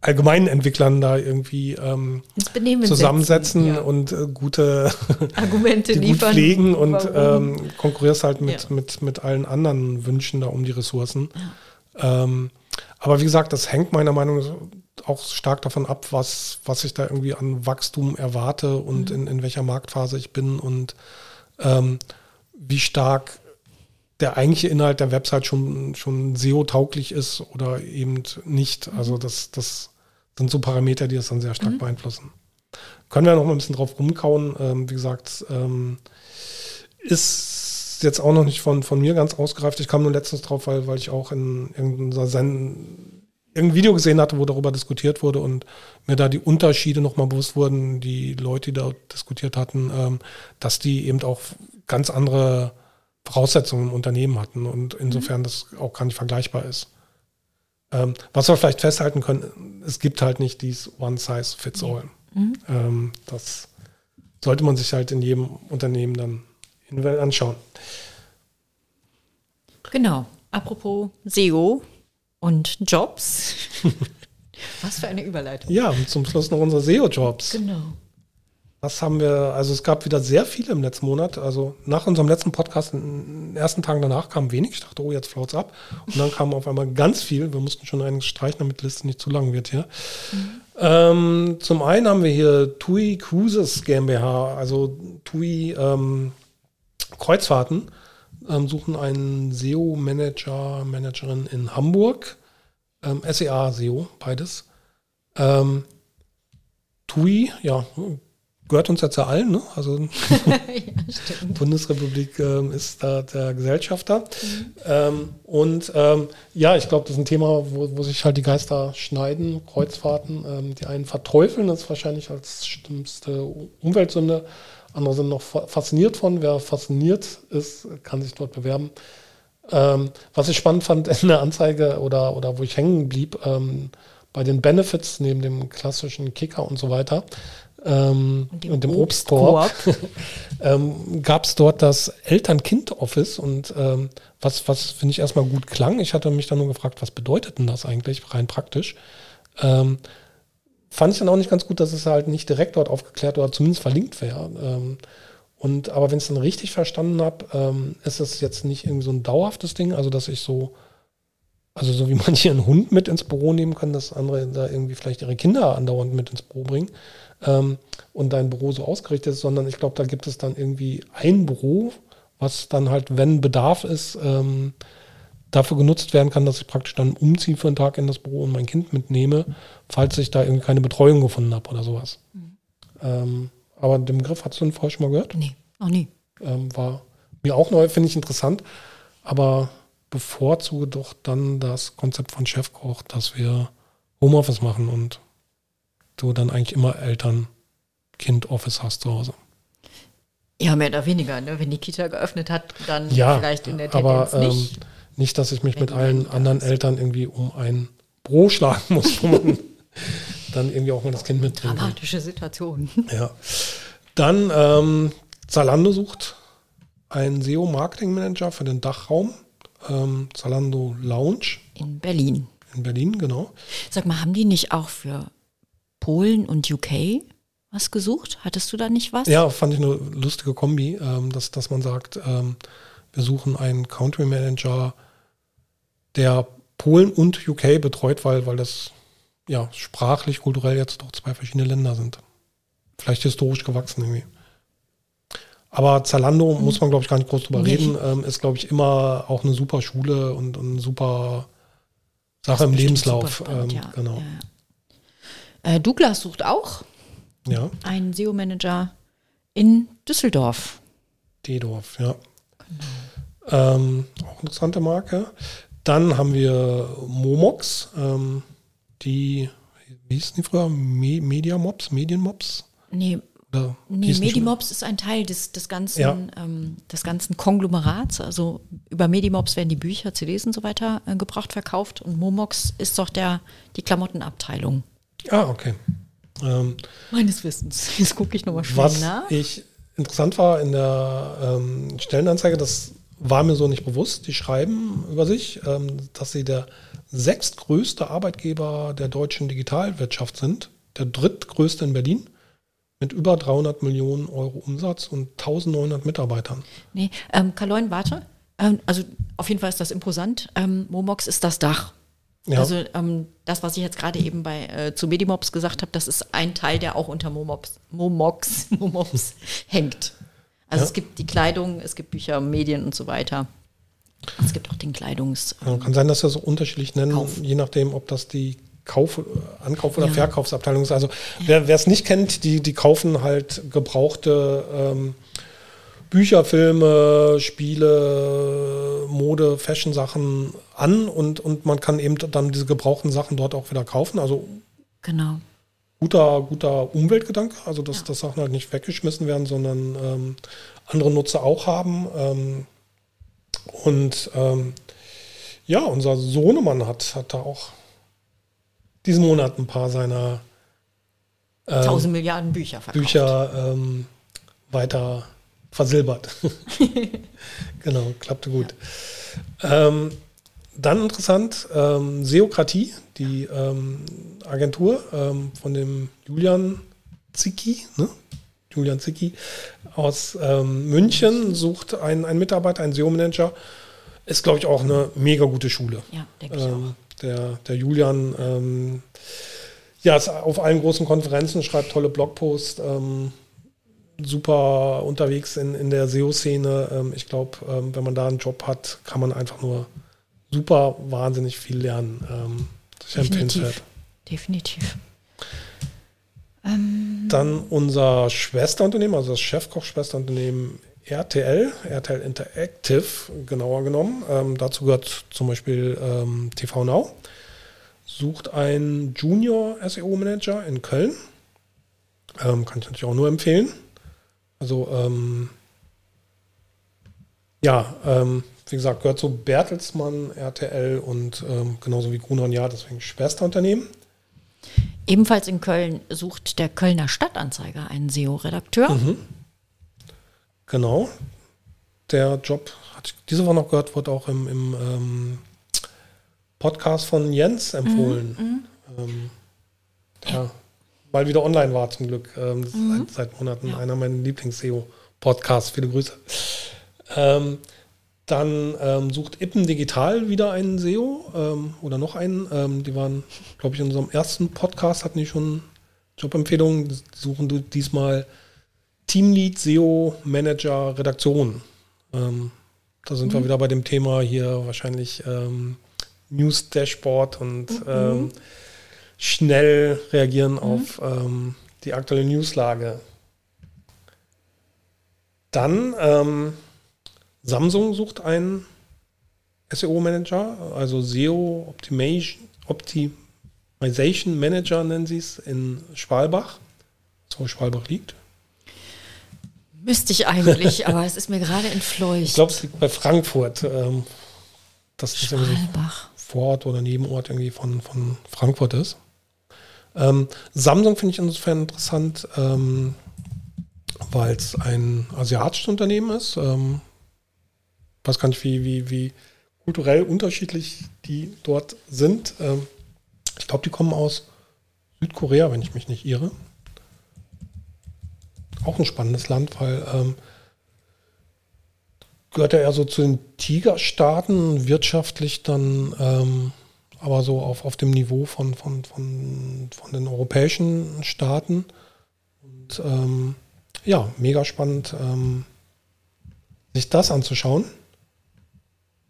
A: allgemeinen Entwicklern da irgendwie ähm, zusammensetzen ja. und äh, gute
B: Argumente
A: liefern. Gut pflegen und ähm, konkurrierst halt mit, ja. mit, mit allen anderen Wünschen da um die Ressourcen. Ja. Ähm, aber wie gesagt, das hängt meiner Meinung nach auch stark davon ab, was, was ich da irgendwie an Wachstum erwarte und mhm. in, in welcher Marktphase ich bin und ähm, wie stark der eigentliche Inhalt der Website schon, schon SEO-tauglich ist oder eben nicht. Mhm. Also das, das sind so Parameter, die das dann sehr stark mhm. beeinflussen. Können wir noch mal ein bisschen drauf rumkauen. Ähm, wie gesagt, ähm, ist jetzt auch noch nicht von, von mir ganz ausgereift. Ich kam nur letztens drauf, weil, weil ich auch in irgendein Video gesehen hatte, wo darüber diskutiert wurde und mir da die Unterschiede nochmal bewusst wurden, die Leute, die da diskutiert hatten, ähm, dass die eben auch ganz andere Voraussetzungen im Unternehmen hatten und insofern mhm. das auch gar nicht vergleichbar ist. Ähm, was wir vielleicht festhalten können, es gibt halt nicht dies One Size Fits All. Mhm. Ähm, das sollte man sich halt in jedem Unternehmen dann individuell anschauen.
B: Genau. Apropos SEO und Jobs. Was für eine Überleitung.
A: Ja, und zum Schluss noch unsere SEO-Jobs.
B: Genau.
A: Was haben wir, also es gab wieder sehr viele im letzten Monat. Also nach unserem letzten Podcast, in den ersten Tagen danach kam wenig. Ich dachte, oh, jetzt flaut's ab. Und dann kam auf einmal ganz viel. Wir mussten schon einiges streichen, damit die Liste nicht zu lang wird hier. Mhm. Ähm, zum einen haben wir hier TUI Cruises GmbH, also TUI ähm, Kreuzfahrten ähm, suchen einen SEO-Manager, Managerin in Hamburg. Ähm, SEA, SEO, beides. Ähm, TUI, ja, gehört uns jetzt ja allen, ne? Also ja, Bundesrepublik ähm, ist da der Gesellschafter. Mhm. Ähm, und ähm, ja, ich glaube, das ist ein Thema, wo, wo, sich halt die Geister schneiden, Kreuzfahrten. Ähm, die einen verteufeln das wahrscheinlich als schlimmste Umweltsünde. Andere sind noch fasziniert von. Wer fasziniert ist, kann sich dort bewerben. Ähm, was ich spannend fand in der Anzeige oder, oder wo ich hängen blieb, ähm, bei den Benefits neben dem klassischen Kicker und so weiter ähm, und, und, dem Obstkorb, ähm, gab es dort das Eltern-Kind-Office und ähm, was, was finde ich erstmal gut klang. Ich hatte mich dann nur gefragt, was bedeutet denn das eigentlich rein praktisch? Fand ich dann auch nicht ganz gut, dass es halt nicht direkt dort aufgeklärt oder zumindest verlinkt wäre. Ähm, und aber wenn ich es dann richtig verstanden habe, ähm, ist es jetzt nicht irgendwie so ein dauerhaftes Ding, also dass ich so, also so wie manche einen Hund mit ins Büro nehmen können, dass andere da irgendwie vielleicht ihre Kinder andauernd mit ins Büro bringen ähm, und dein Büro so ausgerichtet ist, sondern ich glaube, da gibt es dann irgendwie ein Büro, was dann halt, wenn Bedarf ist, ähm, dafür genutzt werden kann, dass ich praktisch dann umziehe für einen Tag in das Büro und mein Kind mitnehme, falls ich da irgendwie keine Betreuung gefunden habe oder sowas. Mhm. Ähm, aber den Begriff hast du den vorher schon mal gehört?
B: Nee, noch nie.
A: Ähm, war mir auch neu, finde ich interessant, aber bevorzuge doch dann das Konzept von Chefkoch, dass wir Homeoffice machen und du dann eigentlich immer Eltern-Kind-Office hast zu Hause.
B: Ja, mehr oder weniger. Ne? Wenn die Kita geöffnet hat, dann
A: ja,
B: vielleicht in der
A: Tendenz aber, nicht. Ähm, nicht, dass ich mich mit allen anderen. Eltern irgendwie um ein Bro schlagen muss, wo man dann irgendwie auch mal das Kind mitbringt.
B: Dramatische Situation.
A: Ja. Dann ähm, Zalando sucht einen SEO-Marketing-Manager für den Dachraum. Ähm, Zalando Lounge.
B: In Berlin.
A: In Berlin, genau.
B: Sag mal, haben die nicht auch für Polen und UK was gesucht? Hattest du da nicht was?
A: Ja, fand ich eine lustige Kombi, ähm, dass, dass man sagt, ähm, wir suchen einen Country Manager der Polen und UK betreut, weil, weil das ja sprachlich, kulturell jetzt doch zwei verschiedene Länder sind. Vielleicht historisch gewachsen irgendwie. Aber Zalando mhm. muss man, glaube ich, gar nicht groß drüber nicht. reden. Ähm, ist, glaube ich, immer auch eine super Schule und, und eine super Sache im Lebenslauf. Spannend, ähm, ja. Genau. Ja.
B: Äh, Douglas sucht auch
A: ja.
B: einen SEO-Manager in Düsseldorf.
A: Dedorf, ja. Genau. Ähm, auch interessante Marke. Dann haben wir Momox, ähm, die, wie hießen die früher? Me Media Mobs, Medienmobs?
B: Nee,
A: Oder
B: nee Medimobs ist ein Teil des, des, ganzen,
A: Ja.
B: ähm, des ganzen Konglomerats. Also über Medimobs werden die Bücher, CDs und so weiter äh, gebraucht, verkauft. Und Momox ist doch der, die Klamottenabteilung.
A: Ah, okay. Ähm,
B: Meines Wissens. Jetzt gucke ich nochmal schnell
A: was
B: nach.
A: ich interessant war in der ähm, Stellenanzeige, das war mir so nicht bewusst. Die schreiben über sich, ähm, dass sie der sechstgrößte Arbeitgeber der deutschen Digitalwirtschaft sind, der drittgrößte in Berlin mit über 300 Millionen Euro Umsatz und 1900 Mitarbeitern.
B: Nee, ähm, Kaloin, warte. Ähm, also auf jeden Fall ist das imposant. Ähm, Momox ist das Dach.
A: Ja.
B: Also ähm, das, was ich jetzt gerade eben bei äh, zu Medimobs gesagt habe, das ist ein Teil, der auch unter Momox, Momox, Momox hängt. Also
A: Ja.
B: es gibt die Kleidung, es gibt Bücher, Medien und so weiter. Es gibt auch den Kleidungs.
A: Ja, kann sein, dass wir so unterschiedlich nennen,
B: Kauf.
A: je nachdem, ob das die Kauf, Ankauf- oder
B: Ja.
A: Verkaufsabteilung ist. Also wer wer es nicht kennt, die, die kaufen halt gebrauchte ähm, Bücher, Filme, Spiele, Mode, Fashion-Sachen an und, und man kann eben dann diese gebrauchten Sachen dort auch wieder kaufen. Also
B: Genau.
A: Guter, guter Umweltgedanke, also dass, dass Sachen halt nicht weggeschmissen werden, sondern ähm, andere Nutzer auch haben. Ähm, und ähm, ja, unser Sohnemann hat, hat da auch diesen Monat ein paar seiner ähm,
B: Tausend Milliarden Bücher verkauft.
A: Bücher ähm, weiter versilbert. genau, klappte gut. Ähm, dann interessant, ähm, Seokratie, die Agentur ähm, von dem Julian Zicki, ne? Julian Zicki aus ähm, München sucht einen, einen Mitarbeiter, einen SEO-Manager. Ist, glaube ich, auch eine mega gute Schule.
B: Ja, denke ich auch.
A: Ähm, der, der Julian, ähm, ja, ist auf allen großen Konferenzen, schreibt tolle Blogposts, ähm, super unterwegs in, in der SEO-Szene. Ähm, ich glaube, wenn man da einen Job hat, kann man einfach nur super wahnsinnig viel lernen. Ähm, sicher empfehlenswert.
B: Definitiv. Definitiv.
A: Dann unser Schwesterunternehmen, also das Chefkoch-Schwesterunternehmen RTL, RTL Interactive genauer genommen. Ähm, dazu gehört zum Beispiel ähm, TV Now. Sucht einen Junior SEO-Manager in Köln. Ähm, kann ich natürlich auch nur empfehlen. Also ähm, ja, ähm, wie gesagt, gehört zu Bertelsmann, RTL und ähm, genauso wie Gruner und Ja, deswegen Schwesterunternehmen.
B: Ebenfalls in Köln sucht der Kölner Stadtanzeiger einen SEO-Redakteur.
A: Mhm. Genau. Der Job, hatte ich diese Woche noch gehört, wurde auch im, im ähm, Podcast von Jens empfohlen. Ähm, der mal wieder online war zum Glück. Ähm, ist seit, seit Monaten einer meiner Lieblings-SEO-Podcasts. Viele Grüße. Dann ähm, sucht Ippen Digital wieder einen SEO ähm, oder noch einen. Ähm, die waren, glaube ich, in unserem ersten Podcast hatten die schon Jobempfehlungen. Die suchen du diesmal Teamlead, SEO, Manager, Redaktion. Ähm, da sind wir wieder bei dem Thema hier wahrscheinlich ähm, News Dashboard und ähm, schnell reagieren auf ähm, die aktuelle Newslage. Dann Samsung sucht einen SEO-Manager, also SEO Optimation, Optimization Manager nennen sie es in Schwalbach, so wo Schwalbach liegt.
B: Müsste ich eigentlich, aber es ist mir gerade entfleucht.
A: Ich glaube, es liegt bei Frankfurt. Ähm, dass das irgendwie so
B: Schwalbach.
A: Vorort oder Nebenort irgendwie von, von Frankfurt ist. Ähm, Samsung finde ich insofern interessant, ähm, weil es ein asiatisches Unternehmen ist. Ähm, weiß gar nicht, wie, wie, wie kulturell unterschiedlich die dort sind. Ähm, ich glaube, die kommen aus Südkorea, wenn ich mich nicht irre. Auch ein spannendes Land, weil ähm, gehört ja eher so zu den Tigerstaaten, wirtschaftlich dann ähm, aber so auf, auf dem Niveau von, von, von, von den europäischen Staaten. Und ähm, ja, mega spannend, ähm, sich das anzuschauen.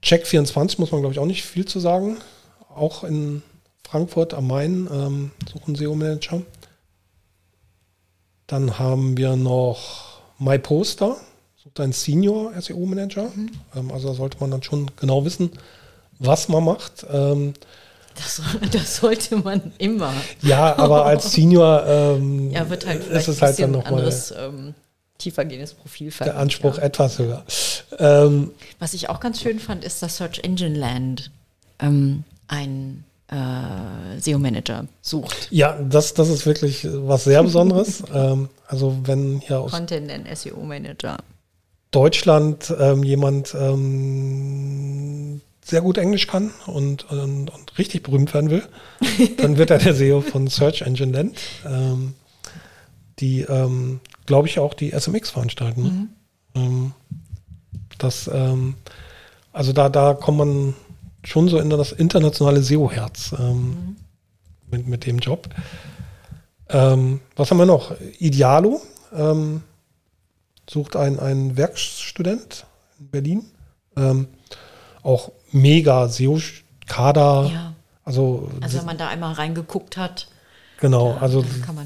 A: Check 24 muss man, glaube ich, auch nicht viel zu sagen. Auch in Frankfurt am Main, ähm, suchen SEO-Manager. Dann haben wir noch MyPoster, sucht einen Senior SEO-Manager. Mhm. Ähm, also da sollte man dann schon genau wissen, was man macht. Ähm,
B: das, das, sollte man immer.
A: Ja, aber als Senior ähm,
B: ja, wird halt ist
A: es halt dann nochmal
B: anderes ähm, tiefergehendes Profil
A: verlangt. Der Anspruch ja. etwas höher. Ähm,
B: Was ich auch ganz schön fand, ist, dass Search Engine Land ähm, ein äh, SEO-Manager sucht.
A: Ja, das, das ist wirklich was sehr Besonderes. ähm, also wenn hier aus
B: Content and SEO-Manager.
A: Deutschland ähm, jemand ähm, sehr gut Englisch kann und, und, und, richtig berühmt werden will, dann wird er der SEO von Search Engine Land, ähm, die, ähm, glaube ich, auch die SMX veranstalten. Ne? Mhm. Ähm, das, ähm, also da, da kommt man schon so in das internationale SEO-Herz ähm, mhm. mit, mit dem Job. Ähm, was haben wir noch? Idealo ähm, sucht einen, einen Werkstudent in Berlin. Auch mega SEO-Kader. Ja. Also,
B: also wenn man da einmal reingeguckt hat.
A: Genau, also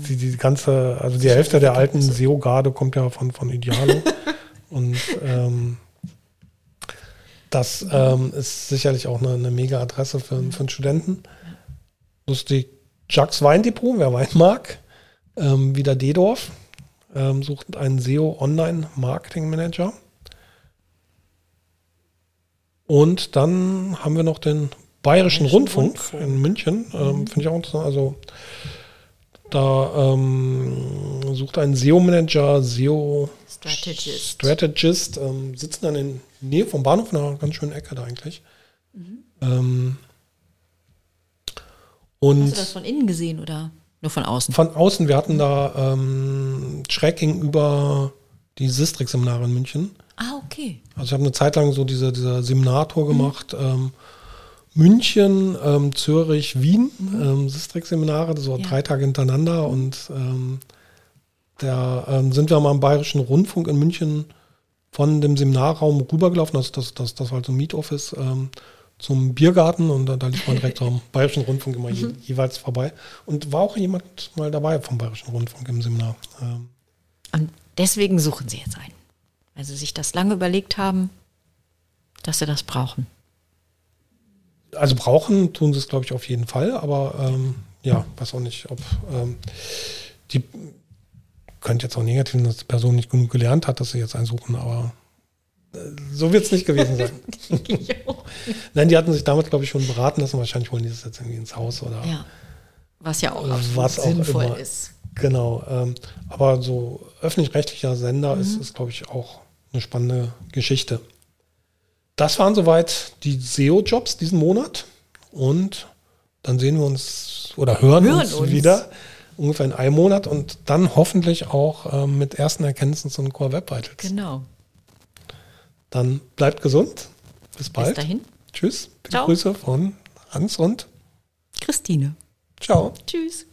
A: die, die ganze, also die Hälfte der alten SEO-Garde kommt ja von, von Idealo. und ähm, das ähm, ist sicherlich auch eine, eine mega Adresse für, für einen Studenten. Lustig, Jacques Weindepot, wer Wein mag, ähm, wieder Dedorf, ähm, sucht einen SEO Online Marketing Manager. Und dann haben wir noch den Bayerischen, Rundfunk, Rundfunk, in München. Ähm. Finde ich auch interessant. Also da ähm, sucht ein SEO-Manager, SEO Strategist, ähm, sitzen dann in Nähe vom Bahnhof, in einer ganz schönen Ecke da eigentlich. Mhm. Ähm, und
B: Hast du das von innen gesehen oder nur von außen?
A: Von außen. Wir hatten da ähm, schräg gegenüber die Sistrix-Seminare in München.
B: Ah, okay.
A: Also ich habe eine Zeit lang so diese, diese Seminartour mhm. gemacht. Ähm, München, ähm, Zürich, Wien, ähm, Sistrix-Seminare, so ja. drei Tage hintereinander. Und ähm, da ähm, sind wir mal im Bayerischen Rundfunk in München von dem Seminarraum rübergelaufen. Also das, das, das war halt so ein Mietoffice ähm, zum Biergarten und da, da lief man direkt am Bayerischen Rundfunk immer je, mhm. jeweils vorbei. Und war auch jemand mal dabei vom Bayerischen Rundfunk im Seminar. Ähm.
B: Und deswegen suchen Sie jetzt einen. Weil Sie sich das lange überlegt haben, dass Sie das brauchen
A: also brauchen tun sie es, glaube ich, auf jeden Fall, aber ähm, ja, weiß auch nicht, ob ähm, die könnte jetzt auch negativ, dass die Person nicht genug gelernt hat, dass sie jetzt einen suchen, aber äh, so wird es nicht gewesen sein. Nein, die hatten sich damals, glaube ich, schon beraten lassen. Wahrscheinlich wollen die das jetzt irgendwie ins Haus oder.
B: Ja. Was ja auch was sinnvoll auch immer, ist.
A: Genau. Ähm, aber so öffentlich-rechtlicher Sender mhm. ist, ist glaube ich, auch eine spannende Geschichte. Das waren soweit die SEO-Jobs diesen Monat. Und dann sehen wir uns oder hören, hören uns, uns, wieder ungefähr in einem Monat und dann hoffentlich auch ähm, mit ersten Erkenntnissen zu den Core Web Vitals.
B: Genau.
A: Dann bleibt gesund. Bis bald.
B: Bis dahin.
A: Tschüss. Ciao. Grüße von Hans und
B: Christine.
A: Ciao.
B: Tschüss.